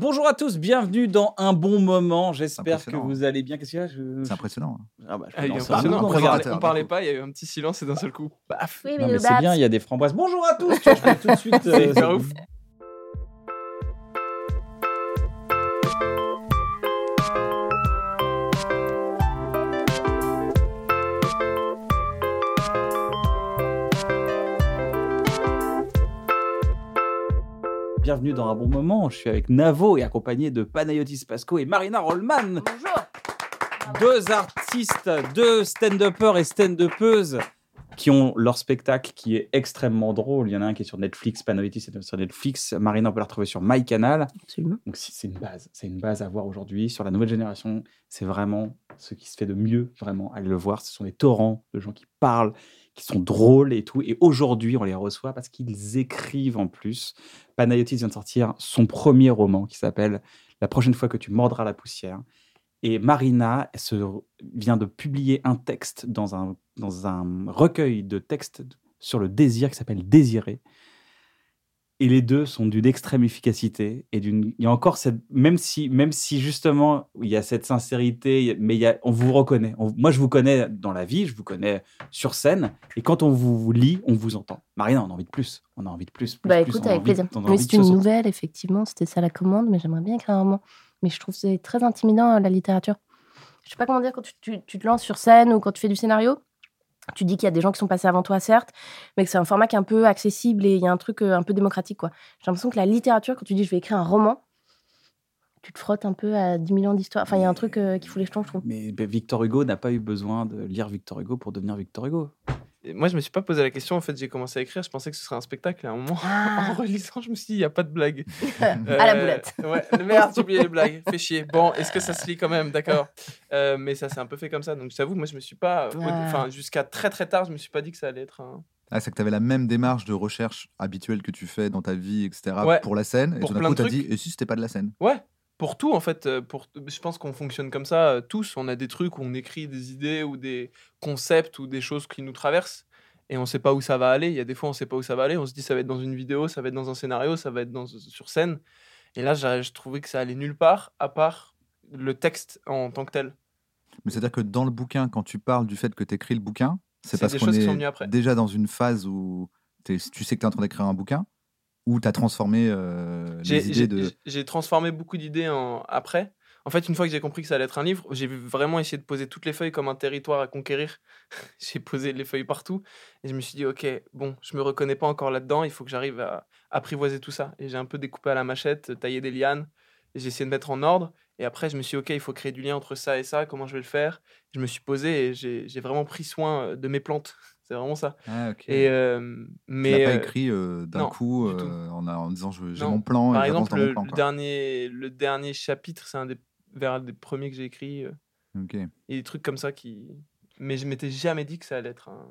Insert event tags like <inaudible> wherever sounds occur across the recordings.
Bonjour à tous, bienvenue dans un bon moment. J'espère que vous allez bien. Qu'est-ce qu'il y a? Je- C'est impressionnant. hein. Ah bah, je Ah, On, parlait, on parlait pas, il y a eu un petit silence et d'un seul coup, paf. Oui, mais mais le c'est bien, il y a des framboises. Bonjour à tous. Tu vois, je fais tout de suite. <laughs> C'est euh, Bienvenue dans un bon moment. Je suis avec Navo et accompagné de Panayotis Pasco et Marina Rollman. Bonjour. Deux artistes, deux stand-uppers et stand-uppeuses qui ont leur spectacle qui est extrêmement drôle. Il y en a un qui est sur Netflix, Panayotis est sur Netflix. Marina, on peut la retrouver sur MyCanal. Absolument. Donc c'est une base, c'est une base à voir aujourd'hui sur la nouvelle génération. C'est vraiment ce qui se fait de mieux, vraiment. Allez le voir. Ce sont des torrents de gens qui parlent, qui sont drôles et tout. Et aujourd'hui, on les reçoit parce qu'ils écrivent en plus. Panayotis vient de sortir son premier roman qui s'appelle La prochaine fois que tu mordras la poussière. Et Marina se vient de publier un texte dans un, dans un recueil de textes sur le désir qui s'appelle Désirer. Et les deux sont d'une extrême efficacité et d'une. Il y a encore cette. Même si, même si justement il y a cette sincérité, mais il y a, on vous reconnaît. On- moi, je vous connais dans la vie, je vous connais sur scène, et quand on vous lit, on vous entend. Marina, on a envie de plus. On a envie de plus. plus, Bah écoute, avec plaisir. a Mais c'est de une nouvelle, effectivement. C'était ça la commande, mais j'aimerais bien écrire un roman. Mais je trouve que c'est très intimidant, la littérature. Je sais pas comment dire, quand tu, tu- tu te lances sur scène ou quand tu fais du scénario, tu dis qu'il y a des gens qui sont passés avant toi, certes, mais que c'est un format qui est un peu accessible et il y a un truc euh, un peu démocratique. quoi. J'ai l'impression que la littérature, quand tu dis je vais écrire un roman, tu te frottes un peu à 10 000 ans d'histoire. Enfin, il y a un truc euh, qui fout les jetons, je trouve. Mais Victor Hugo n'a pas eu besoin de lire Victor Hugo pour devenir Victor Hugo. Et moi, je me suis pas posé la question. En fait, j'ai commencé à écrire. Je pensais que ce serait un spectacle. Et à un moment, Ah. <laughs> en relisant, je me suis dit, il n'y a pas de blague. <laughs> à la Euh, boulette. Ouais, merde, j'ai oublié les blagues. Fais chier. Bon, est-ce que ça se lit quand même? D'accord. Euh, mais ça s'est un peu fait comme ça. Donc, j'avoue, moi, je me suis pas. Enfin, jusqu'à très très tard, je me suis pas dit que ça allait être un. Ah, c'est que tu avais la même démarche de recherche habituelle que tu fais dans ta vie, etc. Ouais. pour la scène. Et Pour tout d'un plein coup, tu as dit, trucs. et si c'était pas de la scène? Ouais. Pour tout, en fait, euh, pour, je pense qu'on fonctionne comme ça euh, tous. On a des trucs où on écrit des idées ou des concepts ou des choses qui nous traversent et on sait pas où ça va aller. Il y a des fois, on sait pas où ça va aller. On se dit, ça va être dans une vidéo, ça va être dans un scénario, ça va être dans, sur scène. Et là, je trouvais que ça allait nulle part à part le texte en tant que tel. Mais c'est-à-dire que dans le bouquin, quand tu parles du fait que tu écris le bouquin, c'est parce qu'on est sont venues après. déjà dans une phase où tu sais que tu es en train d'écrire un bouquin, ou tu as transformé euh, les idées de. j'ai- transformé beaucoup d'idées en... après. En fait, une fois que j'ai compris que ça allait être un livre, j'ai vraiment essayé de poser toutes les feuilles comme un territoire à conquérir. <laughs> j'ai posé les feuilles partout et je me suis dit, ok, bon, je me reconnais pas encore là-dedans, il faut que j'arrive à apprivoiser tout ça. Et j'ai un peu découpé à la machette, taillé des lianes, j'ai essayé de mettre en ordre. Et après, je me suis dit, ok, il faut créer du lien entre ça et ça, comment je vais le faire? Je me suis posé et j'ai j'ai vraiment pris soin euh, de mes plantes. <laughs> C'est vraiment ça. Ah, ok. Et, euh, tu mais l'as pas euh, écrit euh, d'un coup en, disant j'ai mon plan Par et exemple, le, mon plan. le dernier, le dernier chapitre, c'est un des, vers des premiers que j'ai écrit. euh, Ok. et des trucs comme ça qui. Mais je m'étais jamais dit que ça allait être un.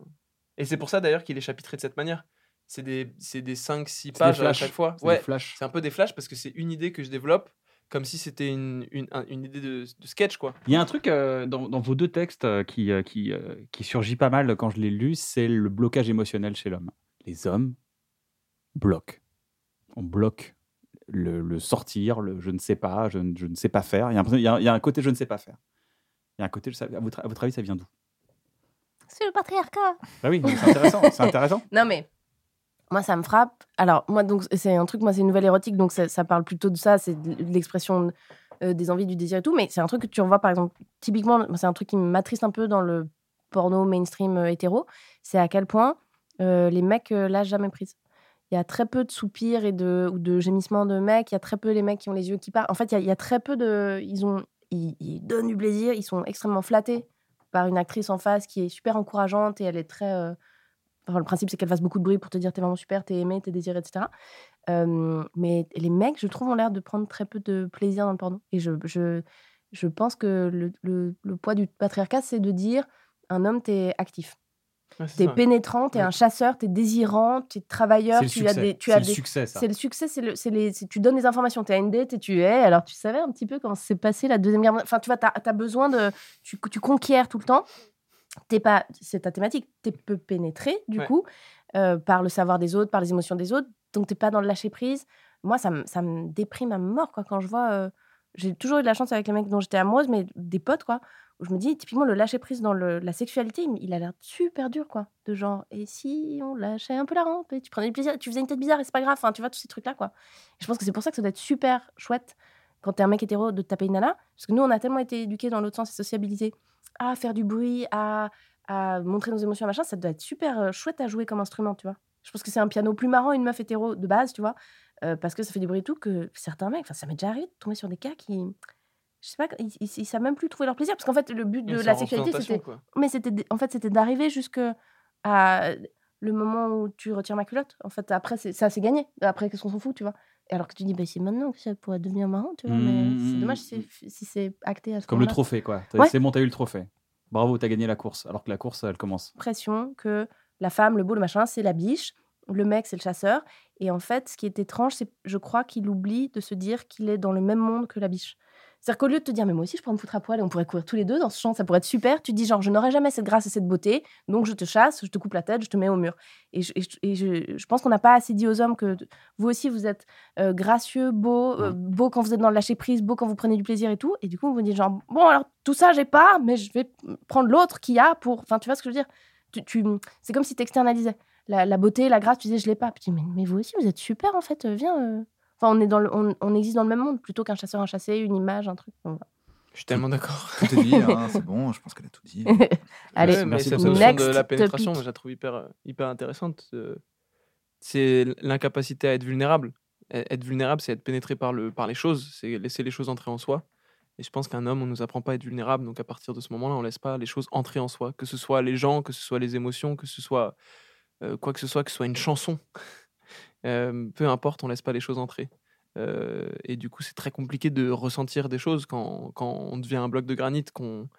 Et c'est pour ça d'ailleurs qu'il est chapitré de cette manière. C'est des, c'est des 5-6 C'est des pages à chaque fois. Ouais, c'est un peu des flashs parce que c'est une idée que je développe comme si c'était une, une, un- une idée de, de sketch, quoi. Il y a un truc euh, dans, dans vos deux textes euh, qui, euh, qui, euh, qui surgit pas mal quand je l'ai lu, c'est le blocage émotionnel chez l'homme. Les hommes bloquent. On bloque le, le sortir, le je ne sais pas, je, ne- je ne sais pas faire. Il y, a, un- il y a- il y a un côté je ne sais pas faire. Il y a un côté, je sais- à votre, à votre avis, ça vient d'où? C'est le patriarcat. Bah oui, c'est intéressant. c'est intéressant. <laughs> Non, mais moi, ça me frappe. Alors, moi, donc, c'est un truc, moi, c'est une nouvelle érotique, donc ça, parle plutôt de ça, c'est de l'expression euh, des envies, du désir et tout. Mais c'est un truc que tu revois, par exemple, typiquement, c'est un truc qui m'attriste un peu dans le porno mainstream euh, hétéro. C'est à quel point euh, les mecs lâchent jamais prise. Il y a très peu de soupirs et de, ou de gémissements de mecs. Il y a très peu les mecs qui ont les yeux qui partent. En fait, il y a, très peu de. Ils, ont, ils donnent du plaisir. Ils sont extrêmement flattés par une actrice en face qui est super encourageante et elle est très. Enfin, le principe, c'est qu'elle fasse beaucoup de bruit pour te dire t'es vraiment super, t'es aimé, t'es désiré, etc. Euh, mais les mecs, je trouve, ont l'air de prendre très peu de plaisir dans le porno. Et je, je, je pense que le, le- le poids du patriarcat, c'est de dire un homme, t'es actif. Ouais, T'es pénétrant, t'es Ouais. un chasseur, t'es désirant, t'es travailleur, tu as des, tu as le des, succès, ça. c'est le succès, c'est le, les, tu donnes des informations. Tu as une date et tu es. Alors, tu savais un petit peu comment s'est passé la deuxième guerre. Enfin, tu vois, tu as, besoin de. Tu, tu conquiers tout le temps. T'es pas, c'est ta thématique. Tu peu pénétré, du Ouais. coup, euh, par le savoir des autres, par les émotions des autres. Donc, t'es pas dans le lâcher prise. Moi, ça me, ça me déprime à mort, quoi, quand je vois. euh, j'ai toujours eu de la chance avec les mecs dont j'étais amoureuse, mais des potes, quoi. Où je me dis, typiquement, le lâcher prise dans le- la sexualité, il, a l'air super dur, quoi. De genre, et si on lâchait un peu la rampe et tu prenais du plaisir, tu faisais une tête bizarre et c'est pas grave, enfin, tu vois, tous ces trucs-là, quoi. Et je pense que c'est pour ça que ça doit être super chouette quand t'es un mec hétéro de taper une nana. Parce que nous, on a tellement été éduqués dans l'autre sens et sociabilisés à faire du bruit, à, à montrer nos émotions, machin. Ça doit être super euh, chouette à jouer comme instrument, tu vois. Je pense que c'est un piano plus marrant, une meuf hétéro de base, tu vois, euh, parce que ça fait du bruit et tout, que certains mecs, enfin, ça m'est déjà arrivé de tomber sur des cas qui. Je sais pas, ils, ils, ils savent même plus trouver leur plaisir. Parce qu'en fait, le but de la sexualité, c'était. Mais c'était, en fait, c'était d'arriver jusque à le moment où tu retires ma culotte. En fait, après, ça, c'est gagné. Après, qu'est-ce qu'on s'en fout, tu vois? Alors que tu dis, bah, c'est maintenant que ça pourrait devenir marrant, tu vois. mais c'est Mmh. dommage si c'est, si c'est acté à ce Comme le trophée, quoi. Ouais. C'est bon, t'as eu le trophée. Bravo, t'as gagné la course. Alors que la course, elle commence. l'impression que la femme, le beau, le machin, c'est la biche. Le mec, c'est le chasseur. Et en fait, ce qui est étrange, c'est je crois qu'il oublie de se dire qu'il est dans le même monde que la biche. C'est-à-dire qu'au lieu de te dire, mais moi aussi, je pourrais me foutre à poil et on pourrait courir tous les deux dans ce champ, ça pourrait être super, tu te dis, genre, je n'aurai jamais cette grâce et cette beauté, donc je te chasse, je te coupe la tête, je te mets au mur. Et je, et je- et je- je pense qu'on n'a pas assez dit aux hommes que vous aussi, vous êtes euh, gracieux, beau, euh, beau quand vous êtes dans le lâcher prise, beau quand vous prenez du plaisir et tout. Et du coup, vous vous dites, genre, bon, alors tout ça, j'ai pas, mais je vais prendre l'autre qu'il y a pour. Enfin, tu vois ce que je veux dire? Tu, tu- C'est comme si tu externalisais. La, la beauté, la grâce, tu disais, je l'ai pas. Puis tu dis, mais, mais vous aussi, vous êtes super, en fait, euh, viens. euh. Enfin, on, est dans le, on, on existe dans le même monde plutôt qu'un chasseur, un chassé, une image, un truc. Bon, voilà. Je suis tellement d'accord. Tout est dit, hein, c'est bon, je pense qu'elle a tout dit. <laughs> Allez, Ouais, mais merci cette beaucoup. notion Next de la pénétration, topic. je la trouve hyper, euh, hyper intéressante. euh, C'est l'incapacité à être vulnérable. E- Être vulnérable, c'est être pénétré par, le, par les choses, c'est laisser les choses entrer en soi. Et je pense qu'un homme, on nous apprend pas à être vulnérable. Donc à partir de ce moment-là, on laisse pas les choses entrer en soi. Que ce soit les gens, que ce soit les émotions, que ce soit euh, quoi que ce soit, que ce soit une chanson. Peu importe, on laisse pas les choses entrer. Et du coup, c'est très compliqué de ressentir des choses quand, quand on devient un bloc de granit, qu'on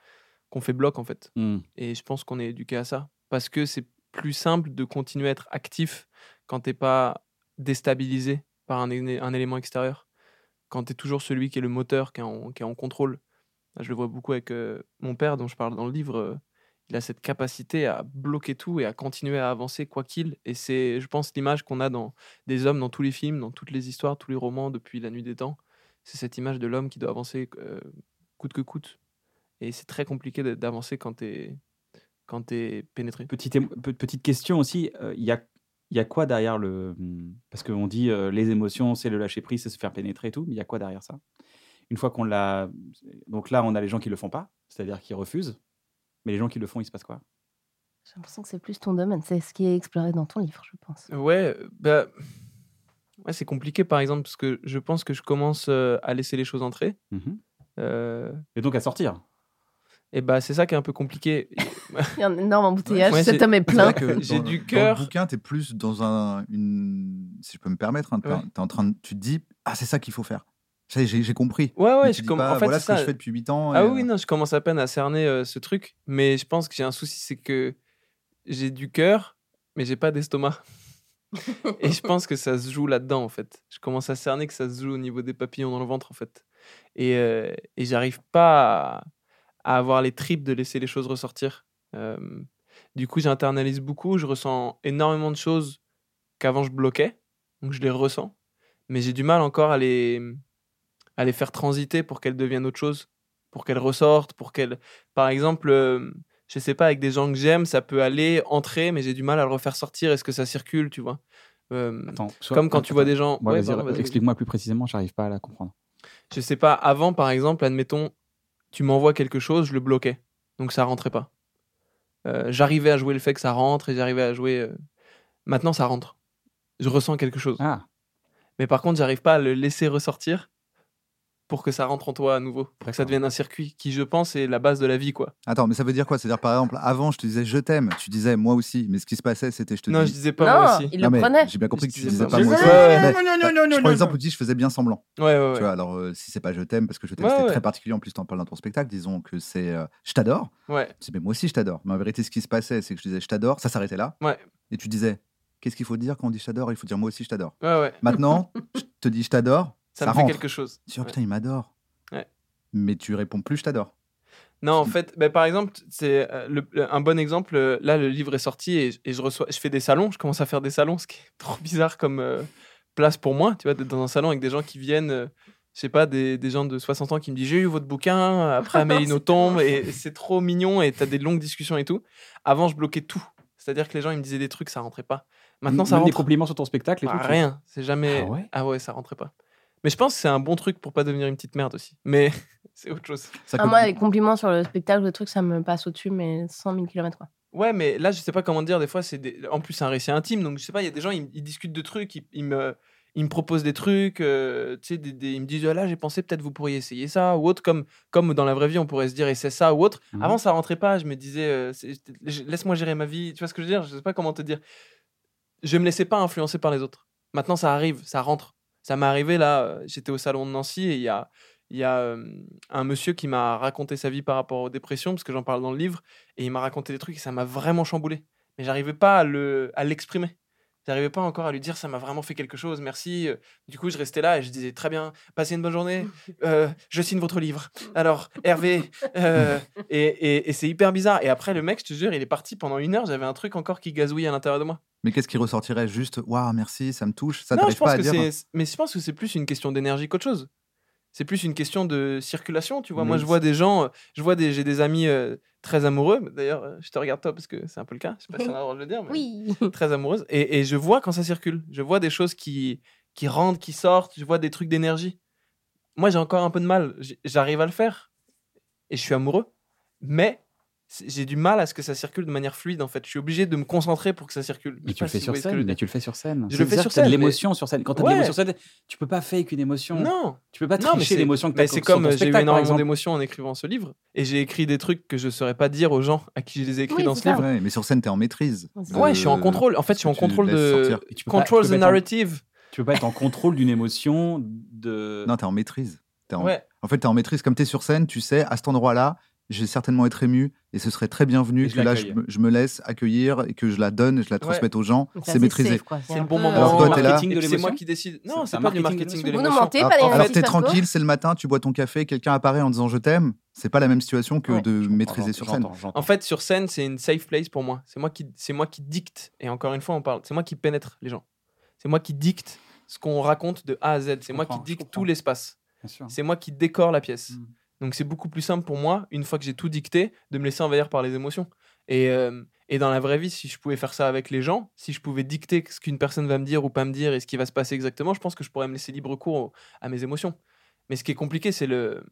qu'on fait bloc en fait. Hmm. Et je pense qu'on est éduqué à ça. Parce que c'est plus simple de continuer à être actif quand t'es pas déstabilisé par un, un élément extérieur. Quand tu es toujours celui qui est le moteur, qui est en, qui est en contrôle. Je le vois beaucoup avec euh, mon père, dont je parle dans le livre. Il a cette capacité à bloquer tout et à continuer à avancer quoi qu'il. Et c'est, je pense, l'image qu'on a dans des hommes dans tous les films, dans toutes les histoires, tous les romans depuis la nuit des temps. C'est cette image de l'homme qui doit avancer euh, coûte que coûte. Et c'est très compliqué d'avancer quand tu es, quand pénétré. Petite, petite question aussi, euh, il y, a, y a quoi derrière le... hmm, Parce qu'on dit euh, les émotions, c'est le lâcher prise, c'est se faire pénétrer et tout, mais il y a quoi derrière ça? Une fois qu'on l'a... Donc là, on a les gens qui le font pas, c'est-à-dire qui refusent, mais les gens qui le font, il se passe quoi? J'ai l'impression que c'est plus ton domaine. C'est ce qui est exploré dans ton livre, je pense. Ouais, bah, ouais, c'est compliqué par exemple parce que je pense que je commence euh, à laisser les choses entrer. Mhm. Euh, Et donc à sortir et bah c'est ça qui est un peu compliqué. <laughs> Il y a un énorme embouteillage. Ouais, Cet homme est plein. J'ai dans- du Dans cœur. le bouquin, tu es plus dans un, une. Si je peux me permettre, hein, t'es- Ouais. t'es en train de, tu te dis Ah, c'est ça qu'il faut faire. Ça J'ai j'ai compris. Ouais, ouais, je tu dis comm- pas, en fait, voilà c'est ce que ça. je fais depuis 8 ans. Ah et, oui, euh, non, je commence à peine à cerner euh, ce truc, mais je pense que j'ai un souci, c'est que j'ai du cœur, mais j'ai pas d'estomac. <laughs> Et je pense que ça se joue là-dedans, en fait. Je commence à cerner que ça se joue au niveau des papillons dans le ventre, en fait. Et, euh, et j'arrive pas à, à avoir les tripes de laisser les choses ressortir. Euh, du coup, j'internalise beaucoup, je ressens énormément de choses qu'avant je bloquais, donc je les ressens, mais j'ai du mal encore à les, à les faire transiter pour qu'elles deviennent autre chose, pour qu'elles ressortent, pour qu'elles... Par exemple, euh, je sais pas, avec des gens que j'aime, ça peut aller, entrer, mais j'ai du mal à le refaire sortir. Est-ce que ça circule, tu vois? Euh, Attends, soit- Comme quand tu vois des gens... Ouais, explique-moi plus précisément, j'arrive pas à la comprendre. Je sais pas, avant, par exemple, admettons, tu m'envoies quelque chose, je le bloquais. Donc ça rentrait pas. Euh, j'arrivais à jouer le fait que ça rentre et j'arrivais à jouer... euh, Maintenant, ça rentre. Je ressens quelque chose. Ah, Mais par contre, j'arrive pas à le laisser ressortir pour que ça rentre en toi à nouveau, pour que ça devienne un circuit qui, je pense, est la base de la vie, quoi. Attends, mais ça veut dire quoi? C'est-à-dire, par exemple, avant, je te disais je t'aime, tu disais moi aussi, mais ce qui se passait, c'était je te Non, je dis. disais pas moi Non, aussi. il Non, le prenait. J'ai bien compris que Je tu disais disais pas pas moi aussi. Ouais, non, non, non, non, Je non, prends l'exemple où tu dis je faisais bien semblant. Ouais, ouais, ouais. Tu vois, alors euh, si c'est pas je t'aime parce que je t'aime, c'était très particulier. En plus, tu en parles dans ton spectacle. Disons que c'est euh, je t'adore. Ouais. C'est mais moi aussi je t'adore. Mais en vérité, ce qui se passait, c'est que je disais je t'adore, ça s'arrêtait là. Ouais. Et tu disais qu'est-ce qu'il faut dire quand on dit je t'adore? Il faut dire moi aussi je t'adore. Ouais, ouais. Maintenant, <laughs> je te dis je t'adore, Ça, ça, me fait rentre. quelque chose. Tu dis oh, Ouais. putain, il m'adore. Ouais. Mais tu réponds plus je t'adore. Non, en fait, bah, par exemple, c'est euh, un bon exemple. euh, Là, le livre est sorti et, et je reçois, je fais des salons. Je commence à faire des salons, ce qui est <laughs> trop bizarre comme euh, place pour moi. Tu vois, d'être dans un salon avec des gens qui viennent, euh, je sais pas, des, des gens de 60 ans qui me disent j'ai eu votre bouquin. Après, Amélie <laughs> C'est tombe et, c'est trop mignon et t'as des longues discussions et tout. Avant, je bloquais tout. C'est-à-dire que les gens ils me disaient des trucs, ça rentrait pas. Maintenant, ça Même des rentre. compliments sur ton spectacle et Ah, tout. rien. C'est jamais. Ah ouais ça rentrait pas. Mais je pense que c'est un bon truc pour pas devenir une petite merde aussi. Mais <laughs> c'est autre chose. Ça Ah, moi, les compliments sur le spectacle, le truc, ça me passe au-dessus, mais 100 000 km. Quoi. Ouais, mais là, je sais pas comment dire. Des fois, c'est des... en plus c'est un récit intime, donc je sais pas. Il y a des gens, ils, ils discutent de trucs, ils, ils me, ils me proposent des trucs. euh, tu sais, des, des- ils me disent ah, là, j'ai pensé peut-être vous pourriez essayer ça ou autre, comme comme dans la vraie vie, on pourrait se dire essaie ça ou autre. Mhm. Avant, ça rentrait pas. Je me disais euh, laisse-moi gérer ma vie. Tu vois ce que je veux dire Je sais pas comment te dire. Je me laissais pas influencer par les autres. Maintenant, ça arrive, ça rentre. Ça m'est arrivé là. euh, J'étais au salon de Nancy et il y a un monsieur qui m'a raconté sa vie par rapport aux dépressions, parce que j'en parle dans le livre, et il m'a raconté des trucs et ça m'a vraiment chamboulé. Mais j'arrivais pas à l'exprimer. J'arrivais pas encore à lui dire ça m'a vraiment fait quelque chose, merci. Du coup, je restais là et je disais très bien, passez une bonne journée, <laughs> euh, je signe votre livre. Alors, Hervé, euh, et, et- et c'est hyper bizarre. Et après, le mec, je te jure, il est parti pendant une heure, j'avais un truc encore qui gazouillait à l'intérieur de moi. Mais qu'est-ce qui ressortirait Juste waouh, merci, ça me touche. Ça non, t'arrive je pense pas à que dire. c'est. Mais je pense que c'est plus une question d'énergie qu'autre chose. C'est plus une question de circulation, tu vois. Moi, je vois des gens, euh, je vois des, j'ai des amis euh, très amoureux. D'ailleurs, euh, je te regarde toi parce que c'est un peu le cas. Je sais pas si on a le droit de le dire, mais Oui. <laughs> très amoureuse. Et, et je vois quand ça circule. Je vois des choses qui, qui rentrent, qui sortent. Je vois des trucs d'énergie. Moi, j'ai encore un peu de mal. J'arrive à le faire. Et je suis amoureux. Mais j'ai du mal à ce que ça circule de manière fluide, en fait. Je suis obligé de me concentrer pour que ça circule. Mais tu le fais si sur scène. Mais tu le fais sur scène. Je le fais sur scène, mais- l'émotion sur scène. Quand t'as Ouais. de l'émotion sur scène, tu peux pas fake une émotion. Non, Tu peux pas tricher l'émotion que mais t'as c'est comme j'ai eu énormément exemple. d'émotions en écrivant ce livre et j'ai écrit des trucs que je saurais pas dire aux gens à qui je les ai écrits Oui, dans ce ça. livre. Ouais, mais sur scène, t'es en maîtrise. Ouais, je suis en contrôle. En fait, je suis en tu contrôle de sortir. Et tu peux pas- tu control the pas être en- narrative. Tu peux pas être en contrôle d'une émotion de. Non, t'es en maîtrise. En... Ouais. en fait, t'es en maîtrise. Comme t'es sur scène, tu sais, à cet endroit-là, je vais certainement être ému et ce serait très bienvenu Et je que là, je me, je me laisse accueillir et que je la donne, je la transmette aux gens. C'est maîtrisé. C'est le bon moment. Alors, toi, t'es là. Et c'est moi qui décide. Non, C'est pas du marketing de l'émotion. mentez Ah, pas, les alors, récits t'es tranquille, c'est le matin, tu bois ton café, quelqu'un apparaît en disant je t'aime. C'est pas la même situation que Ouais. de maîtriser sur scène. En fait, sur scène, c'est une safe place pour moi. C'est moi qui, c'est moi qui dicte. Et encore une fois, on parle. C'est moi qui pénètre les gens. C'est moi qui dicte ce qu'on raconte de A à Z. C'est moi qui dicte tout l'espace. C'est moi qui décore la pièce. Donc c'est beaucoup plus simple pour moi, une fois que j'ai tout dicté, de me laisser envahir par les émotions. Et, euh, et dans la vraie vie, si je pouvais faire ça avec les gens, si je pouvais dicter ce qu'une personne va me dire ou pas me dire et ce qui va se passer exactement, je pense que je pourrais me laisser libre cours au- à mes émotions. Mais ce qui est compliqué, c'est le,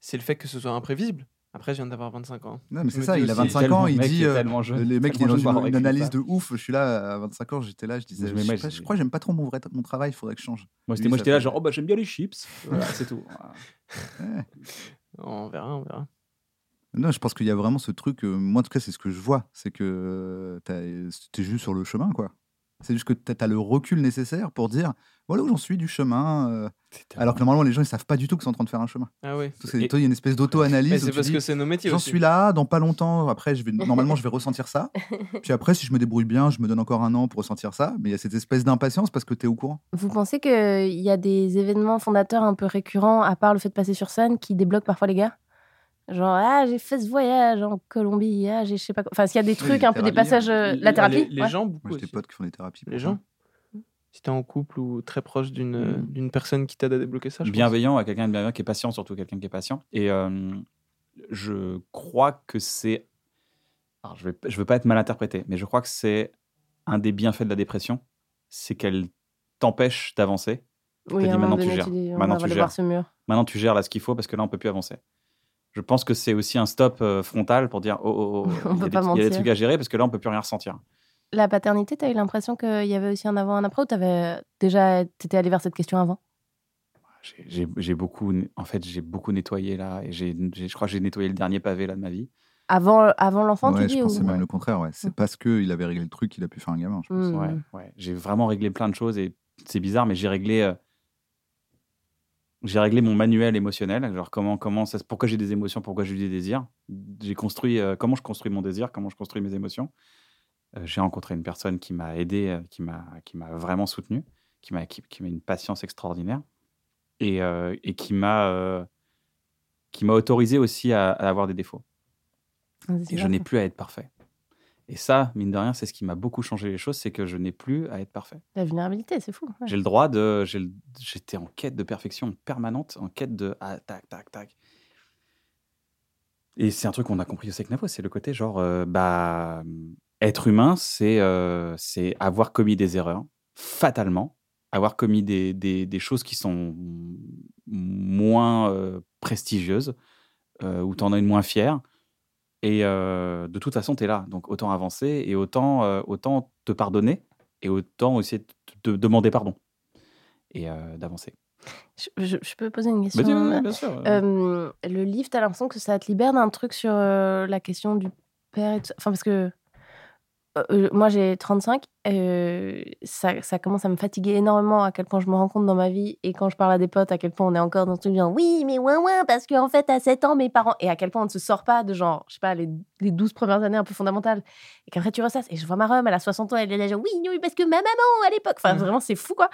c'est le fait que ce soit imprévisible. Après, je viens d'avoir 25 ans. Non, mais c'est ça, il a aussi, 25 tellement- ans, il dit. euh, jeune, les mecs, il est tellement dans une, analyse de ouf. Je suis là à 25 ans, j'étais là, je disais, je, je- je crois que j'aime pas trop mon, vrai, mon travail, il faudrait que je change. Moi, j'étais là, genre, oh bah j'aime bien les chips. Voilà, c'est tout. <laughs> On verra, on verra. Non, je pense qu'il y a vraiment ce truc. euh, moi, en tout cas, c'est ce que je vois. C'est que tu es juste sur le chemin, quoi. C'est juste que tu as le recul nécessaire pour dire voilà où j'en suis du chemin. euh, alors que normalement, les gens, ils savent pas du tout qu'ils sont en train de faire un chemin. Ah oui. Parce que Et- toi, il y a une espèce d'auto-analyse. c'est parce dis, que c'est nos métiers J'en suis là, dans pas longtemps. Après, je vais, <laughs> normalement, je vais ressentir ça. Puis après, si je me débrouille bien, je me donne encore un an pour ressentir ça. Mais il y a cette espèce d'impatience parce que tu es au courant. Vous pensez qu'il y a des événements fondateurs un peu récurrents, à part le fait de passer sur scène, qui débloquent parfois les gars? Genre, ah, j'ai fait ce voyage en Colombie, ah, j'ai je sais pas quoi. Enfin, s'il y a des trucs, un peu des passages. euh, la thérapie Les, les ouais. gens, beaucoup Moi, j'ai des aussi. potes qui font des thérapies. Les gens. Si t'es en couple ou très proche d'une Mm. d'une personne qui t'aide à débloquer ça, je pense. bienveillant à quelqu'un de bienveillant qui est patient, surtout quelqu'un qui est patient. Et euh, je crois que c'est. Alors, je ne vais, je veux pas être mal interprété, mais je crois que c'est un des bienfaits de la dépression, c'est qu'elle t'empêche d'avancer. Oui, moment maintenant, tu gères. tu dis, Maintenant, tu gères. voir ce mur. Maintenant, tu gères là ce qu'il faut parce que là, on peut plus avancer. Je pense que c'est aussi un stop euh, frontal pour dire oh, oh, oh, <laughs> On il y peut a des- pas il y a des mentir. trucs à gérer parce que là, on peut plus rien ressentir. La paternité, t'as eu l'impression qu'il y avait aussi un avant, un après, ou t'avais déjà, t'étais allé vers cette question avant? J'ai- beaucoup, en fait, j'ai beaucoup nettoyé là. Et j'ai, j'ai- je crois que j'ai nettoyé le dernier pavé là de ma vie. Avant, avant l'enfant, Ouais, tu je dis pensais ou... même le contraire. Ouais. C'est Mm. parce qu'il avait réglé le truc qu'il a pu faire un gamin. je pense. Hmm. Ouais, ouais. J'ai vraiment réglé plein de choses et c'est bizarre, mais j'ai réglé, euh, j'ai réglé mon manuel émotionnel. Genre comment, comment ça, pourquoi j'ai des émotions, pourquoi j'ai des désirs. J'ai construit euh, comment je construis mon désir, comment je construis mes émotions. Euh, j'ai rencontré une personne qui m'a aidé, euh, qui m'a, qui m'a vraiment soutenu, qui m'a, qui, qui m'a une patience extraordinaire et, et qui m'a, qui m'a autorisé aussi à, à avoir des défauts. Et je n'ai plus à être parfait. Et ça, mine de rien, c'est ce qui m'a beaucoup changé les choses, c'est que je n'ai plus à être parfait. La vulnérabilité, c'est fou. ouais. J'ai le droit de. J'étais en quête de perfection permanente, en quête de. Ah, tac, tac, tac. Et c'est un truc qu'on a compris aussi avec Navo, c'est le côté genre, euh, bah, être humain, c'est euh, avoir commis des erreurs, fatalement, avoir commis des, des, des choses qui sont moins euh, prestigieuses, euh, où tu en as une moins fière. Et euh, de toute façon, tu es là. Donc autant avancer et autant, euh, autant te pardonner et autant aussi te, te demander pardon et euh, d'avancer. Je, je- je peux poser une question Bah, dis- bien sûr. Euh, le livre, t'as l'impression que ça te libère d'un truc sur la question du père et tout ça? Enfin, parce que euh, euh, moi, j'ai 35. euh, ça, ça commence à me fatiguer énormément à quel point je me rends compte dans ma vie. Et quand je parle à des potes, à quel point on est encore dans ce truc genre oui, mais ouin ouin, parce qu'en fait, à 7 ans, mes parents. Et à quel point on ne se sort pas de genre, je sais pas, les, les 12 premières années un peu fondamentales. Et qu'après, tu ressasses. Et je vois ma rhum, elle a 60 ans, elle est là genre oui, oui, parce que ma maman à l'époque. Enfin, Mhm. vraiment, c'est fou quoi.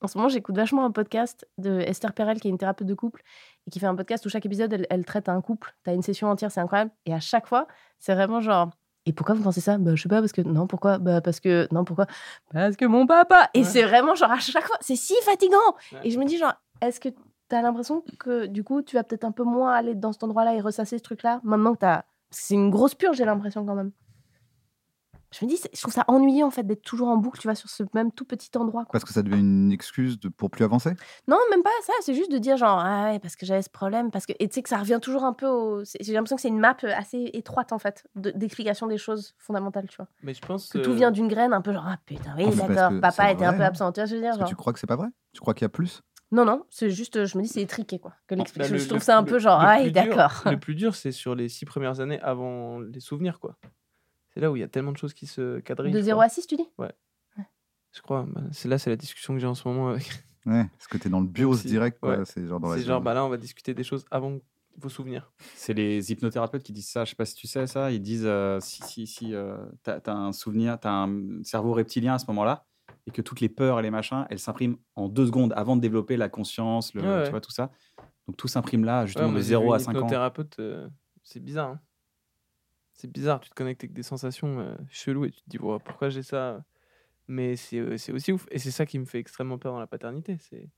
En ce moment, j'écoute vachement un podcast de Esther Perel, qui est une thérapeute de couple, et qui fait un podcast où chaque épisode, elle, elle traite un couple. T'as une session entière, c'est incroyable. Et à chaque fois, c'est vraiment genre. Et pourquoi vous pensez ça? Bah, je sais pas, parce que. Non, pourquoi? Bah, parce que. Non, pourquoi? Parce que mon papa Et Ouais. c'est vraiment genre à chaque fois, c'est si fatigant Ouais. Et je me dis, genre, est-ce que t'as l'impression que du coup, tu vas peut-être un peu moins aller dans cet endroit-là et ressasser ce truc-là Maintenant que t'as. Parce que c'est une grosse purge, j'ai l'impression quand même. Je me dis, je trouve ça ennuyeux en fait d'être toujours en boucle, tu vois, sur ce même tout petit endroit. quoi. Parce que ça devient une excuse de, pour plus avancer? Non, même pas ça, c'est juste de dire genre, ah ouais, parce que j'avais ce problème, parce que. Et tu sais que ça revient toujours un peu au. c'est- J'ai l'impression que c'est une map assez étroite en fait, de- d'explication des choses fondamentales, tu vois. Mais je pense Que tout euh, vient d'une graine, un peu genre, ah putain, oui, Ah, d'accord, papa était un peu hein. absent, tu vois ce que je veux dire genre. tu crois que c'est pas vrai? Tu crois qu'il y a plus? Non, non, c'est juste, je me dis, c'est étriqué quoi. Que bah, l'explication. le- je trouve le- ça un le- peu genre, ah, d'accord. Le plus dur, c'est sur les six premières années avant les souvenirs, quoi. C'est là où il y a tellement de choses qui se quadrillent. De je 0 crois. à 6, tu dis? Je crois. bah, c'est là, c'est la discussion que j'ai en ce moment avec. <laughs> Ouais, parce que t'es dans le bios si- direct, quoi. ouais. C'est genre dans la C'est genre, bah là, on va discuter des choses avant vos souvenirs. C'est les hypnothérapeutes qui disent ça. Je sais pas si tu sais ça. Ils disent euh, si, si, si euh, t'as as un souvenir, t'as un cerveau reptilien à ce moment-là, et que toutes les peurs et les machins, elles s'impriment en deux secondes avant de développer la conscience, le, Ouais, ouais. tu vois, tout ça. Donc tout s'imprime là, justement, Ouais, de j'ai 0 vu à une 5 ans. hypnothérapeute, euh, c'est bizarre. hein. C'est bizarre, tu te connectes avec des sensations euh, cheloues et tu te dis pourquoi j'ai ça Mais c'est euh, c'est aussi ouf. Et c'est ça qui me fait extrêmement peur dans la paternité. C'est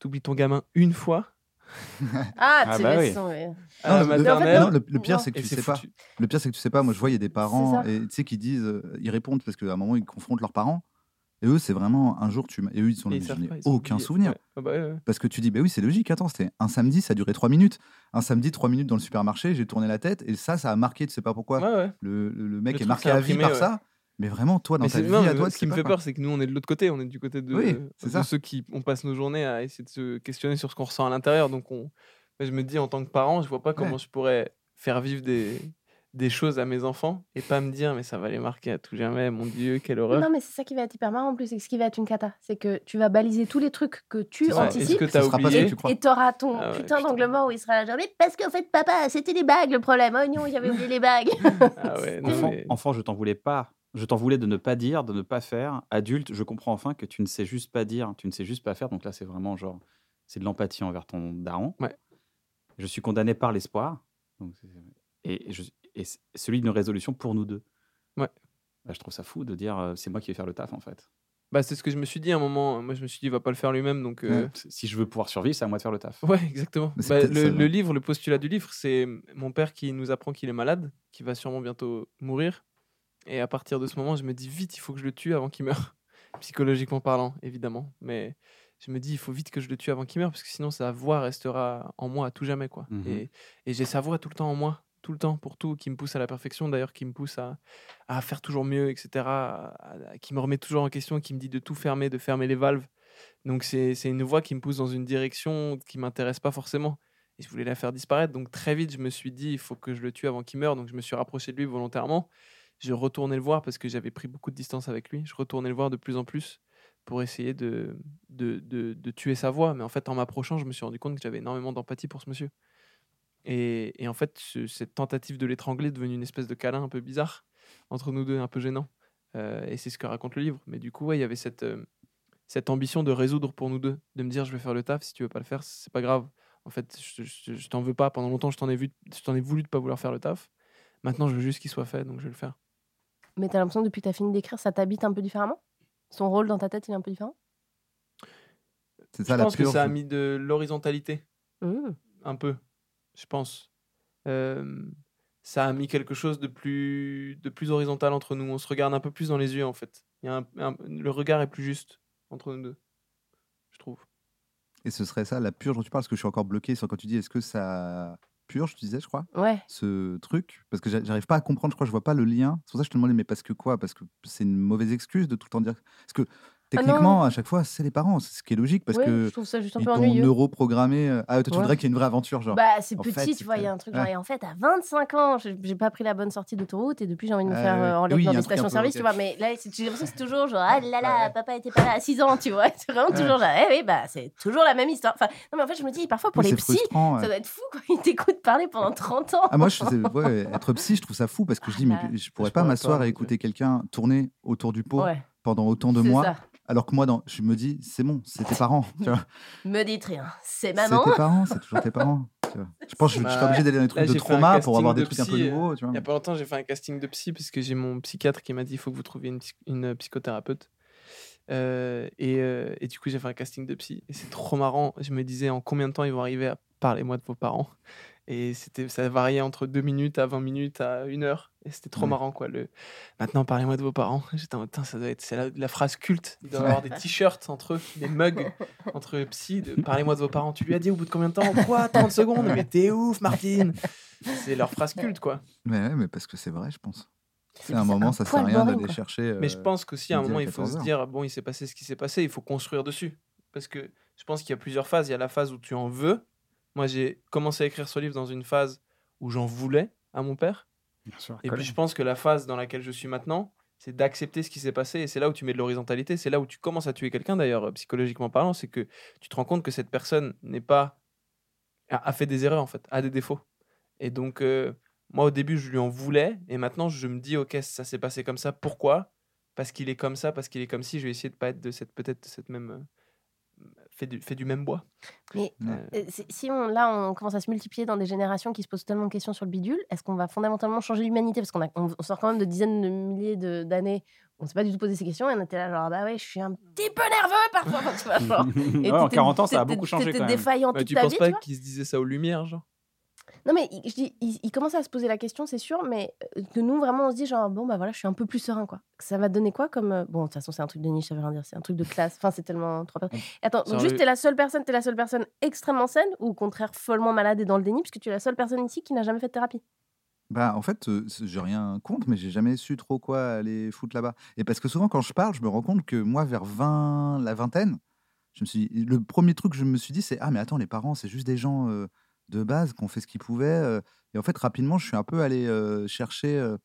t'oublies ton gamin une fois <laughs> Ah, Ah tu bah oui. Non, le- maternelle. non, le, le pire, c'est que et tu sais pas. Le pire, c'est que tu sais pas. Moi, je vois, il y a des parents et tu sais qui disent, euh, ils répondent parce qu'à un moment, ils confrontent leurs parents. Et eux, c'est vraiment un jour, tu m'as- et eux, ils sont là, je n'ai aucun souvenir. Ouais. Ah bah ouais, ouais. Parce que tu dis, bah oui, c'est logique. Attends, c'était un samedi, ça a duré trois minutes. Un samedi, trois minutes dans le supermarché, j'ai tourné la tête et ça, ça a marqué, tu sais pas pourquoi. Le, le- mec Le est marqué à vie par ça. Mais vraiment, toi, dans Mais ta vie, non, à toi, ce qui me fait peur, c'est que nous, on est de l'autre côté. On est du côté de, Oui, c'est de ça. ceux qui on passe nos journées à essayer de se questionner sur ce qu'on ressent à l'intérieur. Donc, on... je me dis, en tant que parent, je vois pas comment je pourrais faire vivre des... des choses à mes enfants et pas me dire, mais ça va les marquer à tout jamais. Mon Dieu, quelle horreur. Non, mais c'est ça qui va être hyper marrant en plus, c'est ce qui va être une cata. C'est que tu vas baliser tous les trucs que tu anticipes. que oublié crois. Et t'auras ton Ah ouais, putain putain. d'angle mort où il sera là, mais parce qu'en fait, papa, c'était les bagues le problème. Oh non, j'avais oublié les bagues. <laughs> Ah ouais, non, Enfant, mais- enfant, je t'en voulais pas. Je t'en voulais de ne pas dire, de ne pas faire. Adulte, je comprends enfin que tu ne sais juste pas dire, tu ne sais juste pas faire. Donc là, c'est vraiment genre, c'est de l'empathie envers ton daron. Ouais. Je suis condamné par l'espoir. Et, et je- et celui d'une résolution pour nous deux. Ouais. Bah, je trouve ça fou de dire, euh, c'est moi qui vais faire le taf en fait. Bah, c'est ce que je me suis dit à un moment. Moi, je me suis dit, il va pas le faire lui-même. Donc, euh, Si je veux pouvoir survivre, c'est à moi de faire le taf. Ouais, exactement. Bah, le, livre, le postulat du livre, c'est mon père qui nous apprend qu'il est malade, qui va sûrement bientôt mourir. Et à partir de ce moment, je me dis vite, il faut que je le tue avant qu'il meure. <laughs> Psychologiquement parlant, évidemment. Mais je me dis, il faut vite que je le tue avant qu'il meure, parce que sinon sa voix restera en moi à tout jamais. quoi. Mhm. Et, et j'ai sa voix tout le temps en moi, tout le temps, pour tout, qui me pousse à la perfection, d'ailleurs, qui me pousse à, à faire toujours mieux, etc. qui me remet toujours en question, qui me dit de tout fermer, de fermer les valves. Donc c'est c'est une voix qui me pousse dans une direction qui m'intéresse pas forcément. Et je voulais la faire disparaître. Donc très vite, je me suis dit, il faut que je le tue avant qu'il meure. Donc je me suis rapproché de lui volontairement. Je retournais le voir parce que j'avais pris beaucoup de distance avec lui. Je retournais le voir de plus en plus pour essayer de, de, de, de tuer sa voix. Mais en fait, en m'approchant, je me suis rendu compte que j'avais énormément d'empathie pour ce monsieur. Et, et en fait, ce- cette tentative de l'étrangler est devenue une espèce de câlin un peu bizarre entre nous deux, un peu gênant. Euh, et c'est ce que raconte le livre. Mais du coup, ouais, il y avait cette, euh, cette ambition de résoudre pour nous deux, de me dire je vais faire le taf, si tu veux pas le faire, c'est pas grave. En fait, je, je- je t'en veux pas. Pendant longtemps, je t'en ai, vu, je t'en ai voulu de pas vouloir faire le taf. Maintenant, je veux juste qu'il soit fait, donc je vais le faire. Mais t'as l'impression que depuis que t'as fini d'écrire, ça t'habite un peu différemment? Son rôle dans ta tête, il est un peu différent? C'est Je ça la pense que ça a mis de l'horizontalité, Mmh. un peu, je pense. Euh, ça a mis quelque chose de plus, de plus horizontal entre nous. On se regarde un peu plus dans les yeux, en fait. Il y a un- un- le regard est plus juste entre nous deux, je trouve. Et ce serait ça, la purge dont tu parles, parce que je suis encore bloqué sur quand tu dis est-ce que ça purge, tu disais, je crois, Ouais. ce truc? Parce que j'a- j'arrive pas à comprendre, je crois, je vois pas le lien. C'est pour ça que je te demandais, mais parce que quoi? Parce que c'est une mauvaise excuse de tout le temps dire. Parce que Ah techniquement, à chaque fois, c'est les parents, c'est ce qui est logique, parce Ouais, que je trouve ça juste un ils peu ennuyeux. neuroprogrammé. euh, Ah, toi, tu Ouais. voudrais qu'il y ait une vraie aventure, genre. Bah, c'est En petit, fait, tu vois, il y a un truc genre, et en fait, à 25 ans, j'ai pas pris la bonne sortie d'autoroute et depuis, j'ai envie de me Ah faire ouais. euh, enlever Oui, dans des stations-service, ok. tu vois. Mais là, j'ai l'impression que c'est toujours genre, ah là là, Ouais. papa était pas là à 6 ans, tu vois. <laughs> C'est vraiment Ouais. toujours genre, eh oui, bah, c'est toujours la même histoire. Enfin, non, mais en fait, je me dis, parfois, pour Oui, les psys, ça doit être fou, quoi. Ils t'écoutent parler pendant 30 ans. Ah, moi, je ouais, être psy, je trouve ça fou parce que je dis, mais Ah je pourrais pas m'asseoir et écouter quelqu'un tourner autour du pot pendant autant de c'est mois, ça. Alors que moi, dans, je me dis, c'est bon, c'est tes parents, tu vois. <laughs> Me dites rien. C'est C'est maman. tes parents, c'est toujours tes parents. tu vois. Je pense que je, je serais Bah, obligé d'aller dans des trucs là, de j'ai fait un trauma pour casting avoir des de trucs un peu nouveaux, tu vois. Il y a pas longtemps, j'ai fait un casting de psy parce que j'ai mon psychiatre qui m'a dit il faut que vous trouviez une, psy- une psychothérapeute. Euh, et, euh, et du coup, j'ai fait un casting de psy. Et c'est trop marrant. Je me disais en combien de temps ils vont arriver à parler-moi de vos parents? Et c'était, ça variait entre 2 minutes à 20 minutes à 1 heure. Et c'était trop Ouais. marrant, quoi. Le... Maintenant, parlez-moi de vos parents. J'étais en mode, ça doit être c'est la, la phrase culte. Il doit y avoir des t-shirts entre eux, des mugs <laughs> entre psy. De, parlez-moi de vos parents. Tu lui as dit au bout de combien de temps? Quoi? 30 secondes? Mais t'es ouf, Martine C'est leur phrase culte, quoi. Mais, ouais, mais parce que c'est vrai, je pense. C'est un moment, ça sert à rien d'aller chercher. Mais je euh, pense qu'aussi à un moment, il faut 14 se dire bon, il s'est passé ce qui s'est passé, il faut construire dessus. Parce que je pense qu'il y a plusieurs phases. Il y a la phase où tu en veux. Moi, j'ai commencé à écrire ce livre dans une phase où j'en voulais à mon père. Bien sûr, Et puis je pense que la phase dans laquelle je suis maintenant, c'est d'accepter ce qui s'est passé. Et c'est là où tu mets de l'horizontalité. C'est là où tu commences à tuer quelqu'un, d'ailleurs, euh, psychologiquement parlant. C'est que tu te rends compte que cette personne n'est pas. a a fait des erreurs, en fait, a des défauts. Et donc, euh, moi, au début, je lui en voulais. Et maintenant, je me dis, OK, ça s'est passé comme ça. Pourquoi? Parce qu'il est comme ça, parce qu'il est comme si. Je vais essayer de pas être de cette, peut-être, de cette même. Fait, du, fait du même bois. Mais. Euh, euh, si on, là, on commence à se multiplier dans des générations qui se posent tellement de questions sur le bidule, est-ce qu'on va fondamentalement changer l'humanité? Parce qu'on a- on, on sort quand même de dizaines de milliers de- d'années. On ne s'est pas du tout posé ces questions et on était là, genre, bah ouais, je suis un petit peu nerveux parfois. Tu vois, genre, <laughs> et Ouais, en t'étais- 40 ans, ça a beaucoup changé quand même. défaillant bah, toute tu ta penses vie, pas tu vois qu'il se disait ça aux lumières, genre? Non, mais il- je dis, il, il commence à se poser la question, c'est sûr, mais euh, que nous, vraiment, on se dit, genre, bon, bah voilà, je suis un peu plus serein, quoi. Ça va donner quoi comme. euh, Bon, de toute façon, c'est un truc de niche, ça veut rien dire, c'est un truc de classe. Enfin, c'est tellement. Trois personnes. Attends, donc juste, t'es la seule personne, t'es la seule personne extrêmement saine ou au contraire follement malade et dans le déni, puisque tu es la seule personne ici qui n'a jamais fait de thérapie? Bah, en fait, euh, j'ai rien contre, mais j'ai jamais su trop quoi aller foutre là-bas. Et parce que souvent, quand je parle, je me rends compte que moi, vers 20, la vingtaine, je me suis, le premier truc que je me suis dit, c'est ah mais attends, les parents, c'est juste des gens euh, de base qui ont fait ce qu'ils pouvaient. euh. et en fait, rapidement, je suis un peu allé euh, chercher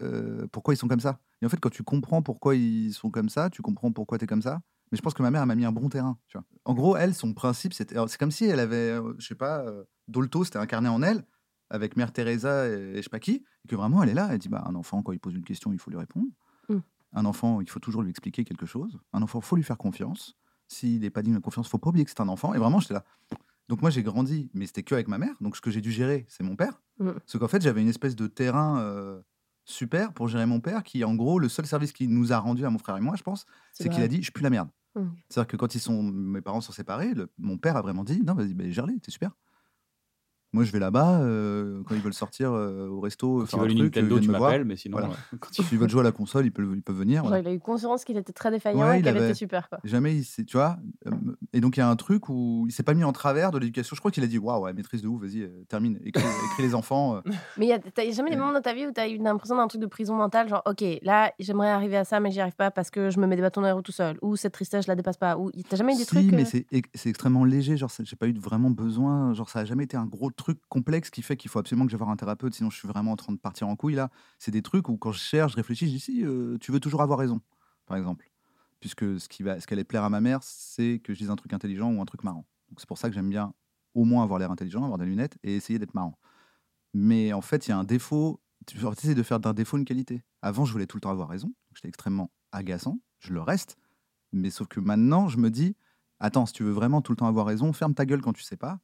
euh, pourquoi ils sont comme ça. Et en fait, quand tu comprends pourquoi ils sont comme ça, tu comprends pourquoi tu es comme ça. Mais je pense que ma mère m'a mis un bon terrain. Tu vois. En gros, elle, son principe, c'était, c'est comme si elle avait, je sais pas, Dolto, c'était incarné en elle avec Mère Teresa et, et je sais pas qui, et que vraiment elle est là, elle dit bah un enfant quand il pose une question, il faut lui répondre. Mm. Un enfant, il faut toujours lui expliquer quelque chose. Un enfant, faut lui faire confiance. S'il n'est pas digne de confiance, faut pas oublier que c'est un enfant. Et vraiment, j'étais là. Donc moi, j'ai grandi, mais c'était que avec ma mère. Donc ce que j'ai dû gérer, c'est mon père. Mm. Parce qu'en fait, j'avais une espèce de terrain euh, super pour gérer mon père, qui en gros, le seul service qu'il nous a rendu à mon frère et moi, je pense, c'est qu'il a dit, je pue la merde. Mm. C'est-à-dire que quand ils sont, mes parents sont séparés, le- mon père a vraiment dit, non, vas-y, bah, gère-les, t'es super. Moi, je vais là-bas euh, quand ils veulent sortir euh, au resto, Quand faire tu un veux une truc, Nintendo, ils tu m'appelles, mais sinon. Voilà. euh, <laughs> quand tu- S'ils veulent jouer à la console, ils peuvent, ils peuvent venir. Genre, il a eu conscience qu'il était très défaillant Ouais, et qu'elle avait- était super, quoi. Jamais, il tu vois. euh, Et donc, il y a un truc où il s'est pas mis en travers de l'éducation. Je crois qu'il a dit Waouh, ouais, maîtrise de ouf, vas-y, euh, termine, écris, <laughs> écris les enfants. euh. Mais y a- t'as jamais des moments dans ta vie où t'as eu l'impression d'un truc de prison mentale, genre, ok, là, j'aimerais arriver à ça, mais j'y arrive pas parce que je me mets des bâtons dans les roues tout seul, ou cette tristesse, je la dépasse pas, ou t'as jamais eu des si, trucs. mais euh, c'est ex- c'est extrêmement léger. Genre, j'ai pas eu de vraiment besoin. Genre, ça a jamais été un gros truc complexe qui fait qu'il faut absolument que j'aille voir un thérapeute, sinon je suis vraiment en train de partir en couille là. C'est des trucs où quand je cherche, je réfléchis, je dis si, euh, tu veux toujours avoir raison, par exemple. Puisque ce qui va, ce qui allait plaire à ma mère, c'est que je dise un truc intelligent ou un truc marrant. Donc c'est pour ça que j'aime bien au moins avoir l'air intelligent, avoir des lunettes et essayer d'être marrant. Mais en fait, il y a un défaut. Tu essaies de faire d'un défaut une qualité. Avant, je voulais tout le temps avoir raison. J'étais extrêmement agaçant. Je le reste. Mais sauf que maintenant, je me dis, attends, si tu veux vraiment tout le temps avoir raison, ferme ta gueule quand tu sais pas.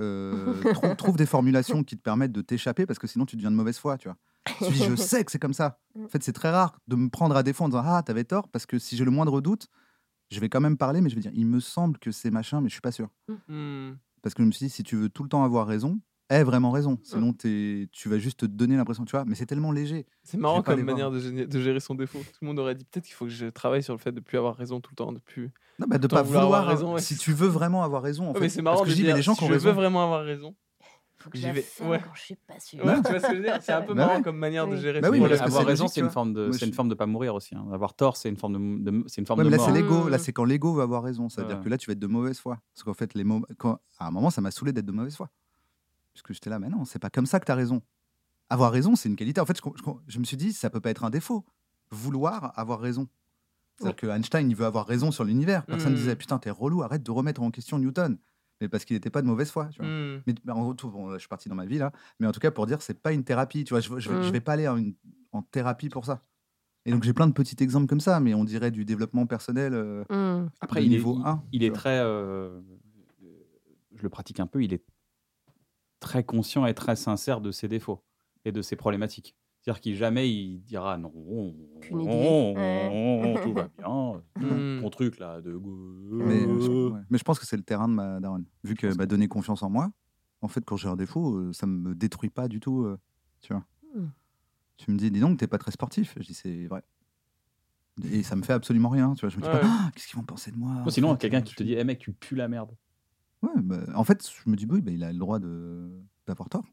Euh, trou- <laughs> trouve des formulations qui te permettent de t'échapper parce que sinon tu deviens de mauvaise foi, tu vois. Tu dis, je sais que c'est comme ça. En fait, c'est très rare de me prendre à défaut en disant ah t'avais tort parce que si j'ai le moindre doute, je vais quand même parler, mais je vais dire il me semble que c'est machin, mais je suis pas sûr. Hmm. Parce que je me suis dit si tu veux tout le temps avoir raison, aie vraiment raison. Sinon t'es- tu vas juste te donner l'impression, tu vois. Mais c'est tellement léger. C'est marrant comme manière de, gérer- de gérer son défaut. Tout le monde aurait dit peut-être qu'il faut que je travaille sur le fait de plus avoir raison tout le temps, de plus. Non, bah, de pas vouloir raison, ouais. Si tu veux vraiment avoir raison, en Ouais, fait. mais c'est marrant parce que de je dis, mais dire les gens si qui ont je raison. veux vraiment avoir raison. Faut que j'y vais- ouais. quand je suis pas sûr. Ouais, tu vois ce que je veux dire? C'est un <laughs> peu Bah marrant ouais. comme manière de gérer Bah oui, parce que avoir raison, c'est une vois. forme de, c'est une forme de pas mourir aussi. hein. Avoir tort, c'est une forme de, de- c'est une forme Ouais, de mais là, mort. c'est l'ego. Là, Mm. c'est quand l'ego veut avoir raison. C'est-à-dire Ouais. que là, tu vas être de mauvaise foi. Parce qu'en fait, les mots... quand... à un moment, ça m'a saoulé d'être de mauvaise foi. Parce que j'étais là, mais non, c'est pas comme ça que tu as raison. Avoir raison, c'est une qualité. En fait, je, me suis dit, ça peut pas être un défaut. Vouloir avoir raison. C'est-à-dire que Einstein, il veut avoir raison sur l'univers. Personne ne Mm. disait, putain, t'es relou, arrête de remettre en question Newton. Mais parce qu'il n'était pas de mauvaise foi. Tu vois. Hmm. Mais, en retour, bon, je suis parti dans ma vie là, mais en tout cas pour dire c'est pas une thérapie, tu vois, je, je, vais- je Mm. vais pas aller en, une- en thérapie pour ça. Et donc j'ai plein de petits exemples comme ça, mais on dirait du développement personnel. euh. Après, il est, niveau il- 1, il tu est très. euh, je le pratique un peu, il est très conscient et très sincère de ses défauts et de ses problématiques. C'est-à-dire qu'il jamais il dira non, Aucune idée. non, Ouais. tout va bien, Mm. ton truc là de. mais, je, ouais. Mais je pense que c'est le terrain de ma daronne. Vu qu'elle m'a donné confiance en moi, en fait quand j'ai un défaut, euh, ça me détruit pas du tout, euh, tu vois. Mm. Tu me dis, dis donc, t'es pas très sportif. Je dis, c'est vrai. Et ça me fait absolument rien, tu vois. Je me dis Ouais. pas, Ah, qu'est-ce qu'ils vont penser de moi Ou sinon, quelqu'un euh, qui te dit, eh mec, tu pues la merde. Ouais, bah, en fait, je me dis, oui, bah, il a le droit de d'avoir tort.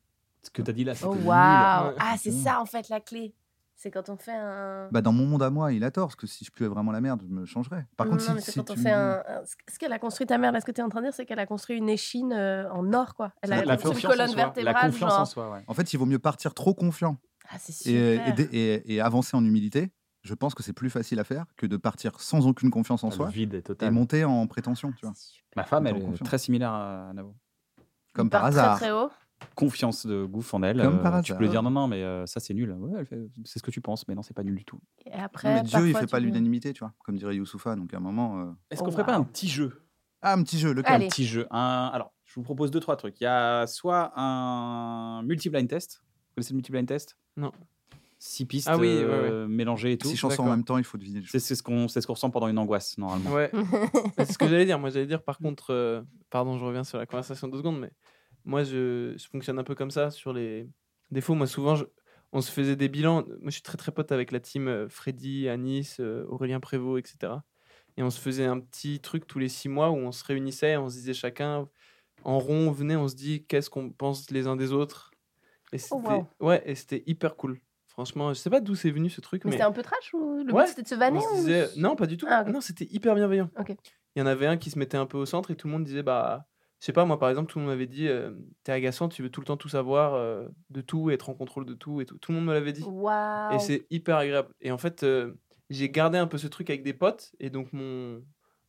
Ce que t'as dit là, c'est Oh waouh. Ah, c'est Ouais. ça en fait la clé. C'est quand on fait un. Bah, dans mon monde à moi, il a tort, parce que si je puais vraiment la merde, je me changerais. Par non, contre, non, si, si quand on tu me fait un. Ce qu'elle a construit ta mère, là, ce que tu es en train de dire, c'est qu'elle a construit une échine euh, en or, quoi. Elle a La construit une confiance en colonne soi. vertébrale, La confiance en genre. soi, ouais. En fait, il vaut mieux partir trop confiant Ah, et, super. et- et avancer en humilité. Je pense que c'est plus facile à faire que de partir sans aucune confiance en Le soi vide et monter en prétention, tu vois. Ma femme, elle est confiance. très similaire à Navo. Comme par hasard. Très, très haut. Confiance de gouffre en elle. Comme euh, par Tu hasard. peux lui dire non, non, mais euh, ça c'est nul. Ouais, c'est ce que tu penses, mais non, c'est pas nul du tout. Et Non, après, mais Dieu, il fait tu pas l'unanimité, tu vois. Comme dirait Youssoufa. Donc, à un moment. euh, Est-ce Oh, qu'on ferait pas un petit jeu? Ah, un petit jeu, lequel Allez. Un petit jeu. Un... Alors, je vous propose deux, trois trucs. Il y a soit un multi-blind test. Vous connaissez le multi-blind test? Non. Six pistes Ah oui, ouais, euh, mélangées et tout. Six chansons en même temps, il faut deviner. C'est c'est ce qu'on c'est ce qu'on ressent pendant une angoisse, normalement. Ouais. <laughs> c'est ce que j'allais dire. Moi, j'allais dire, par contre, euh, pardon, je reviens sur la conversation deux secondes, mais moi, je, je fonctionne un peu comme ça sur les défauts. Moi, souvent, je- on se faisait des bilans. Moi, je suis très, très pote avec la team euh, Freddy, Anis, euh, Aurélien Prévost, etc. Et on se faisait un petit truc tous les six mois où on se réunissait, on se disait chacun en rond, on venait, on se dit qu'est-ce qu'on pense les uns des autres. Et c'était Oh, wow. ouais, et c'était hyper cool. Franchement, je sais pas d'où c'est venu ce truc, Mais mais, c'était un peu trash ou le Ouais. but c'était de se vanner se disait non, pas du tout. Ah. Non, c'était hyper bienveillant. Il y en avait un qui se mettait un peu au centre et tout le monde disait bah je sais pas moi par exemple tout le monde m'avait dit euh, t'es agaçant, tu veux tout le temps tout savoir euh, de tout, être en contrôle de tout et tout. Tout le monde me l'avait dit. Et c'est hyper agréable. Et en fait, euh, j'ai gardé un peu ce truc avec des potes. Et donc, mon,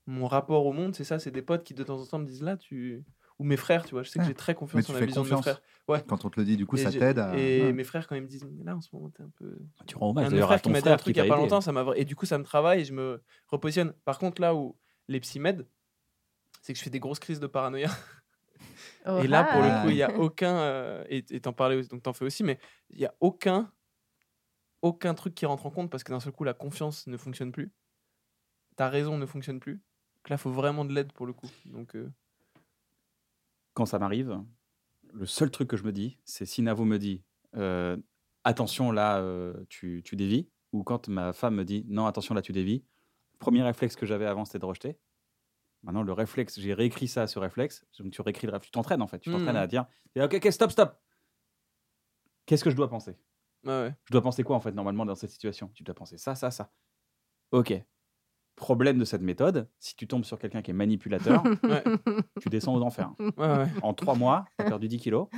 mon rapport au monde, c'est ça c'est des potes qui de temps en temps me disent là, tu. Ou mes frères, tu vois. Je sais que Ouais. j'ai très confiance en la vision de mes frères. Quand on te le dit, du coup, et ça t'aide à. Et Ouais. mes frères, quand ils me disent là, en ce moment, t'es un peu. Tu rends Un hommage d'ailleurs à frères qui ton m'a dit un frère truc qui il y a pas aidé. longtemps, ça m'a et du coup ça me travaille et je me repositionne. Par contre là où les psy m'aident, c'est que je fais des grosses crises de paranoïa. Et là pour le Ah. coup il y a aucun euh, et t'en parlais aussi, donc t'en fais aussi, mais il y a aucun aucun truc qui rentre en compte parce que d'un seul coup la confiance ne fonctionne plus, ta raison ne fonctionne plus. Donc là faut vraiment de l'aide pour le coup. Donc euh, Quand ça m'arrive, le seul truc que je me dis, c'est si Navo me dit euh, attention là, euh, tu, tu dévis, ou quand ma femme me dit non, attention là, tu dévis. Le premier réflexe que j'avais avant, c'était de rejeter. Maintenant, le réflexe, j'ai réécrit ça, ce réflexe. Donc, tu réécris le réflexe. Tu t'entraînes en fait. Tu t'entraînes Mhm. à dire ok, ok, stop, stop. Qu'est-ce que je dois penser? Ouais. Je dois penser quoi en fait normalement dans cette situation? Tu dois penser ça, ça, ça. Ok. Problème de cette méthode, si tu tombes sur quelqu'un qui est manipulateur, <laughs> Ouais, tu descends aux enfers. ouais, ouais. En trois mois, tu as perdu 10 kilos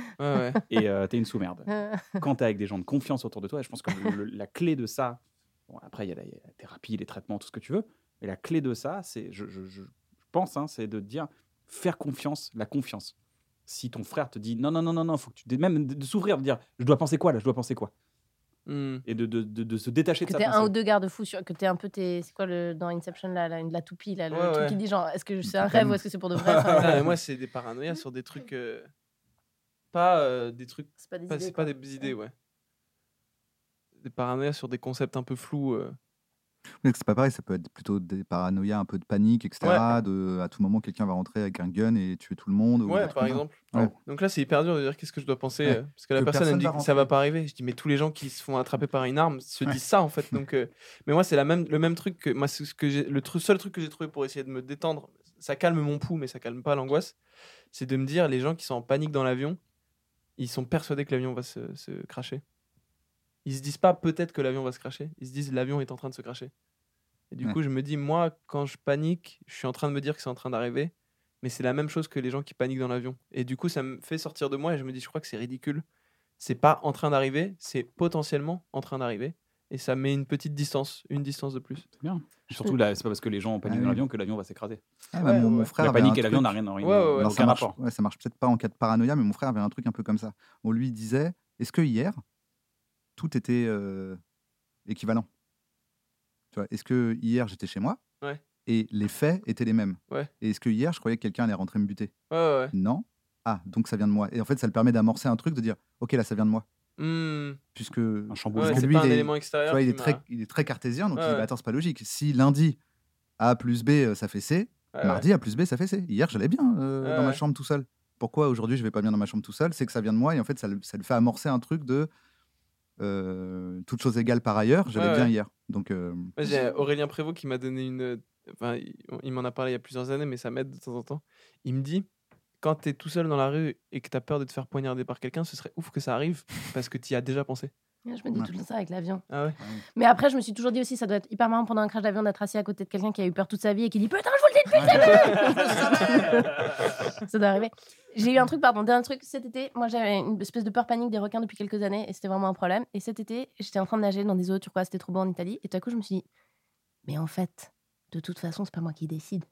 et euh, tu es une sous-merde. <laughs> Quand tu es avec des gens de confiance autour de toi, et je pense que le- la clé de ça, bon, après il y, a la il y a la thérapie, les traitements, tout ce que tu veux, mais la clé de ça, c'est, je, je- je- je pense, hein, c'est de dire faire confiance, la confiance. Si ton frère te dit non, non, non, non, non, faut que tu. Même de, de s'ouvrir, de dire je dois penser quoi là, je dois penser quoi? Hmm. Et de, de, de- de se détacher Que de t'es sa un ou deux garde-fous, sur- que t'es un peu tes. C'est quoi le, dans Inception, là, la, la toupie, là, le Ouais, truc ouais. qui dit genre, est-ce que c'est un rêve ou est-ce que c'est pour de <laughs> vrai Enfin, mais moi, c'est des paranoïas sur des trucs. euh, Pas euh, des trucs. C'est pas des pas- idées. Pas des idées, ouais. Des paranoïas sur des concepts un peu flous. euh. C'est pas pareil, ça peut être plutôt des paranoïas, un peu de panique, etc. De, à tout moment, quelqu'un va rentrer avec un gun et tuer tout le monde. ou des Ouais, trucs par ça. exemple. Ouais. Donc là, c'est hyper dur de dire qu'est-ce que je dois penser. Ouais. euh, Parce que la Que personne, elle me dit va que ça va rentrer. pas arriver. Je dis, mais tous les gens qui se font attraper par une arme se Ouais. disent ça, en fait. Donc, euh, Mais moi, c'est la même, le même truc que. Moi, c'est ce que j'ai- le tru- seul truc que j'ai trouvé pour essayer de me détendre, ça calme mon pouls, mais ça calme pas l'angoisse, c'est de me dire, les gens qui sont en panique dans l'avion, ils sont persuadés que l'avion va se, se cracher. Ils se disent pas peut-être que l'avion va se cracher, ils se disent l'avion est en train de se cracher. Et du Ouais. coup, je me dis, moi, quand je panique, je suis en train de me dire que c'est en train d'arriver, mais c'est la même chose que les gens qui paniquent dans l'avion. Et du coup, ça me fait sortir de moi et je me dis, je crois que c'est ridicule. C'est pas en train d'arriver, c'est potentiellement en train d'arriver. Et ça met une petite distance, une distance de plus. C'est bien. Surtout là, c'est pas parce que les gens ont Ah dans l'avion que l'avion va s'écraser. Ah, bah, Ouais, mon, ouais. frère La panique et l'avion n'a rien, rien, Ouais, ouais, ouais. n'a Alors, ça marche, ça marche peut-être pas en cas de paranoïa, mais mon frère avait un truc un peu comme ça. On lui disait est-ce que hier, tout était euh, équivalent Tu vois, Est-ce que hier, j'étais chez moi Ouais. et les faits étaient les mêmes Ouais. Et est-ce que hier, je croyais que quelqu'un allait rentrer me buter? Ouais, ouais, ouais. Non. Ah, donc ça vient de moi. Et en fait, ça le permet d'amorcer un truc, de dire ok, là, ça vient de moi. Hmm. Puisque Un chamboulement. Parce que c'est lui, pas un il est- élément tu extérieur. vois, il, est très, m'a- il est très cartésien, donc Ouais, il dit bah, attends, c'est pas logique. Si lundi, A plus B, euh, ça fait C, Ouais, ouais. Mardi, A plus B, ça fait C. Hier, j'allais bien euh, Ouais, dans ma chambre tout seul. Pourquoi aujourd'hui, je vais pas bien dans ma chambre tout seul? C'est que ça vient de moi et en fait, ça le fait amorcer un truc de euh, toute chose égale par ailleurs, Ouais, bien ouais. hier. Donc, euh, j'ai Aurélien Prévost qui m'a donné une. euh, Enfin, il, il m'en a parlé il y a plusieurs années, mais ça m'aide de temps en temps. Il me dit quand tu es tout seul dans la rue et que tu as peur de te faire poignarder par quelqu'un, ce serait ouf que ça arrive parce que tu y as déjà pensé. Je me dis tout le temps ça avec l'avion. Ah ouais Mais après, je me suis toujours dit aussi, ça doit être hyper marrant pendant un crash d'avion d'être assis à côté de quelqu'un qui a eu peur toute sa vie et qui dit Putain, je vous le dis depuis le début <laughs> Ça doit arriver. J'ai eu un truc, pardon, dernier truc. Cet été, moi j'avais une espèce de peur panique des requins depuis quelques années et c'était vraiment un problème. Et cet été, j'étais en train de nager dans des eaux turquoise, c'était trop beau en Italie. Et tout à coup, je me suis dit Mais en fait, de toute façon, c'est pas moi qui décide.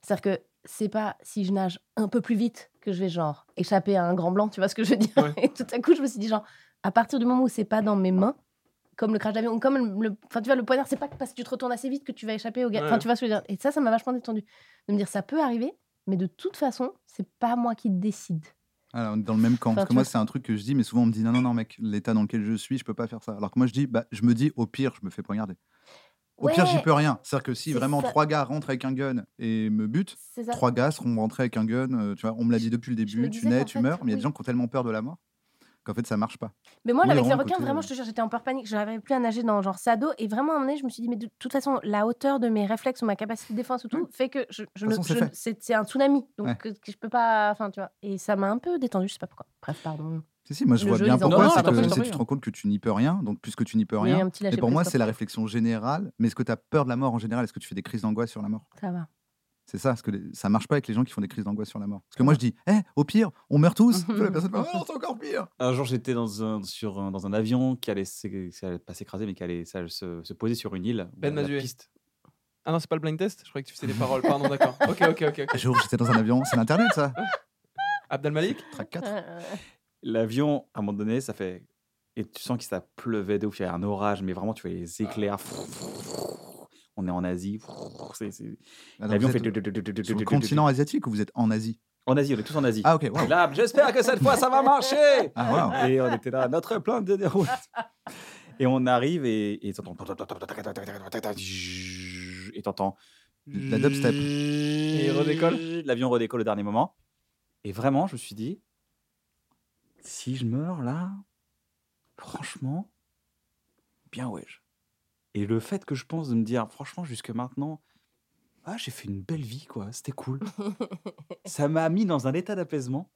C'est-à-dire que c'est pas si je nage un peu plus vite que je vais genre échapper à un grand blanc, tu vois ce que je veux dire? Ouais. Et tout à coup, je me suis dit genre, à partir du moment où c'est pas dans mes mains, comme le crash d'avion, ou comme le, enfin tu vois, le poignard, c'est pas parce que tu te retournes assez vite que tu vas échapper au gars. Enfin, Ouais. tu veux dire. Et ça, ça m'a vachement détendu. De me dire, ça peut arriver, mais de toute façon, c'est pas moi qui décide. on est dans le même camp. Enfin, Parce que moi, c'est un truc que je dis, mais souvent on me dit non, non, non, mec, l'état dans lequel je suis, je peux pas faire ça. Alors que moi, je dis, bah, je me dis, au pire, je me fais poignarder. Au pire, j'y Ouais, peux rien. C'est-à-dire que si vraiment ça. trois gars rentrent avec un gun et me butent, trois gars seront rentrés avec un gun. euh, tu vois, on me l'a dit depuis le début, tu nais, tu fait, meurs. Mais il y a des gens qui ont tellement peur de la mort qu'en fait, ça marche pas. Mais moi, avec les requins, vraiment, euh, je te jure, j'étais en peur panique. Je n'arrivais plus à nager dans genre sado. Et vraiment, à un moment donné, je me suis dit, mais de toute façon, la hauteur de mes réflexes ou ma capacité de défense ou tout fait que je, je façon, je-. C'est un tsunami. Donc, Ouais. que, je peux pas. Enfin, tu vois. Et ça m'a un peu détendu, je sais pas pourquoi. Bref, pardon. Si, si, moi je Le vois jeu, bien pourquoi. c'est Non, non, que prie. tu te rends compte que tu n'y peux rien. Donc, puisque tu n'y peux rien. Et pour moi, c'est la réflexion générale. Mais est-ce que tu as peur de la mort en général? Est-ce que tu fais des crises d'angoisse sur la mort? Ça va. C'est ça, parce que les- ça marche pas avec les gens qui font des crises d'angoisse sur la mort. Parce que moi je dis, eh, au pire, on meurt tous. <laughs> La personne fait, oh, c'est encore pire. Un jour, j'étais dans un, sur un, dans un avion qui allait, pas s'écraser, mais qui allait ça se, se poser sur une île. Ben Mazué. piste. Ah non, c'est pas le blind test? Je croyais que tu faisais les paroles. Pardon, d'accord. Ok, ok, ok. ok. Un jour, j'étais dans un avion, c'est l'internet ça. <laughs> Abdel Malik? Track 4. Euh, <laughs> L'avion, à un moment donné, ça fait. Et tu sens que ça pleuvait de ouf, il y avait un orage, mais vraiment, tu vois les éclairs. On est en Asie. L'avion fait. sur le continent asiatique ou vous êtes en Asie En Asie, on est tous en Asie. Ah ok, Et wow. là, j'espère que cette fois, ça va marcher. Ah, wow. Et on était là, notre plan de déroute. Et on arrive et et t'entends. Et t'entends. La dubstep. il redécolle L'avion redécolle au dernier moment. Et vraiment, je me suis dit, Si je meurs là, franchement, bien ouais. Et le fait que je pense de me dire, franchement, jusque maintenant, ah, j'ai fait une belle vie, quoi. C'était cool. <laughs> ça m'a mis dans un état d'apaisement.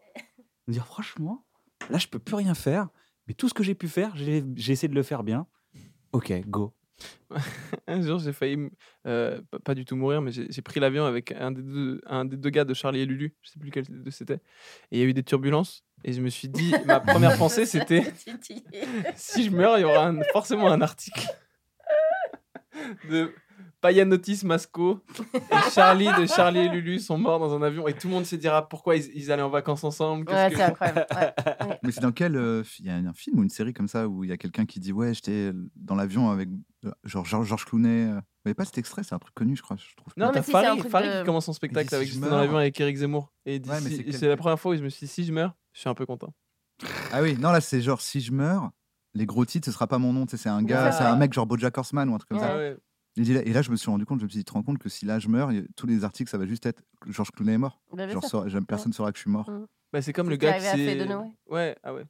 Me dire, franchement, là, je peux plus rien faire. Mais tout ce que j'ai pu faire, j'ai j'ai essayé de le faire bien. Ok, go. <laughs> Un jour, j'ai failli, euh, pas- pas du tout mourir, mais j'ai j'ai pris l'avion avec un des, deux, un des deux gars de Charlie et Lulu. Je sais plus lequel des deux c'était. Et il y a eu des turbulences. Et je me suis dit, ma première <laughs> pensée, c'était si je meurs, il y aura un- forcément un article de Payanotis Masco et Charlie de Charlie et Lulu sont morts dans un avion. Et tout le monde se dira pourquoi ils, ils allaient en vacances ensemble. qu'est-ce Ouais, que- c'est incroyable. ouais. Mais c'est dans quel. euh, Il y a un film ou une série comme ça où il y a quelqu'un qui dit Ouais, j'étais dans l'avion avec euh, genre Georges Clooney. euh. Vous voyez pas cet extrait? C'est un truc connu, je crois. Je trouve. Non, mais si, c'est un Farid, truc Farid de- qui commence son spectacle avec J'étais dans l'avion avec Eric Zemmour. Et il dit, Ouais, mais si- c'est et quel- c'est la première fois où je me suis dit si je meurs, je suis un peu content. Ah oui, non, là, c'est genre si je meurs, les gros titres, ce sera pas mon nom. tu sais, C'est un gars, Ouais, c'est ouais. un mec genre Bojack Horseman ou un truc comme Ouais. ça. Ah Et là, je me suis rendu compte, je me suis dit, tu te rends compte que si là je meurs, tous les articles, ça va juste être Georges Clooney est mort. Bah, Genre, personne ne saura que je suis mort. Mm. Bah, c'est comme le gars qui s'est. Ouais, ah ouais.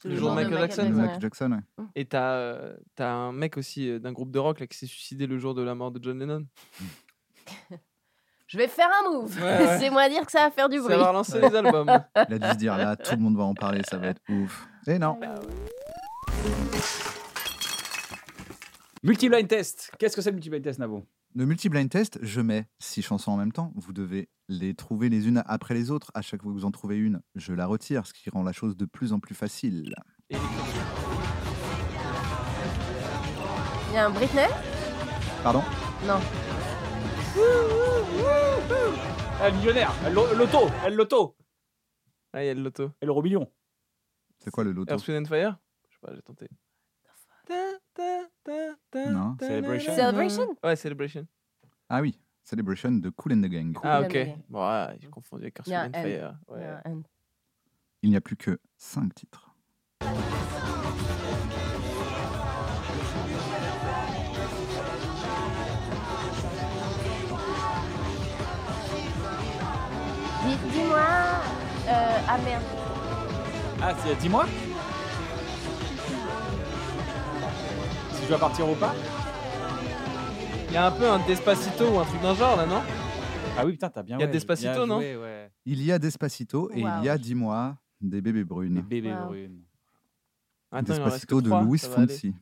C'est Le le jour de Michael Jackson, Jackson, ouais. Jackson, ouais. Et t'as euh, t'as un mec aussi euh, d'un groupe de rock là, qui s'est suicidé le jour de la mort de John Lennon. <laughs> Je vais faire un move. Ouais, ouais. <laughs> C'est moi dire que ça va faire du Ça bruit. va relancer les <laughs> albums. Il a dû se dire là, tout le monde va en parler, ça va être ouf. Et non. Multi-blind test. Qu'est-ce que c'est le multi-blind test, Navo Le multi-blind test, je mets six chansons en même temps. Vous devez les trouver les unes après les autres. À chaque fois que vous en trouvez une, je la retire, ce qui rend la chose de plus en plus facile. Il y a un Britney? Pardon? Non. Ah, millionnaire. Elle lo- Loto. Elle loto. Ah, il y a le loto. Elle euro million. C'est quoi le loto? Earth, Wind and Fire? Pas, j'ai tenté. Non. Celebration? Celebration? Ouais, Celebration. Ah oui, Celebration de Cool and the Gang. Ah, Cool ok. and the Gang. Bon, ouais, j'ai confondu avec Earth, Il y a Wind un and N. Fire. Ouais. un- Il n'y a plus que cinq titres. Dis- Dis-moi. euh, ah merde. Ah, c'est- dis-moi. Si je dois partir ou pas Il y a un peu un Despacito ou un truc d'un genre là, non Ah oui, putain, t'as bien Il y a ouais, Despacito, non joué, ouais. Il y a Despacito et Wow. il y a, dis-moi, des bébés brunes. bébés Wow. brunes. Attends, Despacito de aller. Fonsi.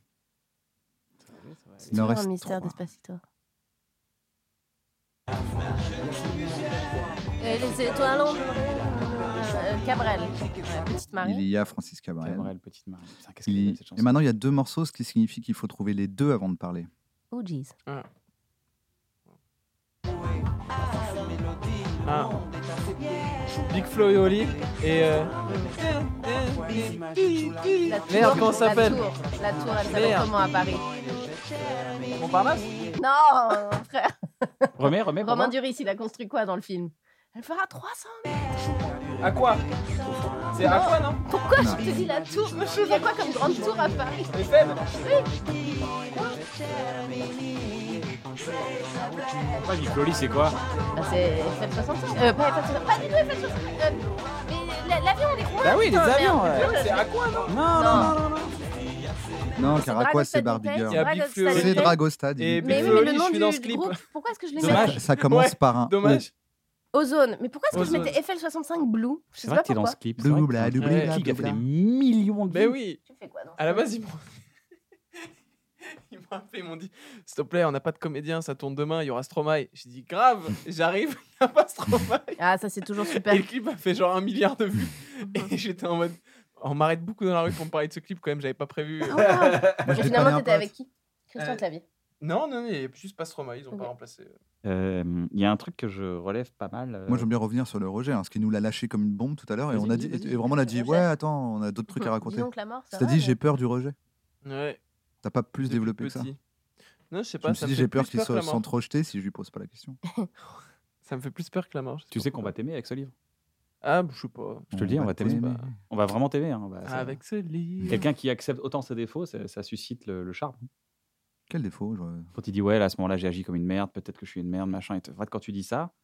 C'est toujours un mystère. Despacito. Et les étoiles euh, Cabrel. Ouais, Petite Marie. Il y a Francis Cabrel. Cabrel, petite Marie. Putain, qu'est-ce Il qu'elle est y- belle, cette chanson. Et maintenant, il y a deux morceaux, ce qui signifie qu'il faut trouver les deux avant de parler. Oh jeez. Ah. Big Flo et Oli. Et. euh, Merde, comment ça la s'appelle tour, La tour, elle s'appelle comment à Paris Montparnasse Non, frère. Remets, remets, Romain Romain. Duris, il a construit quoi dans le film? Elle fera 300 mètres. À quoi C'est à quoi, non Pourquoi Non. je te dis la tour Il y a quoi comme grande tour à Paris Eiffel Pas Big Floli, c'est quoi Bah, C'est Eiffel 65. Euh, pas Eiffel 65. Pas du tout Eiffel 65. Euh, mais la- l'avion, les gros. Bah oui, les avions, ouais. C'est à quoi, non Non, non, non, non, non. Non, C'est Caracois, c'est Barbie Girl. Il y a Big Dragostad Flo et C'est. Dragostad. Et Mais oui, mais le je nom suis du, dans ce du clip. groupe, pourquoi est-ce que je l'ai Dommage. mis Ça commence Ouais, par un Dommage. Ozone. Mais pourquoi est-ce que je mettais Eiffel 65 Blue? Je C'est sais vrai pas que t'es dans pourquoi. ce clip. C'est vrai que bla, c'est un blou, clip bla, qui a fait des millions de Mais vues. oui Tu fais quoi dans À la base, ils m'ont. <laughs> Ils m'ont appelé, ils m'ont dit S'il te plaît, on n'a pas de comédien, ça tourne demain, il y aura Stromae. J'ai dit Grave, j'arrive, il n'y a pas Stromae. Ah, ça c'est toujours super. Et le clip a fait genre un milliard de vues. Et <laughs> j'étais en mode. On m'arrête beaucoup dans la rue pour me parler de ce clip, quand même, j'avais pas prévu. Ah, wow. <laughs> Moi, je Et l'ai finalement, t'étais avec qui? Christian Euh, Clavier. Non, non, il n'y a juste pas Stromae, ils ont pas remplacé. Euh, Il y a un truc que je relève pas mal. euh, Moi, j'aime bien revenir sur le rejet, hein, parce qu'il nous l'a lâché comme une bombe tout à l'heure, et on a dit, et vraiment, on a dit, Rejet. ouais, attends, on a d'autres trucs à raconter. T'as dit, mais- j'ai peur du rejet. Ouais. T'as pas plus depuis développé que ça. Non, je sais Je pas. me ça suis dit, j'ai peur qu'il sente rejeté si je lui pose pas la question. <laughs> Ça me fait plus peur que la mort. Tu sais qu'on va t'aimer avec ce livre. Ah, je sais pas. Je te le dis, on va t'aimer. t'aimer. On va vraiment t'aimer. hein, bah, Avec ce livre. Quelqu'un qui accepte autant ses défauts, ça, ça suscite le, le charme. Quel défaut je- Quand il dit ouais, là, à ce moment-là, j'ai agi comme une merde, peut-être que je suis une merde, machin. Et en fait, quand tu dis ça,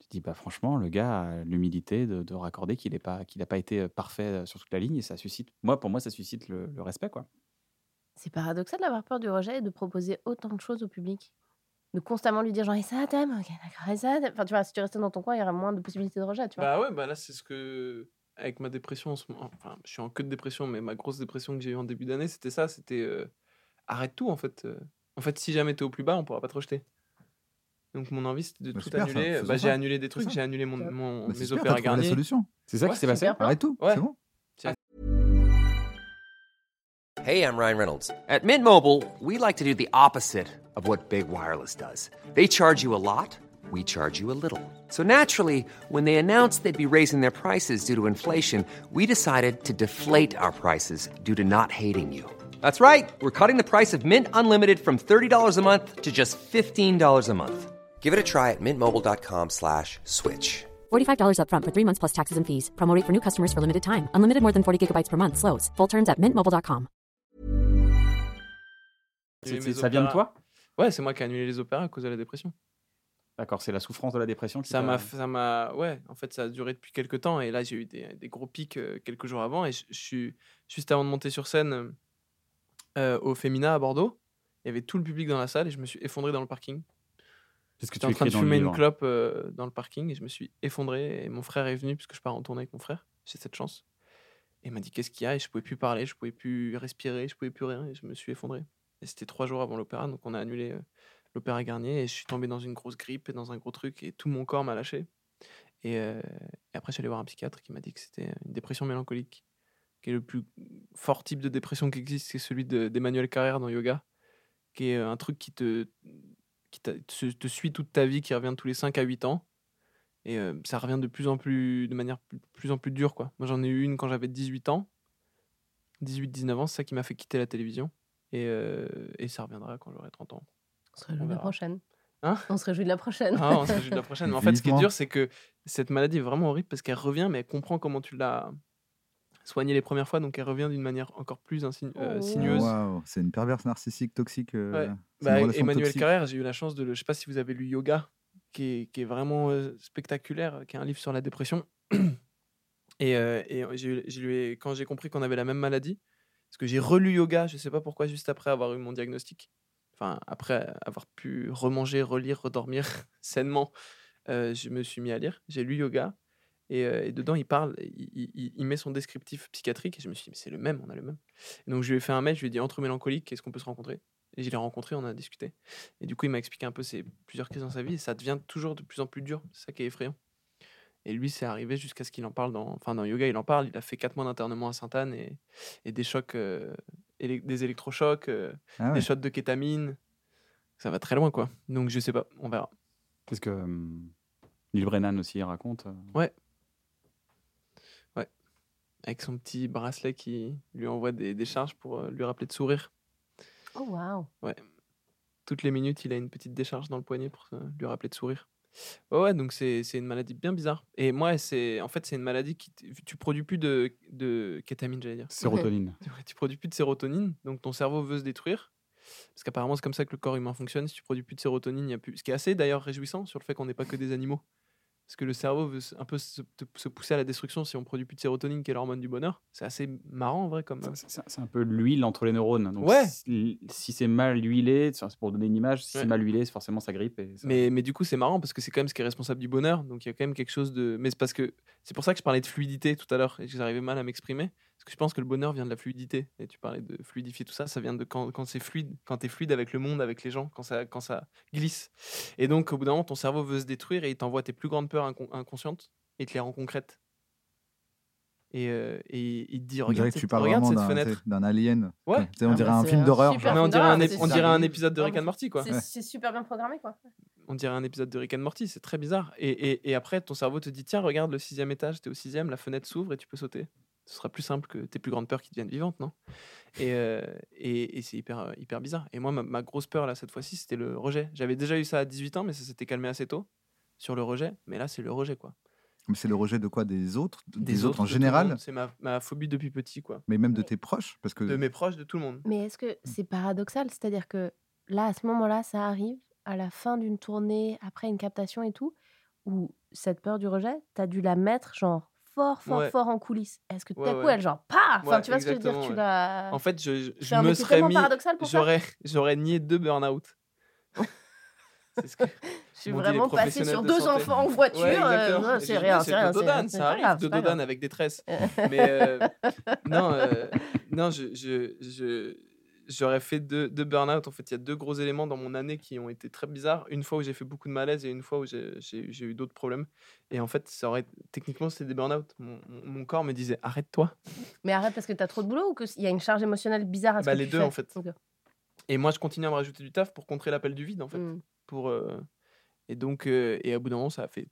Tu te dis, bah, franchement, le gars a l'humilité de, de raccorder qu'il n'a pas, qu'il a pas été euh, parfait euh, sur toute la ligne et ça suscite, moi, pour moi, ça suscite le, le respect, quoi. C'est paradoxal d'avoir peur du rejet et de proposer autant de choses au public. De constamment lui dire genre, et ça, t'aimes? Ok, d'accord, et ça, t'aimes? Enfin, tu vois, si tu restais dans ton coin, il y aurait moins de possibilités de rejet, tu vois. Bah ouais, bah là, c'est ce que. Avec ma dépression en ce moment. Enfin, je suis en queue de dépression, mais ma grosse dépression que j'ai eue en début d'année, c'était ça. C'était. euh, arrête tout, en fait. euh. En fait, si jamais t'es au plus bas, on pourra pas te rejeter. Donc, mon envie, c'était de Bah, tout super, annuler. faisons Bah, j'ai annulé des trucs, j'ai annulé mon, mon- Bah, c'est mes super, opéras Garnier. solution. C'est ça Ouais, qui s'est passé. Arrête tout, Ouais. c'est bon. Hey, I'm Ryan Reynolds. At Mint Mobile, we like to do the opposite of what Big Wireless does. They charge you a lot, we charge you a little. So naturally, when they announced they'd be raising their prices due to inflation, we decided to deflate our prices due to not hating you. That's right. We're cutting the price of Mint Unlimited from $30 a month to just $15 a month. Give it a try at mintmobile.com slash switch. $45 upfront for three months plus taxes and fees. Promo rate for new customers for limited time. Unlimited more than 40 gigabytes per month. Slows. Full terms at mintmobile.com. Ça vient de toi? Ouais, c'est moi qui ai annulé les opéras à cause de la dépression. D'accord, c'est la souffrance de la dépression qui Ça m'a, ça m'a, ouais, en fait, ça a duré depuis quelques temps et là, j'ai eu des, des gros pics euh, quelques jours avant et je, je suis juste avant de monter sur scène euh, au Femina à Bordeaux. Il y avait tout le public dans la salle et je me suis effondré dans le parking. C'est ce que tu en train de fumer une clope euh, dans le parking et je me suis effondré et mon frère est venu puisque je pars en tournée avec mon frère. J'ai cette chance. Et il m'a dit qu'est-ce qu'il y a? Et je pouvais plus parler, je pouvais plus respirer, je pouvais plus rien et je me suis effondré. Et c'était trois jours avant l'opéra, donc on a annulé euh, l'opéra Garnier et je suis tombé dans une grosse grippe et dans un gros truc et tout mon corps m'a lâché. Et, euh, et après, je suis allé voir un psychiatre qui m'a dit que c'était une dépression mélancolique, qui est le plus fort type de dépression qui existe, c'est celui de- d'Emmanuel Carrère dans Yoga, qui est euh, un truc qui te, qui te, te suit toute ta vie, qui revient tous les 5 à 8 ans. Et euh, ça revient de plus en plus, de manière plus, plus en plus dure. Quoi. Moi, j'en ai eu une quand j'avais 18 ans. 18-19 ans, c'est ça qui m'a fait quitter la télévision. Et, euh, et ça reviendra quand j'aurai 30 ans. On se réjouit de la prochaine. Hein? On se réjouit de la prochaine. Ah, on se réjouit de la prochaine. Mais en fait, ce qui est dur, c'est que cette maladie est vraiment horrible parce qu'elle revient, mais elle comprend comment tu l'as soignée les premières fois, donc elle revient d'une manière encore plus insinu- euh, Oh. sinueuse. C'est une perverse narcissique toxique. euh, Ouais. Bah, Emmanuel toxique. Carrère, j'ai eu la chance de le. Je sais pas si vous avez lu Yoga, qui est, qui est vraiment euh, spectaculaire, qui est un livre sur la dépression. <clears throat> et euh, et j'ai eu- j'ai lu- quand j'ai compris qu'on avait la même maladie, parce que j'ai relu Yoga, je sais pas pourquoi, juste après avoir eu mon diagnostic, enfin, après avoir pu remanger, relire, redormir <laughs> sainement, euh, je me suis mis à lire. J'ai lu Yoga. Et, euh, et dedans, il parle, il, il- il- il met son descriptif psychiatrique. Et je me suis dit, mais c'est le même, on a le même. Et donc, je lui ai fait un mail, je lui ai dit, entre mélancolique, est-ce qu'on peut se rencontrer? Et je l'ai rencontré, on a discuté. Et du coup, il m'a expliqué un peu ses plusieurs crises dans sa vie. Et ça devient toujours de plus en plus dur. C'est ça qui est effrayant. Et lui, c'est arrivé jusqu'à ce qu'il en parle dans. Enfin, dans Yoga, il en parle. Il a fait 4 mois d'internement à Sainte-Anne et, et des chocs, euh, élec- des électrochocs, euh, Ah ouais. des shots de kétamine. Ça va très loin, quoi. Donc, je sais pas, on verra. Parce que hum, Neil Brennan aussi il raconte. euh, Avec son petit bracelet qui lui envoie des, des charges pour euh, lui rappeler de sourire. Oh, waouh. Toutes les minutes, il a une petite décharge dans le poignet pour euh, lui rappeler de sourire. Ouais, ouais, donc c'est c'est une maladie bien bizarre. Et moi, c'est en fait, c'est une maladie qui. Tu produis plus de, de kétamine, j'allais dire. Sérotonine. <laughs> Ouais, tu produis plus de sérotonine, donc ton cerveau veut se détruire. Parce qu'apparemment, c'est comme ça que le corps humain fonctionne. Si tu produis plus de sérotonine, il y a plus. Ce qui est assez d'ailleurs réjouissant sur le fait qu'on n'est pas que des animaux. Parce que le cerveau veut un peu se, pousser à la destruction si on produit plus de sérotonine, qui est l'hormone du bonheur. C'est assez marrant en vrai comme. euh, C'est- c'est un peu l'huile entre les neurones. Donc Ouais. Si, si c'est mal huilé, c'est pour donner une image, si Ouais. c'est mal huilé, c'est forcément ça grippe. Et ça- Mais, mais du coup, c'est marrant parce que c'est quand même ce qui est responsable du bonheur. Donc il y a quand même quelque chose de. Mais c'est parce que. C'est pour ça que je parlais de fluidité tout à l'heure et que j'arrivais mal à m'exprimer. Parce que je pense que le bonheur vient de la fluidité. Et tu parlais de fluidifier tout ça. Ça vient de quand, quand c'est fluide, quand tu es fluide avec le monde, avec les gens, quand ça, quand ça glisse. Et donc, au bout d'un moment, ton cerveau veut se détruire et il t'envoie tes plus grandes peurs incon- inconscientes et te les rend concrètes. Et, euh, et il te dit On dirait Regarde, que tu cette, parles regarde vraiment cette d'un fenêtre. d'un alien. Ouais. Sais, On Ah dirait bah, un film d'horreur. on dirait, un, on dirait épisode de Ah Rick and Morty, quoi. C'est c'est super bien programmé, quoi. on dirait un épisode de Rick and Morty, c'est très bizarre. Et, et- et après, ton cerveau te dit tiens, regarde le sixième étage, t'es au sixième, la fenêtre s'ouvre et tu peux sauter. Ce sera plus simple que tes plus grandes peurs qui deviennent vivantes, non? Et, euh, et, et c'est hyper, euh, hyper bizarre. Et moi, ma, ma grosse peur, là, cette fois-ci, c'était le rejet. J'avais déjà eu ça à 18 ans, mais ça s'était calmé assez tôt sur le rejet. Mais là, c'est le rejet, quoi. Mais c'est le rejet de quoi? Des autres? Des, autres en général? C'est ma, ma phobie depuis petit, quoi. Mais même de tes proches? Parce que De mes proches, de tout le monde. Mais est-ce que c'est paradoxal? C'est-à-dire que là, à ce moment-là, ça arrive à la fin d'une tournée, après une captation et tout, où cette peur du rejet, tu as dû la mettre genre fort, fort, Ouais. fort en coulisses. Est-ce que tout à coup, elle genre pas Enfin, tu vois ce que je veux dire Tu l'as. En fait, je, je- me serais mis. J'aurais, <laughs> j'aurais nié deux burn-out. <laughs> C'est ce que- Je suis vraiment passée sur de deux santé. enfants en voiture. Ouais, euh, non, c'est rien, c'est rien. Dodo c'est- Dan, c'est ça arrive, grave, c'est Dodo pas Dan grave. avec détresse. <laughs> Mais euh, non, euh, non, je, je, je- j'aurais fait deux, deux burn-out. En fait, il y a deux gros éléments dans mon année qui ont été très bizarres. Une fois où j'ai fait beaucoup de malaise et une fois où j'ai, j'ai- j'ai eu d'autres problèmes. Et en fait, ça aurait, techniquement, c'était des burn-out. Mon, corps me disait arrête-toi. Mais arrête parce que t'as trop de boulot ou qu'il y a une charge émotionnelle bizarre à ce Bah, que les tu deux, fais? en fait. Et moi, je continue à me rajouter du taf pour contrer l'appel du vide, en fait. Mm. Pour, euh, Et donc, euh, et à bout d'un moment, ça a fait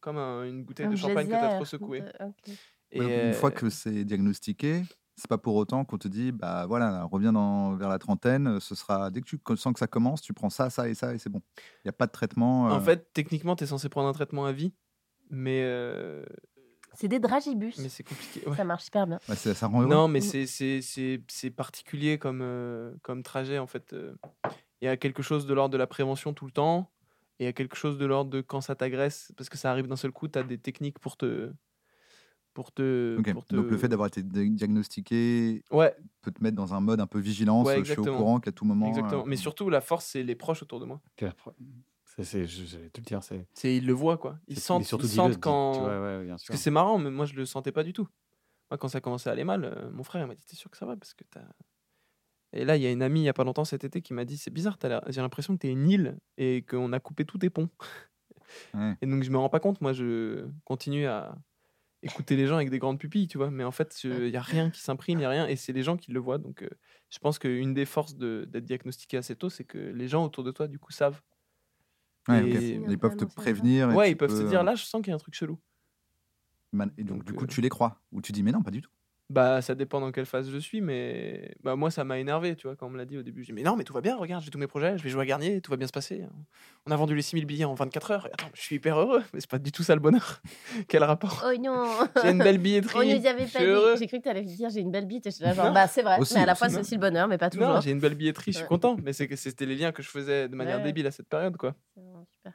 comme un- une bouteille Un de champagne que t'as trop geyser secoué. de- ok. Et Ouais, Une fois euh, que c'est diagnostiqué, c'est pas pour autant qu'on te dit, bah voilà, reviens dans, vers la trentaine, ce sera dès que tu sens que ça commence, tu prends ça, ça et ça et c'est bon. Il n'y a pas de traitement. En euh, fait, techniquement, tu es censé prendre un traitement à vie, mais, euh, C'est des dragibus. mais c'est compliqué. ouais. Ça marche super bien. bah, ça rend heureux. Non, mais Mm. c'est- c'est c'est- c'est particulier comme, euh, comme trajet, en fait. euh. Il y a quelque chose de l'ordre de la prévention tout le temps, et il y a quelque chose de l'ordre de quand ça t'agresse, parce que ça arrive d'un seul coup, tu as des techniques pour te... Pour te, Ok, pour te... Donc le fait d'avoir été di- diagnostiqué Ouais, peut te mettre dans un mode un peu vigilance. Ouais, je suis au courant qu'à tout moment. exactement. euh, Mais surtout, la force, c'est les proches autour de moi. C'est- J'allais te le dire, c'est. C'est ils le voient, quoi. Ils c'est- sentent, surtout ils sentent quand... tu vois, ouais, bien Parce que c'est marrant, mais moi je le sentais pas du tout. Moi, quand ça commençait à aller mal, euh, mon frère il m'a dit T'es sûr que ça va? Parce que t'as. Et là, il y a une amie il y a pas longtemps cet été qui m'a dit C'est bizarre, t'as l'air- j'ai l'impression que t'es une île et qu'on a coupé tous tes ponts. Ouais. Et donc je me rends pas compte, moi je continue à écouter les gens avec des grandes pupilles, tu vois. Mais en fait, il y a rien qui s'imprime, il y a rien, et c'est les gens qui le voient. Donc euh, je pense qu'une des forces de- d'être diagnostiqué assez tôt, c'est que les gens autour de toi, du coup, savent. Ouais, Ils peuvent te prévenir. et Ouais, ils peuvent se peux, dire euh, Là, je sens qu'il y a un truc chelou. Et donc, Donc, du coup, euh, tu les crois? Ou tu dis, mais non, pas du tout. Bah, ça dépend dans quelle phase je suis, mais bah, moi, ça m'a énervé, tu vois, quand on me l'a dit au début. J'ai dit, mais non, mais tout va bien, regarde, j'ai tous mes projets, je vais jouer à Garnier, tout va bien se passer. On a vendu les 6000 billets en 24 heures. Attends, je suis hyper heureux, mais c'est pas du tout ça le bonheur. <laughs> Quel rapport? Oh non <laughs> J'ai une belle On billetterie. nous y avait je pas suis dit. heureux. J'ai cru que tu allais dire j'ai une belle bite. Et je suis là, genre, Non. bah c'est vrai. Aussi, mais à la fois, c'est aussi le bonheur, mais pas toujours. Non, j'ai une belle billetterie, je suis Ouais. content, mais c'est que c'était les liens que je faisais de manière Ouais. débile à cette période, quoi. Super.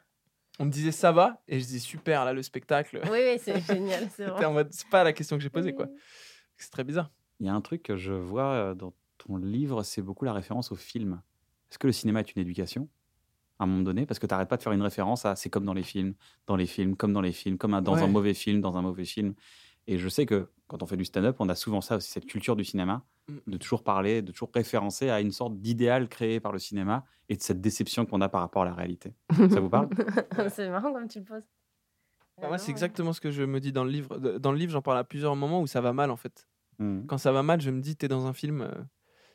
On me disait ça va, et je dis super, là, le spectacle. Oui, oui, c'est génial. C'est <laughs> pas la question que j'ai posée, quoi. C'est très bizarre. Il y a un truc que je vois euh, dans ton livre, c'est beaucoup la référence au film. Est-ce que le cinéma est une éducation à un moment donné? Parce que tu n'arrêtes pas de faire une référence à c'est comme dans les films, dans les films, comme dans les films, comme un- dans un mauvais film, dans un mauvais film. Et je sais que quand on fait du stand-up, on a souvent ça aussi, cette culture du cinéma, Mm. de toujours parler, de toujours référencer à une sorte d'idéal créé par le cinéma et de cette déception qu'on a par rapport à la réalité. Ça vous parle? <laughs> C'est marrant comme tu le poses. Bah, moi, c'est exactement ce que je me dis dans le livre. Dans le livre, j'en parle à plusieurs moments où ça va mal, en fait. Mm. Quand ça va mal, je me dis, t'es dans un film, euh,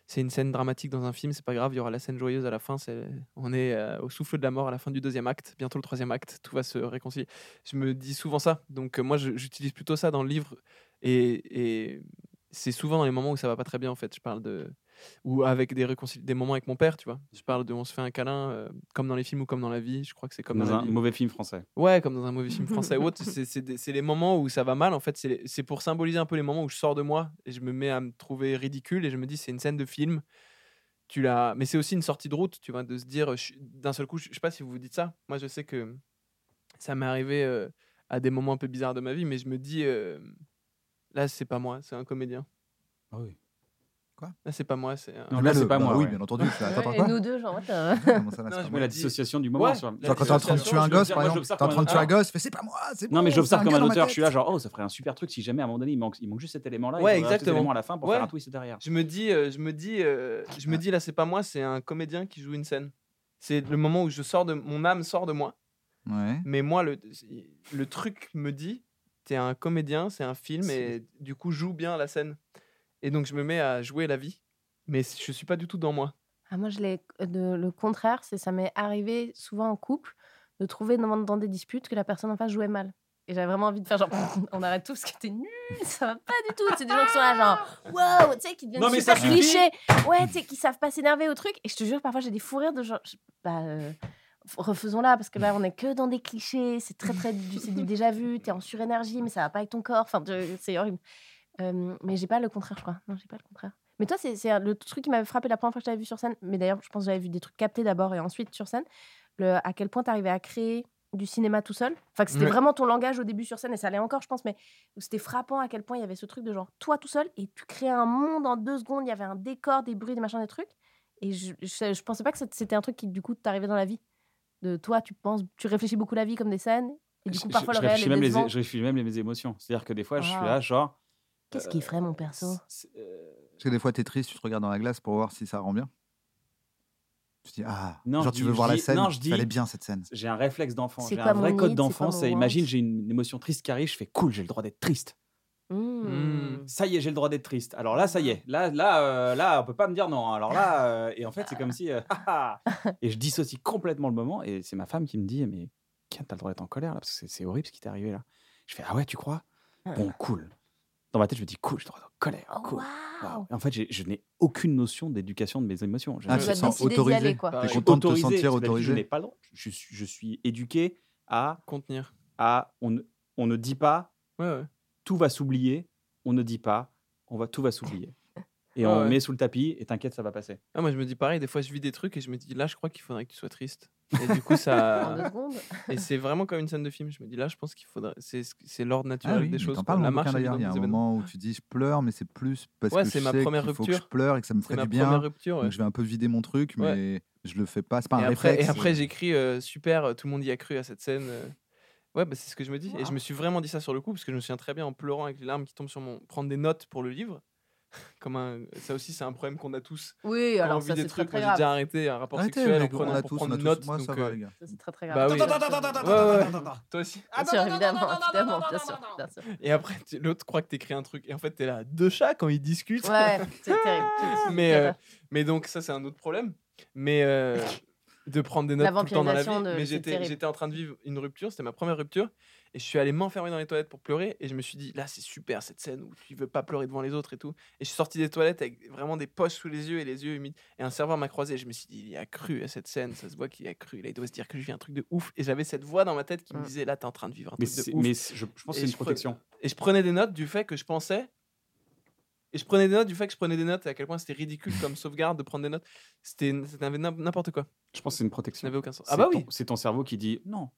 c'est une scène dramatique dans un film, c'est pas grave, il y aura la scène joyeuse à la fin. c'est- On est euh, au souffle de la mort à la fin du deuxième acte, bientôt le troisième acte, tout va se réconcilier. Je me dis souvent ça. Donc, euh, moi, j'utilise plutôt ça dans le livre. Et, et c'est souvent dans les moments où ça va pas très bien, en fait. Je parle de. Ou avec des, réconcili- des moments avec mon père, tu vois. Je parle de on se fait un câlin, euh, comme dans les films ou comme dans la vie. Je crois que c'est comme Dans dans la un vie. mauvais film français. Ouais, comme dans un mauvais film français <laughs> ou autre. C'est- C'est des- c'est les moments où ça va mal, en fait. C'est les- C'est pour symboliser un peu les moments où je sors de moi et je me mets à me trouver ridicule et je me dis, c'est une scène de film. Tu l'as... Mais c'est aussi une sortie de route, tu vois, de se dire, je- d'un seul coup, je je sais pas si vous vous dites ça. Moi, je sais que ça m'est arrivé euh, à des moments un peu bizarres de ma vie, mais je me dis, euh, là, c'est pas moi, c'est un comédien. Ah oui. Là, c'est pas moi, c'est un. Non, là, c'est pas bah moi, Oui, ouais. bien entendu. je attends, attends, Ouais, quoi et nous deux, genre, ça, là, Non, c'est je pas me la dissociation du moment. Ouais, Genre, quand t'es en train de tuer un gosse, par exemple, t'es en train de un- tuer un gosse, fais c'est pas moi, c'est Non, mais un comme un auteur. Je suis là, genre, oh, ça ferait un super truc si jamais à un moment donné, il manque, il manque juste cet élément-là. Ouais, exactement. à la fin pour faire un twist derrière. Je me dis, euh, je me dis, euh, je me dis là, c'est pas moi, c'est un comédien qui joue une scène. C'est le moment où je sors de mon âme sort de moi. Ouais. Mais moi, le, le truc me dit, t'es un comédien, c'est un film, et du coup, joue bien la scène. Et donc, je me mets à jouer la vie, mais je suis pas du tout dans moi. Ah, moi, je l'ai de, le contraire, c'est ça m'est arrivé souvent en couple de trouver dans, dans des disputes que la personne en face jouait mal. Et j'avais vraiment envie de faire genre, <laughs> on arrête tout ce qui était nul, ça va pas du tout. C'est des gens qui sont là, genre, wow, tu sais, qui deviennent Non, super clichés. Ouais, tu sais, qui savent pas s'énerver au truc. Et je te jure, parfois, j'ai des fous rires de genre, je- bah, euh, refaisons là, parce que là, on est que dans des clichés, c'est très, très, du, c'est du déjà vu, t'es en surénergie, mais ça va pas avec ton corps. Enfin, c'est horrible. Euh, mais j'ai pas le contraire, je crois. Non, j'ai pas le contraire. Mais toi, c'est le truc qui m'avait frappé la première fois que je t'avais vu sur scène. Mais d'ailleurs, je pense que j'avais vu des trucs captés d'abord et ensuite sur scène. Le, à quel point tu arrivais à créer du cinéma tout seul. Enfin, que c'était Ouais. vraiment ton langage au début sur scène, et ça allait encore, je pense, mais c'était frappant à quel point il y avait ce truc de genre, toi tout seul, et tu créais un monde en deux secondes, il y avait un décor, des bruits, des machins, des trucs. Et je, je, je pensais pas que c'était un truc qui, du coup, t'arrivait dans la vie. De toi, tu penses, tu réfléchis beaucoup la vie comme des scènes, et du coup, parfois je, le réel réfléchis est même les, je réfléchis même les émotions. C'est-à-dire que des fois, je suis Ah. là, genre. Qu'est-ce qu'il ferait, mon perso? c'est- euh, Parce que des fois, t'es triste, tu te regardes dans la glace pour voir si ça rend bien. Tu te dis, ah, Non, genre tu dis- veux voir la scène, non, je dis- fallait bien cette scène. J'ai un réflexe d'enfant. J'ai un vrai code need, c'est Imagine, j'ai une émotion triste qui arrive, je fais cool, j'ai le droit d'être triste. Mmh. Ça y est, j'ai le droit d'être triste. Alors là, ça y est. Là, là, euh, là, on peut pas me dire non. Alors là, euh, et en fait, c'est comme si. euh, <laughs> ah, ah. et je dissocie complètement le moment. Et c'est ma femme qui me dit Mais Ken, t'as le droit d'être en colère là, parce que c'est- c'est horrible ce qui t'est arrivé là. Je fais Ah ouais, tu crois? Bon, cool. Dans ma tête, je me dis Cool, d'être en colère. Oh, cool. en fait, je n'ai aucune notion d'éducation de mes émotions. Je- Ah, Tu te sens aller, content de te sentir Je n'ai pas le droit. Je suis, je suis éduqué à, Contenir. à on, ne- on ne dit pas Ouais, ouais. tout va s'oublier, on ne dit pas, on va, tout va s'oublier. <laughs> Et on ouais. met sous le tapis, et t'inquiète, ça va passer. Ah, moi, je me dis pareil, des fois, je vis des trucs et je me dis, là, je crois qu'il faudrait que tu sois triste. Et du coup, ça. <laughs> <laughs> et c'est vraiment comme une scène de film. Je me dis, là, je pense qu'il faudrait. C'est l'ordre Ah naturel oui, des choses. parles La marche bouquin, d'ailleurs. Il y a un moment où tu dis je pleure, mais c'est plus parce Ouais, que c'est je ma sais première qu'il faut que je rupture. pleure et que ça me ferait ma du bien. rupture. ouais. Donc je vais un peu vider mon truc, mais je le fais pas. C'est pas un Et après, réflexe. et après j'écris euh, super, euh, tout le monde y a cru à cette scène. euh. Ouais, bah, c'est ce que je me dis. Et je me suis vraiment dit ça sur le coup, parce que je me souviens très bien en pleurant avec les larmes qui tombent sur mon. prendre des notes pour le livre. Comme un... Ça aussi, c'est un problème qu'on a tous. Oui, Quand alors on vit ça, des c'est très trucs. très Moi, j'ai déjà grave. arrêté un rapport Arrêtez, sexuel en on pour tous, on prendre a tous. note. Moi, donc, ça va, les gars. C'est très très Bah grave. Toi aussi. Bien sûr, évidemment, évidemment, bien sûr, bien sûr. Et après, l'autre croit que t'écris un truc. Et en fait, t'es là, deux chats quand ils discutent. Ouais, c'est terrible. <laughs> mais, euh, mais donc, ça, c'est un autre problème. Mais euh, de prendre des notes tout le temps dans la vie. Mais j'étais j'étais en train de vivre une rupture. C'était ma première rupture. Et je suis allé m'enfermer dans les toilettes pour pleurer. Et je me suis dit, là, c'est super cette scène où tu veux pas pleurer devant les autres et tout. Et je suis sorti des toilettes avec vraiment des poches sous les yeux et les yeux humides. Et un serveur m'a croisé. Et je me suis dit, il y a cru à cette scène. Ça se voit qu'il y a cru. Là, il doit se dire que je vis un truc de ouf. Et j'avais cette voix dans ma tête qui me Mm. disait, là, t'es en train de vivre un Mais, truc de ouf. mais je, je pense que Et c'est une protection. Et je prenais des notes du fait que je pensais. Et je prenais des notes du fait que je prenais des notes et à quel point c'était ridicule comme sauvegarde de prendre des notes. C'était c'était n'im- n'importe quoi. Je pense que c'est une Ça protection. n'avait aucun sens. Ah bah ton- oui, C'est ton cerveau qui dit non,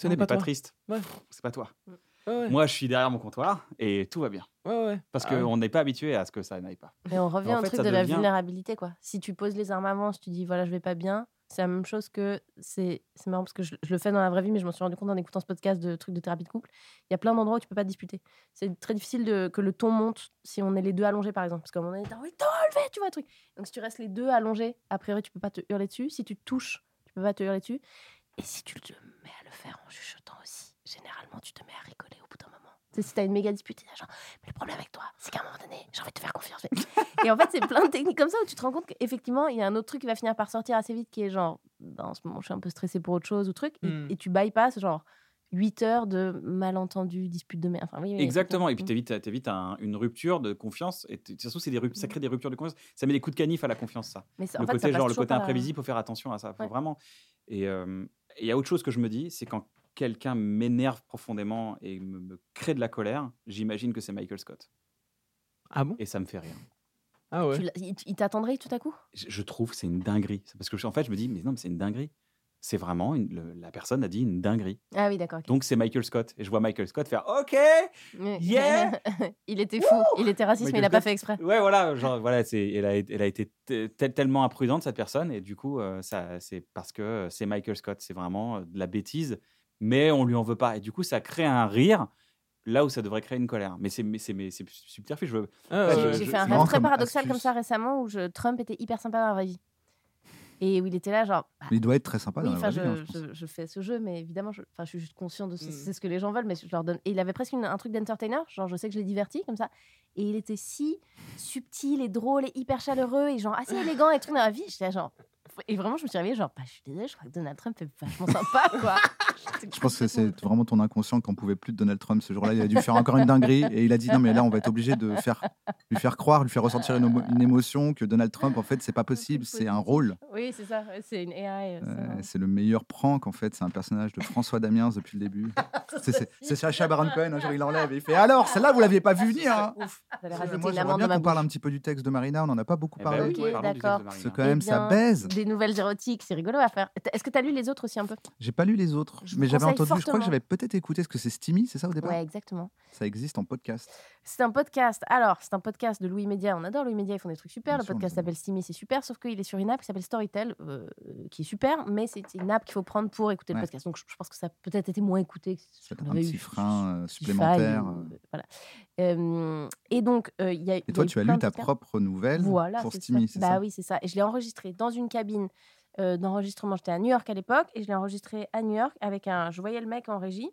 ce n'est pas toi. triste. Ouais. C'est pas toi. Ouais, ouais. Moi, je suis derrière mon comptoir et tout va bien. Ouais, ouais. Parce Ah qu'on n'est pas habitué à ce que ça n'aille pas. Et on revient en au truc de la vulnérabilité, quoi. Si tu poses les armes avant, si tu dis voilà, je vais pas bien, c'est la même chose que. C'est c'est marrant parce que je, je le fais dans la vraie vie, mais je m'en suis rendu compte en écoutant ce podcast de trucs de thérapie de couple. Il y a plein d'endroits où tu peux pas te disputer. C'est très difficile de, que le ton monte si on est les deux allongés, par exemple. Parce qu'à un moment donné, t'as de te relever, tu vois, le truc. Donc si tu restes les deux allongés, a priori, tu peux pas te hurler dessus. Si tu te touches, tu peux pas te hurler dessus. Et si tu te mets à le faire en chuchotant aussi, généralement, tu te mets à rigoler au bout d'un moment. Tu sais, si t'as une méga dispute, t'es genre, mais le problème avec toi, c'est qu'à un moment donné, j'ai envie de te faire confiance. Et en fait, c'est plein de techniques comme ça où tu te rends compte qu'effectivement, il y a un autre truc qui va finir par sortir assez vite qui est genre, bah, en ce moment, je suis un peu stressée pour autre chose ou truc. Et, Mm. et tu bypasses genre 8 heures de malentendus, disputes de merde. Enfin, oui, oui, Exactement. Et puis, t'évites un- une rupture de confiance. Et surtout, c'est des ça crée des ruptures de confiance. Ça met des coups de canif à la confiance, ça. Mais ça- le en fait, ça côté, passe genre, le côté la- imprévisible, faut faire attention à ça. Faut Ouais. vraiment. Et euh, et il y a autre chose que je me dis, c'est quand quelqu'un m'énerve profondément et me, me crée de la colère, j'imagine que c'est Michael Scott. Ah bon? Et ça me fait rire. Ah ouais. Tu il t'attendrait tout à coup? Je, je trouve que c'est une dinguerie. Parce que, je- en fait, je me dis, mais non, mais c'est une dinguerie. C'est vraiment, une- le- la personne a dit une dinguerie. Ah oui, d'accord. Donc, c'est Michael Scott. Et je vois Michael Scott faire OK Mais- yeah <laughs> il était fou, il était raciste, mais il a Michael pas fait exprès. Ouais, voilà, genre, voilà, c'est, elle, a, été- elle a été te- te- tellement imprudente, cette personne, et du coup, euh, ça, c'est parce que c'est Michael Scott, c'est vraiment euh, de la bêtise, mais on lui en veut pas. Et du coup, ça crée un rire là où ça devrait créer une colère. Mais c'est, mais c'est, mais c'est subterfuge. Ah J'ai fait un c'est rêve très paradoxal comme ça récemment où je, Trump était hyper sympa dans la vraie vie. Et où il était là, genre. bah, il doit être très sympa oui, dans la enfin, vraie je, vie, hein, je je- je fais ce jeu, mais évidemment, je, enfin, je suis juste conscient de ce, Mm. c'est ce que les gens veulent, mais je leur donne. Et il avait presque une- un truc d'entertainer, genre je sais que je l'ai diverti comme ça. Et il était si subtil et drôle et hyper chaleureux et genre assez élégant et tout dans la vie. J'étais là, genre. Et vraiment, je me suis réveillée, genre, bah, je suis désolée, je crois que Donald Trump est vachement sympa, <laughs> quoi. Je pense que c'est vraiment ton inconscient qu'on pouvait plus de Donald Trump ce jour-là. Il a dû faire encore une dinguerie et il a dit non mais là on va être obligé de faire lui faire croire, lui faire ressentir une, émotion que Donald Trump en fait c'est pas possible, c'est un rôle. Oui, c'est ça, c'est une AI. euh, c'est Euh, c'est le meilleur prank en fait, c'est un personnage de François Damiens depuis le début. <laughs> C'est- Sacha Baron Cohen, un jour il enlève et il fait alors celle-là vous l'aviez pas vu venir. hein Ouf, Moi j'aimerais bien qu'on parle un petit peu du texte de Marina, on en a pas beaucoup Eh ben parlé. ok, oui, parlons du texte de d'accord. Marina. C'est quand Eh même ça bien, baise. Des nouvelles érotiques, c'est rigolo à faire. Est-ce que tu as lu les autres aussi un peu? J'ai pas lu les autres, Je mais j'avais entendu, je crois que j'avais peut-être écouté, ce que c'est Steamy, c'est ça au départ? Ouais, exactement. Ça existe en podcast. C'est un podcast. Alors, c'est un podcast de Louis Média. On adore Louis Média, ils font des trucs super. Bien le sûr, podcast s'appelle Steamy, c'est super. Sauf qu'il est sur une app qui s'appelle Storytel, euh, qui est super, mais c'est une app qu'il faut prendre pour écouter Ouais. le podcast. Donc, je, je pense que ça a peut-être été moins écouté. que on un petit eu frein euh, supplémentaire. ou- euh. voilà. Euh, et donc, euh, il y a. Et toi, tu as lu ta propre nouvelle voilà, pour c'est Steamy, ça. c'est Bah oui, c'est ça. Et je l'ai enregistré dans une cabine euh, d'enregistrement. J'étais à New York à l'époque et je l'ai enregistré à New York avec un. Je voyais le mec en régie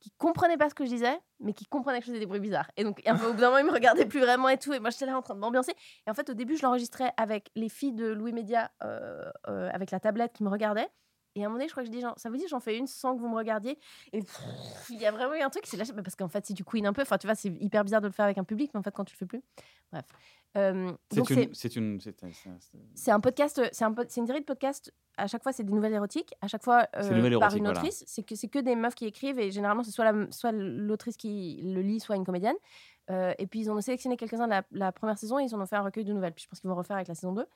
qui comprenait pas ce que je disais, mais qui comprenait que je faisais des bruits bizarres. Et donc, un peu, au bout d'un moment, il me regardait plus vraiment et tout. Et moi, j'étais là en train de m'ambiancer. Et en fait, au début, je l'enregistrais avec les filles de Louis Média, avec la tablette qui me regardaient. Et à un moment donné, je crois que je dis, genre, ça vous dit, j'en fais une sans que vous me regardiez? Et pff, il y a vraiment eu un truc, c'est lâché. Parce qu'en fait, si tu couines un peu, enfin, tu vois, c'est hyper bizarre de le faire avec un public, mais en fait, quand tu le fais plus. Bref. Euh, C'est une. C'est un podcast, c'est un une série de podcasts. À chaque fois, c'est des nouvelles érotiques. À chaque fois, euh, par une voilà. autrice. C'est que c'est que des meufs qui écrivent et généralement, c'est soit la- soit l'autrice qui le lit, soit une comédienne. Euh, et puis ils ont sélectionné quelques-uns de la, la première saison et ils en ont fait un recueil de nouvelles. Puis je pense qu'ils vont refaire avec la saison 2.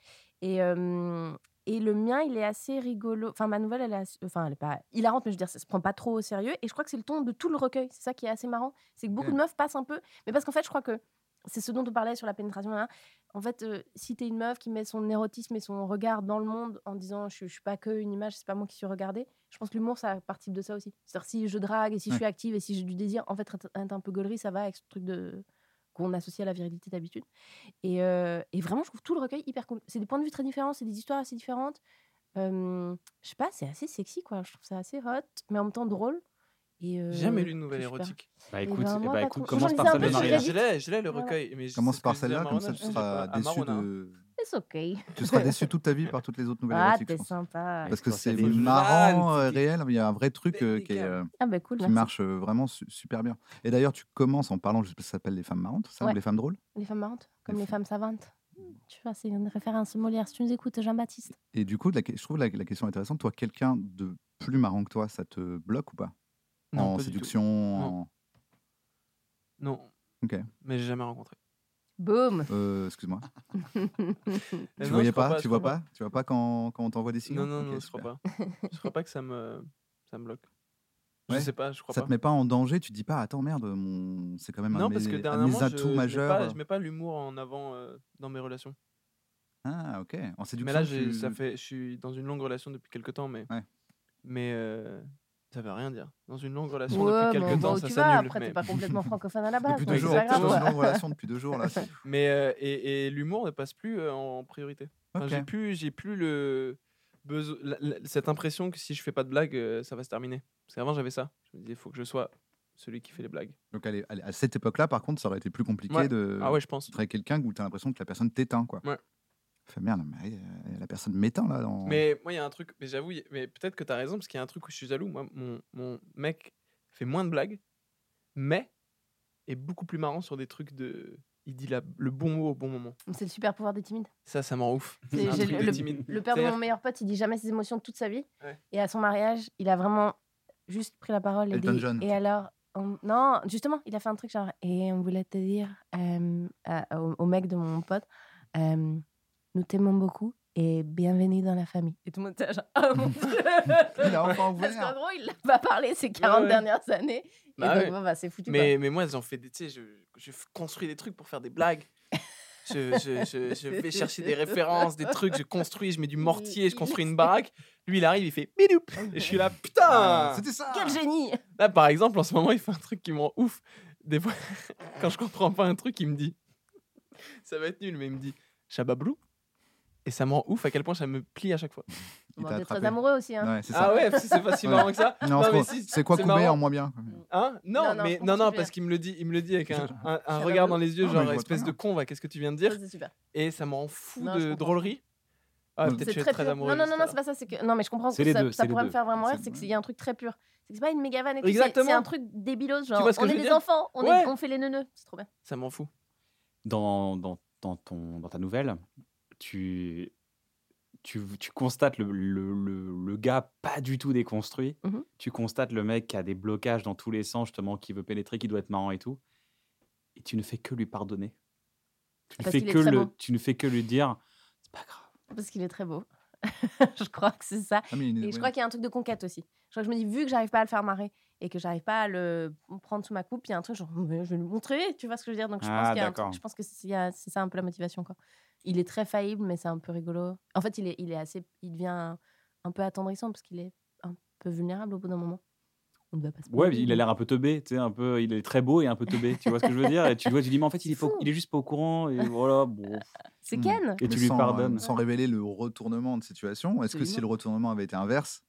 Et euh, et le mien, il est assez rigolo. Enfin, ma nouvelle, elle est, assez- enfin, elle est pas hilarante, mais je veux dire, ça se prend pas trop au sérieux. Et je crois que c'est le ton de tout le recueil. C'est ça qui est assez marrant. C'est que beaucoup Ok. de meufs passent un peu. Mais parce qu'en fait, je crois que c'est ce dont on parlait sur la pénétration. hein. En fait, euh, si t'es une meuf qui met son érotisme et son regard dans le monde en disant je, je suis pas que une image, c'est pas moi qui suis regardée, je pense que l'humour, ça participe de ça aussi. C'est-à-dire si je drague et si je suis active et si j'ai du désir, en fait, être un peu gaulerie, ça va avec ce truc de qu'on associe à la virilité d'habitude. Et, euh, et vraiment, je trouve tout le recueil hyper cool. C'est des points de vue très différents, c'est des histoires assez différentes. Euh, je sais pas, c'est assez sexy, quoi. Je trouve ça assez hot, mais en même temps drôle. Et euh, J'ai jamais lu une nouvelle érotique. Bah Eh écoute, ben, eh moi, bah, écoute commence par celle de Maria. Je l'ai, je l'ai le Voilà. recueil. Mais Commence par celle-là, comme ça tu seras déçu de. C'est ok. Tu seras déçu <laughs> toute ta vie par toutes les autres nouvelles Ah, érotiques, pense. sympa. Parce que c'est marrant, euh, réel. Il y a un vrai truc euh, qui, est, euh, Ah, bah cool. qui merci. marche euh, vraiment su- super bien. Et d'ailleurs, tu commences en parlant, je sais pas si ça s'appelle les femmes marrantes, ça, ou les femmes drôles. Les femmes marrantes, comme Les les femmes savantes. Tu vois, c'est une référence Molière. Si tu nous écoutes, Jean-Baptiste. Et du coup, la je trouve la, la question intéressante. Toi, quelqu'un de plus marrant que toi, ça te bloque ou pas? Non, En pas du tout. séduction en... Non. Ok. Mais j'ai jamais rencontré. Boum Euh, Excuse-moi. <laughs> Tu voyais pas, Tu vois pas? Tu vois pas quand, quand on t'envoie des signes Non, non, non, je super. crois pas. Je crois pas que ça me, ça me bloque. Ouais? Je sais pas, je crois Ça pas. te met pas en danger? Tu te dis pas, attends, merde, mon... c'est quand même un Non, de parce que mes, un de dernièrement, mes je, atouts je mets majeurs. pas, je mets pas l'humour en avant euh, dans mes relations. Ah, ok. En séduction, Mais là, tu- ça fait, je suis dans une longue relation depuis quelques temps, mais, Ouais. mais euh, ça veut rien dire. Dans une longue relation Ouais, depuis quelques bon, temps, ça tu vas, s'annule. après, mais- t'es pas complètement francophone à la <laughs> base. Depuis deux jours, grave, dans une longue relation depuis deux jours là. <laughs> Mais euh, et, et l'humour ne passe plus euh, en priorité. Enfin. J'ai plus, j'ai plus le besoin, la- la- cette impression que si je fais pas de blagues, euh, ça va se terminer. Parce qu'avant j'avais ça. Je me disais, il faut que je sois celui qui fait les blagues. Donc allez, allez, à cette époque-là, par contre, ça aurait été plus compliqué Ouais. de ah ouais, je pense. quelqu'un où tu as l'impression que la personne t'éteint. Quoi. Ouais. Fait merde, mais euh, la personne m'éteint là. Dans... Mais moi, il y a un truc, mais j'avoue, mais peut-être que tu as raison, parce qu'il y a un truc où je suis jaloux. Moi, mon, mon mec fait moins de blagues, mais est beaucoup plus marrant sur des trucs de. Il dit la- le bon mot au bon moment. C'est le super pouvoir des timides. Ça, ça m'en ouf. C'est- <laughs> j'ai le- père de mon meilleur pote, il dit jamais ses émotions toute sa vie. Ouais. Et à son mariage, il a vraiment juste pris la parole et Elton dit. John. Et alors, on- non, justement, il a fait un truc genre. Et on voulait te dire euh, à- au, au mec de mon pote, euh, nous t'aimons beaucoup et bienvenue dans la famille. Et tout le monde était genre, oh mon dieu <laughs> Il a enfin Parce qu'en ouvert. gros, il n'a pas parlé ces 40 ouais. dernières années. Et Bah donc, ouais. bon, bah, c'est foutu. Mais, mais moi, j'en fais des. Tu sais, je, je construis des trucs pour faire des blagues. Je, je, je, <laughs> je vais chercher des références, des trucs, je construis, je mets du mortier, je construis une <laughs> baraque. Lui, il arrive, il fait bidoup. Et je suis là, Ah, putain C'était ça. Quel génie Là, par exemple, en ce moment, il fait un truc qui me rend ouf. Des fois, quand je comprends pas un truc, il me dit. Ça va être nul, mais il me dit Chabablou. Et ça me rend ouf à quel point ça me plie à chaque fois. Bon, T'es très amoureux aussi. Hein. Ouais, c'est ça. Ah ouais, c'est pas si marrant que ça. Non, Non, c'est mais quoi- si, c'est quoi c'est couper marrant. en moins bien Hein? Non, Non, non, mais parce qu'il me le dit, il me le dit avec un, regard dans les yeux, Non, mais genre espèce de con, va, qu'est-ce que tu viens de dire? Ça, c'est super. Et ça me rend fou Non, je de drôlerie. Ah, peut-être très très amoureux. Non, non, non, c'est pas ça. Que non, mais je comprends que ça, deux, pourrait deux. me faire vraiment rire. C'est- qu'il y a un truc très pur. C'est pas une méga vanne. c'est- Exactement. C'est un truc débilos. Genre, vois ce que on je est veux des dire? enfants, on, on fait les neuneux. C'est trop bien. Ça m'en fout. dans, dans, dans, ton, dans ta nouvelle, tu, tu, tu constates le, le, le, le gars pas du tout déconstruit. Mhm. Tu constates le mec qui a des blocages dans tous les sens, justement, qui veut pénétrer, qui doit être marrant et tout. Et tu ne fais que lui pardonner. Tu ne, fais que le, beau. tu ne fais que lui dire c'est pas grave. Parce qu'il est très beau. <laughs> je crois que c'est ça. Ah, Et ouais. je crois qu'il y a un truc de conquête aussi. Je crois que je me dis, vu que j'arrive pas à le faire marrer et que j'arrive pas à le prendre sous ma coupe, il y a un truc genre, je vais lui montrer, tu vois ce que je veux dire? Donc je pense Ah, qu'il y a un d'accord. truc- je pense que c'est ça un peu la motivation quoi. Il est très faillible, mais c'est un peu rigolo. En fait, il est, il est assez, il devient un, un peu attendrissant parce qu'il est un peu vulnérable au bout d'un moment. On ne va pas se Ouais, il a l'air un peu teubé, tu sais, un peu, il est très beau et un peu teubé, tu vois ce que je veux dire? Et tu vois, tu dis, mais en fait, il est, pas il est juste pas au courant, et voilà, bon. C'est Hmm. Ken. Et tu Mais lui sans, pardonnes. euh, Sans révéler le retournement de situation, est-ce que si le retournement avait été inverse,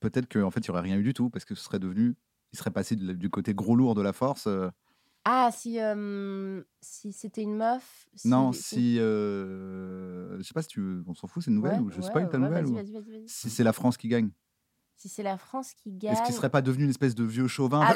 peut-être qu'en fait, il n'y aurait rien eu du tout, parce que ce serait devenu. Il serait passé du côté gros lourd de la force. euh, Ah, si, euh, si c'était une meuf. non, si. euh, je sais pas si tu veux. On s'en fout, c'est une nouvelle Ouais, ou je ouais, spoil ta ouais, nouvelle vas-y, ou... vas-y, vas-y, vas-y. Si c'est la France qui gagne. Si c'est la France qui gagne. Est-ce qu'il serait pas devenu une espèce de vieux chauvin? Ah.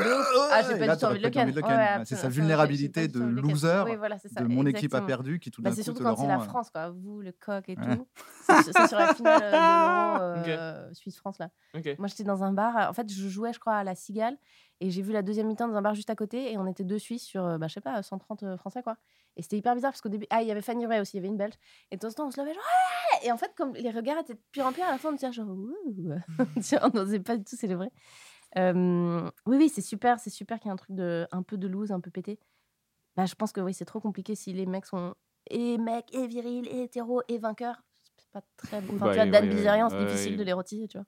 Ah, j'ai pas du tout envie de le Ouais, C'est sa vulnérabilité de loser Oui, voilà, c'est ça, de mon équipe a perdu qui tout Bah, d'un c'est coup surtout te quand c'est la euh, France, quoi. Vous, le coq et tout. C'est c'est sur la finale euh, de <laughs> euh, Suisse-France, là. Moi, j'étais dans un bar. En fait, je jouais, je crois, à la Cigale. Et j'ai vu la deuxième mi-temps dans un bar juste à côté. Et on était deux Suisses sur, euh, bah, je sais pas, 130 euh, Français, quoi. Et c'était hyper bizarre parce qu'au début. Ah, il y avait Fanny Ray aussi, il y avait une Belge. Et de temps en temps, on se levait genre. Ouais Et en fait, comme les regards étaient de pire en pire, à la fin, on était genre. <laughs> Vois, on n'osait pas du tout célébrer. Euh, oui, oui, c'est super. C'est super qu'il y ait un truc de, un peu de loose, un peu pété. Bah, je pense que oui, c'est trop compliqué si les mecs sont et mecs, et virils, et hétéros, et vainqueurs. C'est pas très bon. Enfin, Bah, tu vois, Dan oui, Bilzerian, c'est ouais, difficile de l'érotiser, tu vois.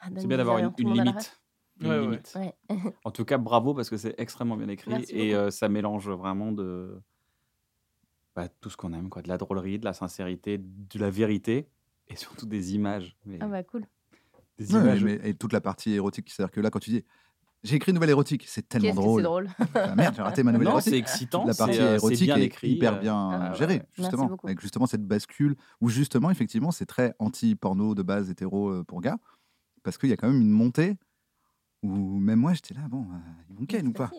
Ah, C'est bien d'avoir une, une limite. Ouais, limite. Ouais. <laughs> En tout cas, bravo parce que c'est extrêmement bien écrit Merci et euh, ça mélange vraiment de bah, tout ce qu'on aime, quoi, de la drôlerie, de la sincérité, de la vérité et surtout des images. Mais Ah bah cool. Des Ouais, images. mais, et toute la partie érotique, c'est-à-dire que là, quand tu dis j'ai écrit une nouvelle érotique, c'est tellement drôle. c'est drôle. Ah, merde, j'ai raté ma nouvelle Non, c'est érotique. excitant, la c'est partie euh, c'est érotique bien est écrit. hyper euh, bien Ah, gérée, justement, avec justement cette bascule où justement, effectivement, c'est très anti-porno de base hétéro euh, pour gars, parce qu'il y a quand même une montée où même moi, j'étais là, bon, euh, ils vont ken ou pas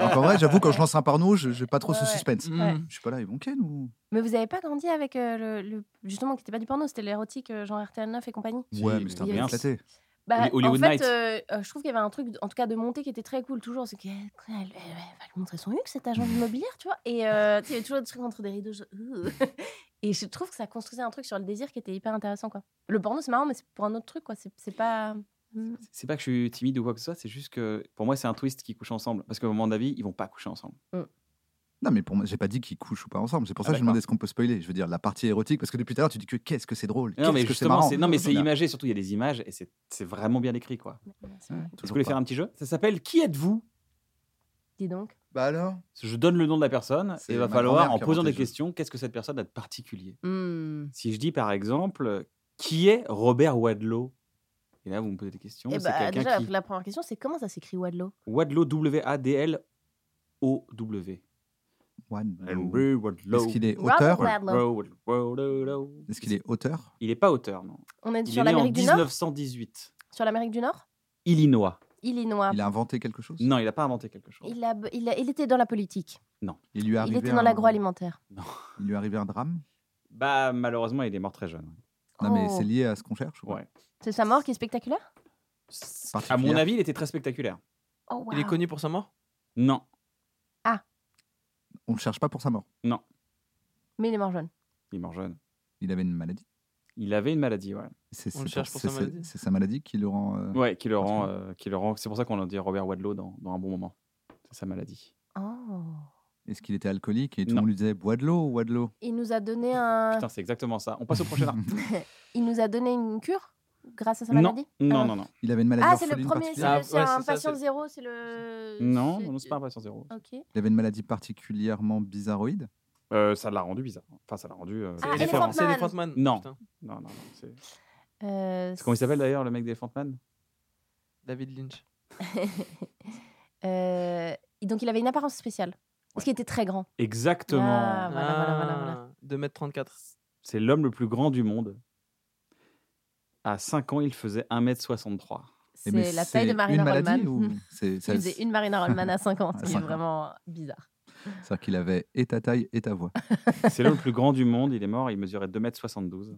Donc <laughs> en vrai, j'avoue, quand je lance un porno, je n'ai pas trop ce Ouais, ouais. suspense. Ouais. Mm. Je suis pas là, ils vont ken ou Mais vous avez pas grandi avec euh, le, le- justement qui était pas du porno, c'était l'érotique euh, genre RTL 9 et compagnie. Ouais, mais c'était un peu éclaté. Bah, en fait, Night. euh, euh, je trouve qu'il y avait un truc, en tout cas de montée, qui était très cool toujours. C'est qu'elle elle, elle va lui montrer son huc, cet agent immobilière, tu vois. Et euh, il y avait toujours des trucs entre des rideaux. je-. <laughs> Et je trouve que ça construisait un truc sur le désir qui était hyper intéressant, quoi. Le porno, c'est marrant, mais c'est pour un autre truc, quoi. C'est c'est pas. Hmm. C'est pas que je suis timide ou quoi que ce soit, c'est juste que pour moi, c'est un twist qui couche ensemble. Parce qu'au moment d'avis, ils vont pas coucher ensemble. Non, mais pour moi, j'ai pas dit qu'ils couchent ou pas ensemble. C'est pour Ah, ça que je d'accord. demandais ce qu'on peut spoiler? Je veux dire, la partie érotique, parce que depuis tout à l'heure, tu dis que qu'est-ce que c'est drôle? Non, mais qu'est-ce que c'est justement, marrant? c'est non, mais c'est imagé, surtout il y a des images et c'est c'est vraiment bien écrit, quoi. Est-ce que vous voulez faire un petit jeu? Ça s'appelle Qui êtes-vous? Dis donc. Bah alors? Je donne le nom de la personne et il va falloir, en posant des questions, qu'est-ce que cette personne a de particulier? Hmm. Si je dis par exemple, qui est Robert Wadlow? Et là, vous me posez des questions. Eh bah, déjà, qui. la première question, c'est comment ça s'écrit Wadlow Wadlow, W-A-D-L-O-W. One. Henry Wadlow. Est-ce qu'il est auteur? Est-ce qu'il est auteur? Il n'est pas auteur, non. On est Il sur est né en l'Amérique du Nord? 1918. Sur l'Amérique du Nord? Illinois. Illinois. Il a inventé quelque chose? Non, il n'a pas inventé quelque chose. Il, a, il, a- il était dans la politique. Il lui Il était dans un- l'agroalimentaire. Il lui est arrivé un drame? Bah, malheureusement, il est mort très jeune. Non, mais Oh. c'est lié à ce qu'on cherche Ouais. C'est sa mort qui est spectaculaire? À mon avis, il était très spectaculaire. Oh, Il est wow. connu pour sa mort? Non, On ne le cherche pas pour sa mort. non, Mais il est mort jeune. il est mort jeune. Il avait une maladie. Il avait une maladie, ouais. C'est On le cherche pour sa maladie. C'est sa maladie qui le rend. euh, Ouais, qui le rend, euh, qui le rend. C'est pour ça qu'on a dit Robert Wadlow dans, dans un bon moment. C'est sa maladie. Oh. Est-ce qu'il était alcoolique et tout le monde lui disait bois de l'eau, bois de l'eau Il nous a donné un. Putain, c'est exactement ça. On passe au prochain article. <laughs> <laughs> Il nous a donné une cure? Grâce à sa non, maladie non, Ah. non, non, Il avait une maladie Ah, c'est le orpheline premier, c'est. Ah, le- c'est ouais, un c'est ça, patient c'est- zéro, c'est le. non, non, c'est pas un patient zéro. Ok. Il avait une maladie particulièrement bizarroïde. Euh, ça l'a rendu bizarre. Enfin, ça l'a rendu. euh, Ah, C'est. Elephant Man. Non. putain. Non, non, non. C'est Euh, c'est comment il s'appelle d'ailleurs, le mec d'Elephant Man? David Lynch. <laughs> euh, Donc il avait une apparence spéciale. Parce qu'il était très grand. Exactement. Ah, voilà, voilà, voilà, voilà. Ah, 2m34. C'est l'homme le plus grand du monde. À 5 ans, il faisait 1m63. C'est la taille de c'est Marina Rollman. ou c'est <laughs> ça- Il faisait une Marina Rollman à 5 ans, À ce qui est cinq ans. vraiment bizarre. C'est-à-dire qu'il avait et ta taille et ta voix. C'est l'homme le plus grand du monde. Il est mort. Il mesurait 2m72.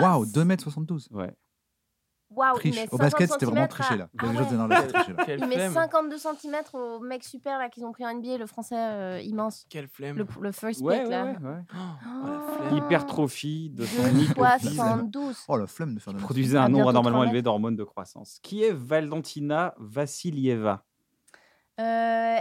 Waouh, 2m72 Ouais. Waouh, il Au 50 basket, c'était vraiment à- triché là. Ah ouais. non, là, c'est triché, là. <laughs> Quelle Il met flemme. 52 cm au mec super là qu'ils ont pris en NBA, le français euh, immense. Quelle flemme. Le, le first Ouais, pick ouais, là. ouais, ouais. Oh, Oh. Hypertrophie de son De hypophyse. 72. Oh la flemme de faire de la Produisait un nombre anormalement 3 élevé d'hormones de croissance. Qui est Valentina Vassilieva Euh,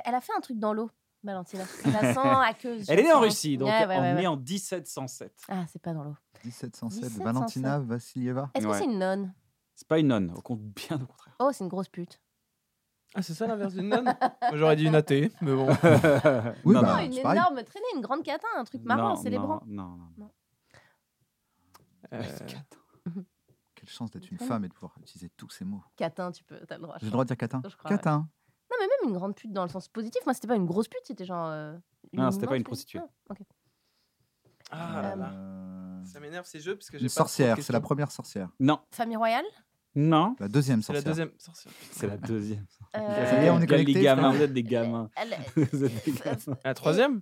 elle a fait un truc dans l'eau, Valentina. La aqueuse. <laughs> Elle est née en. Russie, donc Ouais, ouais, en, ouais, en 1707. Ah, c'est pas dans l'eau. 1707, 1707. Valentina Vassilieva. Est-ce que c'est une nonne? C'est pas une nonne, au compte bien au contraire. Oh, c'est une grosse pute. Ah, c'est ça l'inverse d'une nonne? <laughs> Moi, J'aurais dit une athée, mais bon. <laughs> Oui, Non, bah, Oh, une pareil. énorme traînée, une grande catin, un truc marrant, non, célébrant. Non, non, non. Non. Euh, <laughs> Quelle chance d'être une femme et de pouvoir utiliser tous ces mots. Catin, tu peux, t'as le droit. J'ai le droit de dire catin Je crois, ouais. Catin. Non, mais même une grande pute dans le sens positif. Moi, c'était pas une grosse pute, c'était genre. euh, Non, c'était pas une prostituée. Ah, ok. Ah là là. Euh, Ça m'énerve ces jeux parce que j'ai Une sorcière, c'est la première sorcière. Non, Famille royale? Non, La deuxième C'est la sorcière. deuxième sorcière. c'est la deuxième. Euh, est, on est Les gamins, vous êtes des gamins. elle- Vous êtes des gamins. La troisième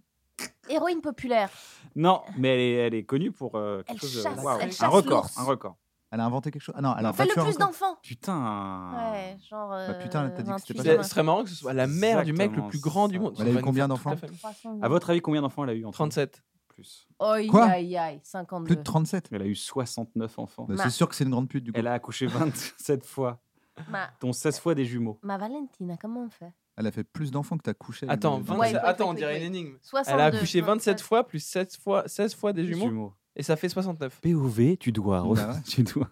Héroïne populaire. Non, mais elle est, elle est connue pour euh, quelque Elle chose de chasse, waouh, elle un chasse record, l'ours. un record. Elle a inventé quelque chose Ah non, elle a Elle fait le un plus record. d'enfants. Putain. Ouais, genre. Bah, putain, t'as dit que c'était 28, pas Ce ça. serait marrant que ce soit la mère du mec le plus grand du monde. Elle a eu combien d'enfants famille. 300. À votre avis, combien d'enfants elle a eu en tout 37. Plus. Aïe, Quoi aïe, aïe, 52. Plus de 37 Elle a eu 69 enfants. Bah, Ma- C'est sûr que c'est une grande pute du coup. Elle a accouché 27 fois, Ma, dont 16 fois des jumeaux. ma Valentina, comment on fait? Elle a fait plus d'enfants que t'as couché. avec Attends, des- 27 Ouais, attends, on dirait une énigme. 62. Elle a accouché 27 27. fois plus 16 fois, 16 fois des Des jumeaux et ça fait 69. POV, tu dois. Bah ouais. <laughs> tu dois.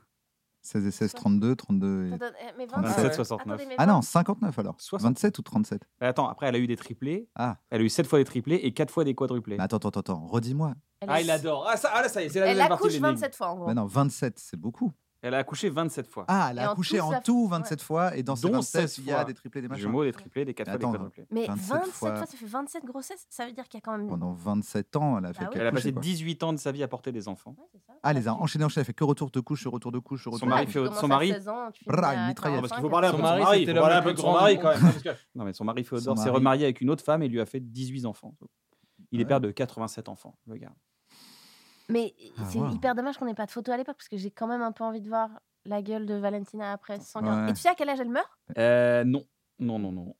16 et 16, 32, 32 et... Attends, euh, mais 37, 27, Attendez, 69. mais Ah non, 20. 59 alors. 60. 27 ou 37 Euh, Attends, après, elle a eu des triplés. Ah. Elle a eu 7 fois des triplés et 4 fois des quadruplés. Mais attends, attends, attends, redis-moi. Elle Ah, est- il adore. Ah, ça, ah, là, ça y est, c'est la Elle deuxième partie de accouche l'énigme. 27 fois en gros. Bah non, 27, c'est beaucoup. Elle a accouché 27 fois. Ah, elle Et a en accouché tout, en tout 27 fois et dans ces Dont 27, 16 il y a des triplés, des Des machins. jumeaux, des triplés, des 4 fois, des quadruplés. Mais 27 27 fois. fois, ça fait 27 grossesses. Ça veut dire qu'il y a quand même. Pendant 27 ans, elle a fait que oui. Elle a passé quoi. 18 ans de sa vie à porter des enfants. Ouais, ça. Ah, les a enchaînés, enchaînés, elle fait que retour de couche, retour de couche, retour Son de mari couche. fait- son à mari- 16 ans, tu Brrr, finis une à mitraillette. Non, parce qu'il 45, faut parler un Son son mari, mari. c'était un peu de son mari quand même. Non, mais son mari Féodore Son s'est mari. remarié avec une autre femme et lui a fait 18 enfants. Il est Ouais. père de 87 enfants, le gars. Mais Ah, c'est wow. hyper dommage qu'on n'ait pas de photo à l'époque parce que j'ai quand même un peu envie de voir la gueule de Valentina après 100 ans. Ouais. Et tu sais à quel âge elle meurt? Euh, non. Non, non, non.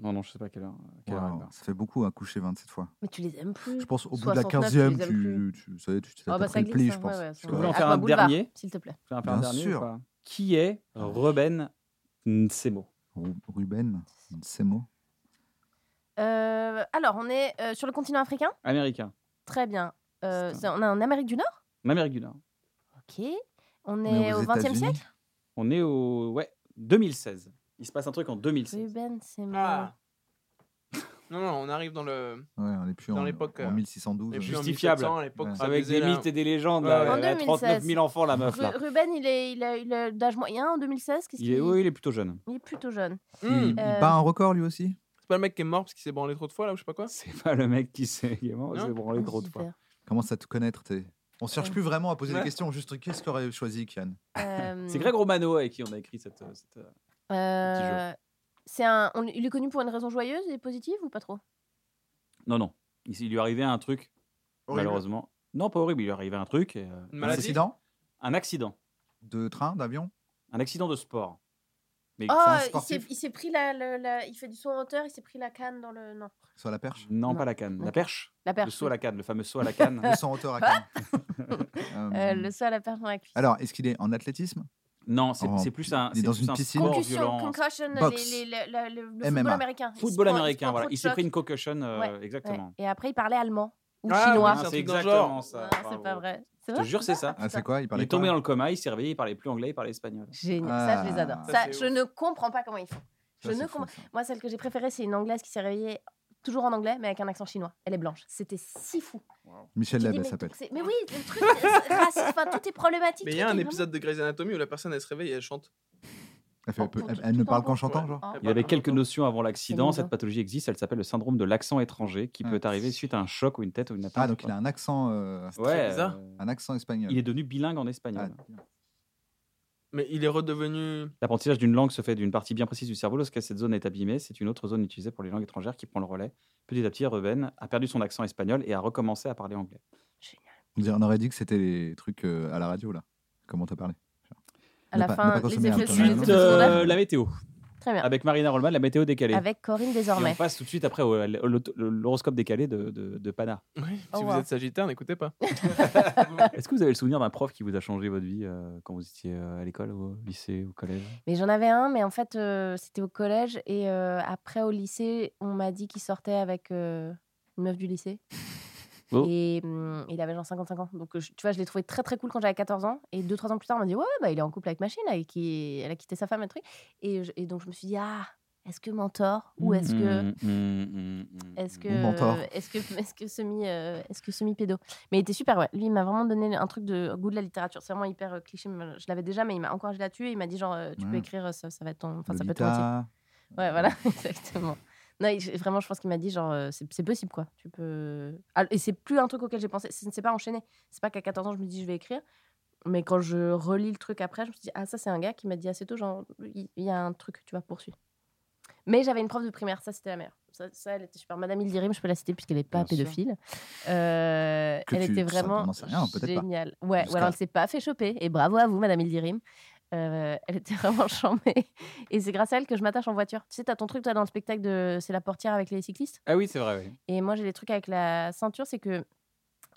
Non, non, je sais pas quelle heure. Quelle heure elle Waouh, meurt. ça fait beaucoup à coucher 27 fois. Mais tu les aimes plus. Je pense au bout de la 69, 15e, tu tu, tu, y est, tu t'es Ah bah pris le pli, glisse. je hein, pense. ouais, ouais, Vous voulez en faire un Boulevard, dernier S'il te plaît. Je en faire un Bien dernier ou sûr. Qui est Ruben Nsemo Ru- Ruben, mots. Euh, alors, on est euh, sur le continent africain? Américain. Très bien. Euh, C'est on est en Amérique du Nord? En Amérique du Nord. Ok. On est au XXe siècle? On est au. Ouais, 2016. Il se passe un truc en 2016. Ruben, c'est mon. Ah. Non, non, on arrive dans le. Ouais, on est plus Dans en, l'époque, en euh, 1612. et puis euh, en Justifiable. 1700, à l'époque, Ouais. ça Avec faisait des la- mythes et des légendes, Ouais, là. ouais. Elle a En 39 000 2016. enfants, la meuf, là. Ru- Ruben, il est, il a, il a d'âge moyen en 2016 Qu'est-ce Il qu'il est, oui, il est plutôt jeune. il est plutôt jeune. il, Hmm. il Euh, bat un record lui aussi? C'est pas le mec qui est mort parce qu'il s'est branlé trop de fois là ou je sais pas quoi? C'est pas le mec qui s'est également Non s'est branlé trop de fois. Super. Comment ça te connaître t'es- On cherche Ouais. plus vraiment à poser Ouais. des questions, juste qu'est-ce qu'aurait choisi Kian? Euh, C'est Greg Romano avec qui on a écrit cette. cette- euh, c'est un, on- il est connu pour une raison joyeuse et positive ou pas trop? Non, non. Il, il lui arrivait un truc, Horrible. malheureusement. Non, pas horrible. Il lui arrivait un truc. et, euh, Un accident? Un accident. de train, d'avion? Un accident de sport. Mais Oh, il s'est, pris la, le- la- il fait du saut en hauteur, il s'est pris la canne dans le non sur la perche? Non, Non. pas la canne. La perche? la Le perche. saut à la canne, le fameux saut à la canne. Le sans hauteur à Cannes. <laughs> Euh, Euh, le saut à la perche dans la cuisse. Alors, est-ce qu'il est en athlétisme? Non, c'est Oh, c'est plus un. il est c'est dans plus une un piscine? concussion, violent. concussion, les- Boxe. les- les- le, le MMA. football américain. Football américain, voilà. Il s'est pris une concussion, euh, Ouais, exactement. Ouais. Et après, il parlait allemand ou Ah, chinois. oui, c'est exactement genre. ça. Bravo. c'est pas vrai. Je te jure, c'est ça. Ah, c'est quoi? Il est tombé dans le coma, il s'est réveillé, il parlait plus anglais, il parlait espagnol. Génial. Ça, je les Ah. adore. Ça, Ça, c'est je ouf. ne comprends pas comment ils font. Je Ça, ne fou, comprends-. Moi, celle que j'ai préférée, c'est une anglaise qui s'est réveillée toujours en anglais, mais avec un accent chinois. Elle est blanche. C'était si fou. Michel Tu Leb, dis, elle mais s'appelle. Mais oui, le truc, raciste, enfin, tout est problématique. Mais il y a un épisode de Grey's Anatomy où la personne elle se réveille et elle chante. Elle, fait- elle- tout- elle tout ne parle qu'en chantant, genre Ah. Il y avait quelques notions. avant l'accident. Cette pathologie existe. Elle s'appelle le syndrome de l'accent étranger qui Ah. peut arriver suite à un choc ou une tête ou une atteinte. Ah, donc il a un accent, euh, Ouais, bizarre. un accent espagnol. il est devenu bilingue en espagnol. Ah. Mais il est redevenu. L'apprentissage d'une langue se fait d'une partie bien précise du cerveau. Lorsque cette zone est abîmée, c'est une autre zone utilisée pour les langues étrangères qui prend le relais. Petit à petit, Ruben a perdu son accent espagnol et a recommencé à parler anglais. Dirait- on aurait dit que c'était les trucs euh, à la radio, là. Comment t'as parlé? À la pas- fin, pas les effets, Ensuite, secondaires. euh, la météo. Très bien. Avec Marina Rollman, la météo décalée. Avec Corinne Et désormais. on passe tout de suite après au- l'horoscope décalé de, de, de Pana. Oui, Oh, si vous wow. êtes sagittaire, n'écoutez pas. <laughs> Est-ce que vous avez le souvenir d'un prof qui vous a changé votre vie euh, quand vous étiez euh, à l'école, au lycée, au collège? Mais j'en avais un, mais en fait, euh, c'était au collège. Et euh, après, au lycée, on m'a dit qu'il sortait avec euh, une meuf du lycée. Oh. Et hum, il avait genre 55 ans. Donc, je- tu vois, je l'ai trouvé très très cool quand j'avais 14 ans. Et 2-3 ans plus tard, on m'a dit Ouais, bah, il est en couple avec Machine, et qui... elle a quitté sa femme et truc. Et, je- et donc, je me suis dit Ah, est-ce que mentor Ou est-ce que. Mm, mm, <laughs> mm, mm, Est-ce que, mentor. est-ce que, <laughs> est-ce que semi, euh, est-ce que semi pédo Mais il était super, ouais. Lui, il m'a vraiment donné un truc de goût de la littérature. C'est vraiment hyper euh, cliché. mais Je l'avais déjà, mais il m'a encouragé là-dessus. Et il m'a dit genre, euh, tu peux Ouais. écrire, ça, ça va être ton, enfin, ça peut être ton métier. Lolita. Ouais, voilà, <laughs> exactement. Non, vraiment, je pense qu'il m'a dit genre, c'est c'est possible quoi. Tu peux. Ah, et c'est plus un truc auquel j'ai pensé. Ce ne s'est pas enchaîné. C'est pas qu'à 14 ans, je me dis je vais écrire. Mais quand je relis le truc après, je me suis dit, ah, ça, c'est un gars qui m'a dit assez tôt, genre, il y, a un truc, tu vas poursuivre. Mais j'avais une prof de primaire, ça, c'était la meilleure. Ça, ça, elle était super. Madame Ildirim, je peux la citer puisqu'elle n'est pas Bien pédophile. Euh, elle tu- était vraiment rien, géniale. Ouais, ou alors elle s'est pas fait choper. Et bravo à vous, Madame Ildirim. Euh, elle était <laughs> vraiment chambée. Et c'est grâce à elle que je m'attache en voiture. Tu sais, t'as ton truc, toi, dans le spectacle de C'est la portière avec les cyclistes? Ah oui, c'est vrai. oui. Et moi, j'ai des trucs avec la ceinture, c'est que.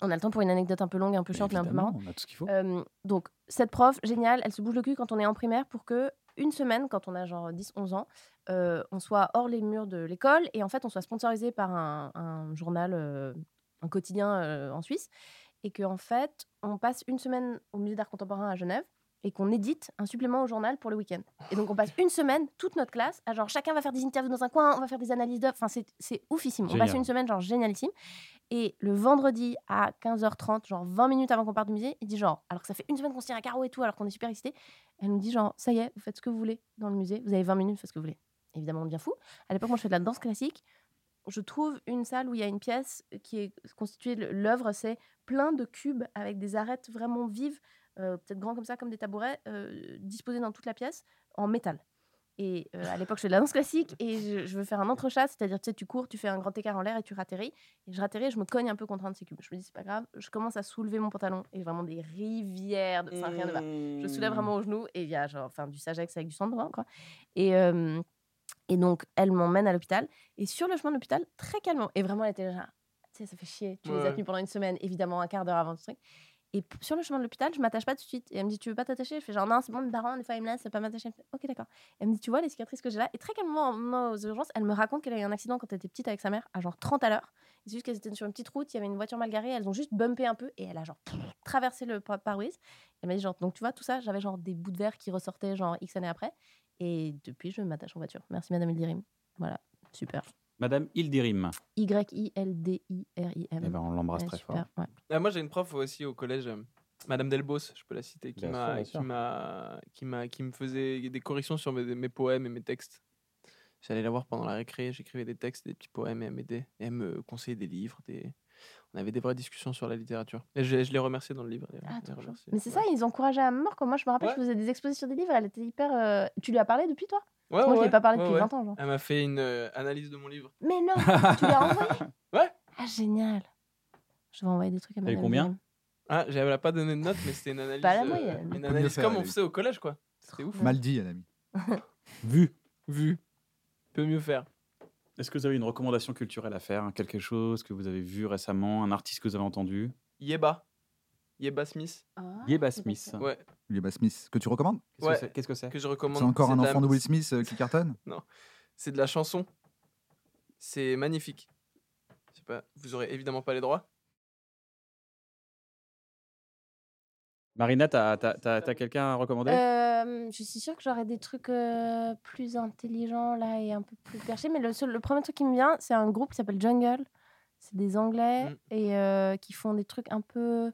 On a le temps pour une anecdote un peu longue, un peu chiante, mais un peu marrante. On a tout ce qu'il faut. Euh, donc, cette prof, géniale, elle se bouge le cul quand on est en primaire pour que, une semaine, quand on a genre 10-11 ans, euh, on soit hors les murs de l'école et en fait, on soit sponsorisé par un, un journal, un quotidien en Suisse. Et qu'en en fait, on passe une semaine au musée d'art contemporain à Genève et qu'on édite un supplément au journal pour le week-end. Et donc, on passe une semaine, toute notre classe, à genre chacun va faire des interviews dans un coin, on va faire des analyses d'œuvres. Enfin, c'est- c'est oufissime. On passe une semaine, genre génialissime. Et le vendredi à 15h30, genre 20 minutes avant qu'on parte du musée, il dit genre, alors que ça fait une semaine qu'on se tient à carreau et tout, alors qu'on est super excités, elle nous dit genre, ça y est, vous faites ce que vous voulez dans le musée, vous avez 20 minutes, faites ce que vous voulez. Évidemment, on devient fou. À l'époque, moi, je fais de la danse classique. Je trouve une salle où il y a une pièce qui est constituée, de- l'œuvre, c'est plein de cubes avec des arêtes vraiment vives, peut-être grands comme ça, comme des tabourets, euh, disposés dans toute la pièce, en métal. Et euh, à l'époque, je fais de la danse classique <laughs> et je, je veux faire un entrechat, c'est-à-dire, tu sais, tu cours, tu fais un grand écart en l'air et tu ratterris. Et je ratterris je me cogne un peu contre un de ces cubes. Je me dis, c'est pas grave. Je commence à soulever mon pantalon et vraiment des rivières de. Enfin, rien ne va. Je soulève vraiment au genou et il y a genre, enfin, du Sagex avec du sang dedans, quoi. Et, euh, et donc, elle m'emmène à l'hôpital. Et sur le chemin de l'hôpital, très calmement. Et vraiment, elle était là, tu sais, ça fait chier. Tu les as tenus pendant une semaine, évidemment, un quart d'heure avant ce truc. Et sur le chemin de l'hôpital, je m'attache pas tout de suite. Elle me dit, tu veux pas t'attacher Je fais genre, non, c'est bon, mes parents, des fois, ils me laissent pas m'attacher. Ok, d'accord. Elle me dit, tu vois les cicatrices que j'ai là? Et très calmement, aux urgences, elle me raconte qu'elle a eu un accident quand elle était petite avec sa mère, à genre 30 à l'heure. C'est juste qu'elles étaient sur une petite route, il y avait une voiture mal garée, elles ont juste bumpé un peu et elle a genre traversé le par- pare-brise. Elle m'a dit, genre, donc tu vois, tout ça, j'avais genre des bouts de verre qui ressortaient genre X années après. Et depuis, je m'attache en voiture. Merci, Madame Ildirim. Voilà, super. Madame Ildirim. Y-I-L-D-I-R-I-M. Eh ben, on l'embrasse Ouais, très super, fort. ouais. Ah, moi, j'ai une prof aussi au collège, euh, Madame Delbos, je peux la citer, qui m'a, qui m'a, qui m'a, qui me faisait des corrections sur mes, mes poèmes et mes textes. J'allais la voir pendant la récré, j'écrivais des textes, des petits poèmes et elle m'aidait. Et elle me conseillait des livres, des... on avait des vraies discussions sur la littérature. Et je, je l'ai remercié dans le livre. Ah. Mais c'est Ouais. ça, ils encourageaient à mort. Quand moi, je me rappelle, Ouais. je faisais des expositions des livres. Elle était hyper. euh, Tu lui as parlé depuis, toi? Ouais, Moi, je ouais, lui ai ouais. pas parlé Ouais, depuis ouais. 20 ans, genre. Elle m'a fait une euh, analyse de mon livre. Mais non, <laughs> tu l'as envoyé Ouais. Ah, génial. Je vais envoyer des trucs à Et Madame combien. Ah, j'avais pas donné de note, mais c'était une analyse. Pas la euh, moyenne. Une Peut analyse comme on faisait au collège, quoi. C'était ouf. Mal dit, elle a mis. Vu. Vu. Peut mieux faire. Est-ce que vous avez une recommandation culturelle à faire hein, Quelque chose que vous avez vu récemment Un artiste que vous avez entendu? Yeba. Yeba Smith. Ah, Yeba Smith. Ouais. Lieba Smith, que tu recommandes Qu'est-ce Ouais. que c'est- qu'est-ce que je recommande. C'est encore un enfant de Will Smith euh, qui cartonne <laughs> C'est de la chanson. C'est magnifique. Je sais pas, vous aurez évidemment pas les droits. Marina, t'as t'as- t'as- t'as quelqu'un à recommander? Euh, je suis sûre que j'aurais des trucs euh, plus intelligents là et un peu plus perchés. Mais le, seul, le premier truc qui me vient, c'est un groupe qui s'appelle Jungle. C'est des Anglais Mm. et euh, qui font des trucs un peu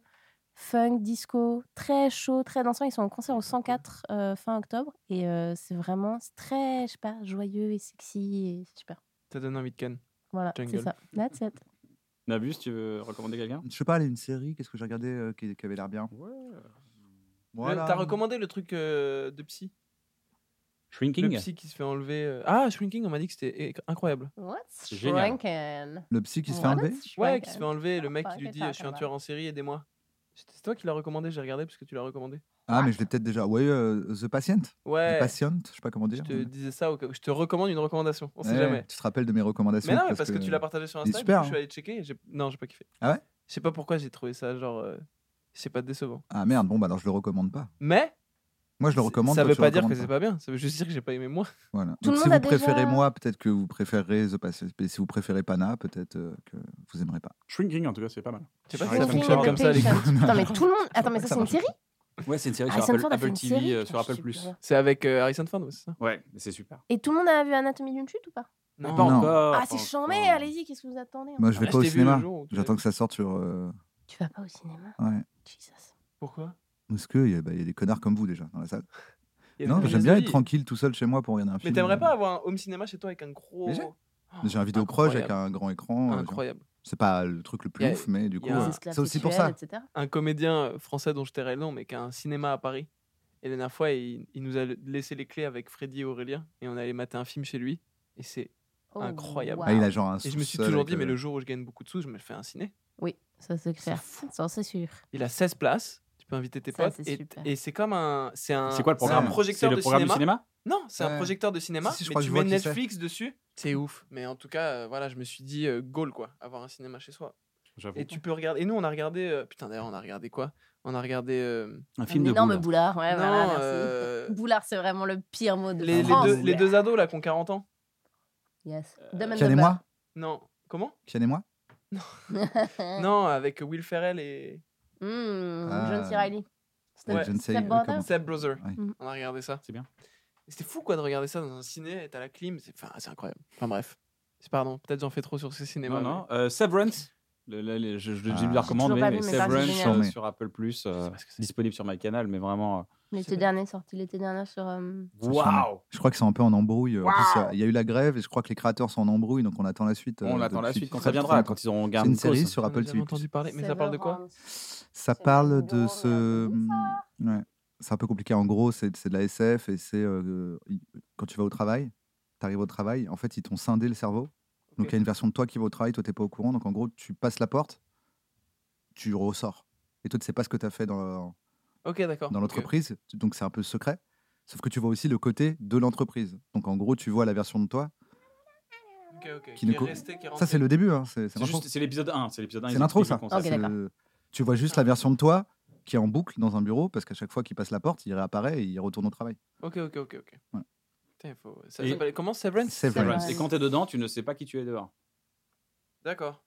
funk, disco, très chaud, très dansant. Ils sont en concert au 104 euh, fin octobre et euh, c'est vraiment très, je sais pas, joyeux et sexy et c'est super. Ça donne envie de Ken. Voilà, c'est ça. That's it. Nabus, tu veux recommander quelqu'un? Je sais pas, une série, qu'est-ce que j'ai regardé euh, qui, qui avait l'air bien? Voilà. T'as recommandé le truc euh, de psy? Le Shrinking psy qui se fait enlever. euh, Ah, Shrinking, on m'a dit que c'était incroyable. What's shrinking? Le psy qui se fait What's enlever? Ouais, qui se fait enlever. Le Oh, mec qui lui it, dit Je suis un tueur en série, aidez-moi. C'est c'est toi qui l'as recommandé, j'ai regardé parce que tu l'as recommandé. Ah, mais je l'ai peut-être déjà. Ouais, euh, The Patient Ouais. The Patient, je sais pas comment Je dire. te disais ça, je te recommande une recommandation. On sait Ouais, jamais. Tu te rappelles de mes recommandations Mais non, mais parce que, tu l'as partagé sur il est Insta, et du super, je suis hein. allé checker. et Non, j'ai pas kiffé. Ah ouais? Je sais pas pourquoi j'ai trouvé ça genre. euh, Je sais pas décevant. Ah merde, bon, bah alors je le recommande pas. Mais Moi, je le recommande. ça toi, veut pas dire que c'est pas bien. Ça veut juste dire que j'ai pas aimé moi. Voilà. Tout le Donc, si monde a vous préférez déjà- moi, peut-être que vous préférez The. Mais si vous préférez Pana, peut-être euh, que vous aimerez pas. Shrinking, en tout cas, c'est pas mal. Je sais pas si ça fonctionne comme ça, les coups. Putain, mais <laughs> tout le monde. Attends, mais ça, c'est une série? Ouais, c'est une série sur Harrison Apple, a fait Apple une TV, série euh, sur je Apple Plus. C'est avec euh, Harrison Ford, ouais, c'est ça? Ouais, mais c'est super. Et tout le monde a vu Anatomie d'une chute ou pas? Non. Pas Non. encore. Ah, c'est chambé, allez-y, qu'est-ce que vous attendez Moi, je vais Ah, pas au cinéma. le J'attends que ça sorte sur. euh, Tu vas pas au cinéma? Ouais. Jesus. Pourquoi? Parce qu'il y, a- bah, y a des connards comme vous déjà dans la salle. Non, j'aime bien être tranquille tout seul chez moi pour regarder un Mais film. t'aimerais pas avoir un home cinéma chez toi avec un gros. Mais j'ai. Oh, J'ai un vidéo proche avec un grand écran. euh, Incroyable. C'est pas le truc le plus a- ouf, mais du coup, a- euh, c'est aussi pour ça. etc. Un comédien euh, français dont je tairai le nom, mais qui a un cinéma à Paris. Et la dernière fois, il, il nous a laissé les clés avec Freddy et Aurélien. Et on allait mater un film chez lui. Et c'est. Oh, Incroyable. Ah, il a genre un Et je me suis toujours dit, mais le jour où je gagne beaucoup de sous, je me fais un ciné. Oui, ça c'est clair. Ça c'est sûr. Il a 16 places. Peux inviter tes Ça, potes. Et, c'est comme un. C'est un. C'est quoi le c'est programme? un projecteur le de programme cinéma. du cinéma Non, c'est un projecteur de cinéma. Si, si, je mais tu mets. Netflix dessus. C'est ouf. Mais en tout cas, euh, voilà, je me suis dit, euh, goal quoi, avoir un cinéma chez soi. Et tu peux regarder. Et nous, on a regardé. euh, Putain, d'ailleurs, on a regardé quoi? On a regardé. euh, Un Un film de énorme boule. boulard, ouais, non, voilà, merci. euh, <laughs> Boulard, c'est vraiment le pire mot de les, les France. deux, les deux ados là qui ont 40 ans. Yes. Kian et moi? Non. Comment? Kian et moi? Non, <laughs> avec Will Ferrell et Hmm, Ah. John C. Reilly. Step- Ouais. John C. Stepbrother. comment- Step Brother. Ouais. Mhm. On a regardé ça. C'est bien. C'était fou quoi de regarder ça dans un ciné. T'as la clim. C'est enfin, c'est incroyable. Enfin bref. C'est pardon. Peut-être j'en fais trop sur ces cinémas. Non, non. Euh, Severance. Le, le- le- je je, Ah. le recommande, mais, mais mais c'est Severance euh, sur Apple Plus, euh, c'est. disponible sur MyCanal, mais vraiment. L'été dernier, sorti l'été dernier sur. euh, C'est charmant. Je crois que c'est un peu en embrouille. En plus, Waouh il y a eu la grève et je crois que les créateurs sont en embrouille, donc on attend la suite. On euh, attend la suite quand ça viendra, quand ils auront C'est gardé une série sur Apple TV+. entendu parler. Mais ça parle de quoi? Ça parle de drôle, ce. peu Ouais. C'est un peu compliqué. En gros, c'est c'est de la SF et c'est euh, quand tu vas au travail, tu arrives au travail, en fait, ils t'ont scindé le cerveau. Donc, il y a une version de toi qui va au travail, toi, t'es pas au courant. Donc, en gros, tu passes la porte, tu ressors. Et toi, tu sais pas ce que tu as fait dans, l'entreprise. Donc, c'est un peu secret. Sauf que tu vois aussi le côté de l'entreprise. Donc, en gros, tu vois la version de toi. Ok, ok. Qui Qui est resté, qui est Ça, c'est le début. Hein. C'est l'épisode 1. C'est l'épisode 1. C'est ils l'intro, ça. C'est le- Tu vois juste la version de toi qui est en boucle dans un bureau parce qu'à chaque fois qu'il passe la porte, il réapparaît et il retourne au travail. Ok, ok, ok, ok. Voilà. Putain, il faut... Ça Et- s'appelle comment Severance? Severance. Severance. Et quand t'es dedans, tu ne sais pas qui tu es dehors. D'accord.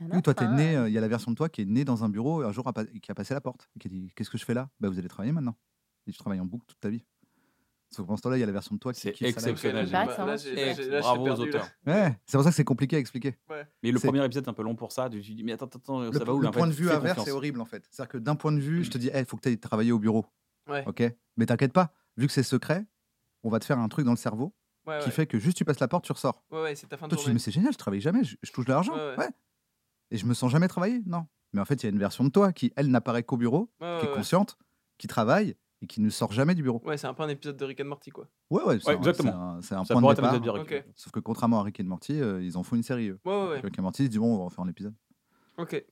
Oui, toi, t'es né, euh, il y a la version de toi qui est née dans un bureau et un jour a qui a passé la porte et qui a dit Qu'est-ce que je fais là? Bah, Vous allez travailler maintenant. Et tu travailles en boucle toute ta vie. Sauf que pendant ce temps-là, il y a la version de toi qui, C'est exceptionnel. Bah, là, là, là, là, Bravo aux perdu, là. auteurs. Ouais, c'est pour ça que c'est compliqué à expliquer. Mais le C'est- premier épisode est un peu long pour ça. Tu dis, mais attends, attends, Le, ça va où le en fait point de vue inverse confiance. est horrible en fait. C'est-à-dire que d'un point de vue, je te dis Il faut que tu ailles travailler au bureau. Ouais. Ok Mais t'inquiète pas, vu que c'est secret, on va te faire un truc dans le cerveau Ouais, qui ouais. fait que juste tu passes la porte, tu ressors. Ouais, ouais, c'est ta fin de Toi, tu te dis. Mais c'est génial, je travaille jamais, je, je touche de l'argent. Ouais. Et je me sens jamais travailler Non. Mais en fait, il y a une version de toi qui, elle, n'apparaît qu'au bureau, qui est consciente, qui travaille et qui ne sort jamais du bureau. Ouais, c'est un peu un épisode de Rick and Morty, quoi. Ouais, ouais, c'est Ouais, exactement. c'est un, un point de départ. épisode de Rick. Ok. Sauf que contrairement à Rick et Morty, euh, ils en font une série. Eux. Ouais, ouais, ouais. Rick et Morty, ils se disent bon, on va en faire un épisode. Ok.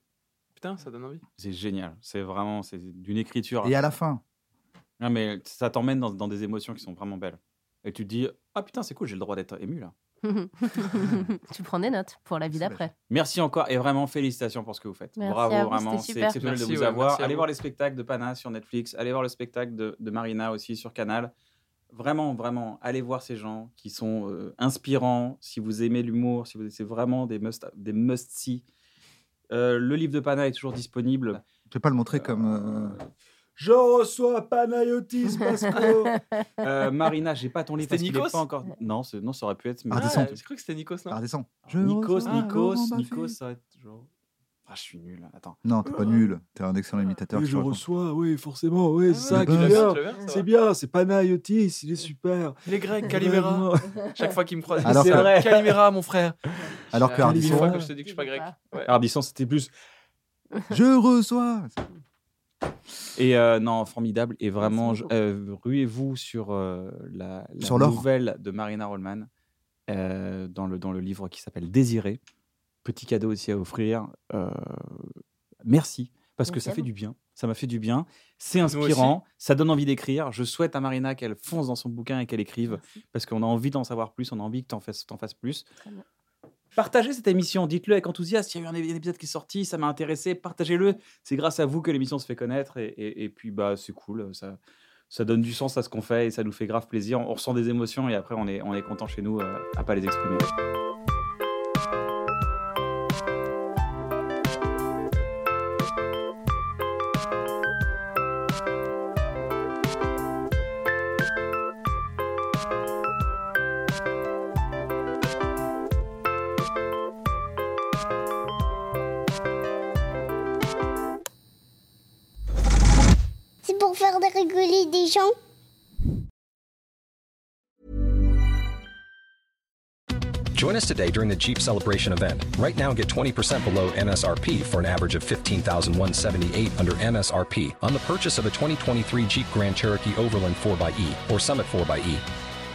Putain, ça donne envie. C'est génial. C'est vraiment c'est d'une écriture. Et à la fin, Non, mais ça t'emmène dans, dans des émotions qui sont vraiment belles. Et tu te dis, ah putain, c'est cool, j'ai le droit d'être ému là. <laughs> tu prends des notes pour la vie d'après. Merci encore et vraiment félicitations pour ce que vous faites. Merci Bravo, vous, vraiment. C'est exceptionnel Merci, de vous ouais, avoir. Allez vous. voir les spectacles de Pana sur Netflix. Allez voir le spectacle de, de Marina aussi sur Canal. Vraiment, vraiment, allez voir ces gens qui sont euh, inspirants. Si vous aimez l'humour, si vous c'est vraiment des must, des must see. Euh, le livre de Pana est toujours disponible. je vais pas le montrer comme. Je reçois Panayotis Pasco. <laughs> euh, Marina, j'ai pas ton livre C'était Nikos pas encore. Non, non, ça aurait pu être. mais- Ah, j'ai cru que c'était Nikos, non Ah, descends. Je Nikos, Nikos. Nikos, ça va être toujours. Ah, je suis nul. Attends. Non, t'es pas nul. T'es un excellent imitateur. Oui, je reçois, oui, forcément, oui, Ah, c'est ça qui C'est bien, c'est Panayotis, il est super. Les Grecs, Calimera. <laughs> Chaque fois qu'il me croise, Alors c'est vrai. Calimera, mon frère. Alors que Ardisson- fois que je te dis que je suis pas grec. Ardisson, c'était plus. Je reçois. Et euh, non, formidable. Et vraiment, euh, ruez-vous sur euh, la, la Sur l'or. nouvelle de Marina Rollman euh, dans, le, dans le livre qui s'appelle Désiré. Petit cadeau aussi à offrir. Merci, parce que ça fait du bien. Ça m'a fait du bien. C'est inspirant. Ça donne envie d'écrire. Je souhaite à Marina qu'elle fonce dans son bouquin et qu'elle écrive parce qu'on a envie d'en savoir plus. On a envie que tu en fasses plus. Partagez cette émission, dites-le avec enthousiasme. Il y a eu un, épisode qui est sorti, ça m'a intéressé. Partagez-le. C'est grâce à vous que l'émission se fait connaître. Et, puis, bah, c'est cool. Ça, ça donne du sens à ce qu'on fait et ça nous fait grave plaisir. On ressent des émotions et après, on est, on est content chez nous euh, à pas les exprimer. Rigoler des gens. Join us today during the Jeep Celebration event. Right now, get 20% below MSRP for an average of 15178 under MSRP on the purchase of a 2023 Jeep Grand Cherokee Overland 4xE or Summit 4xE.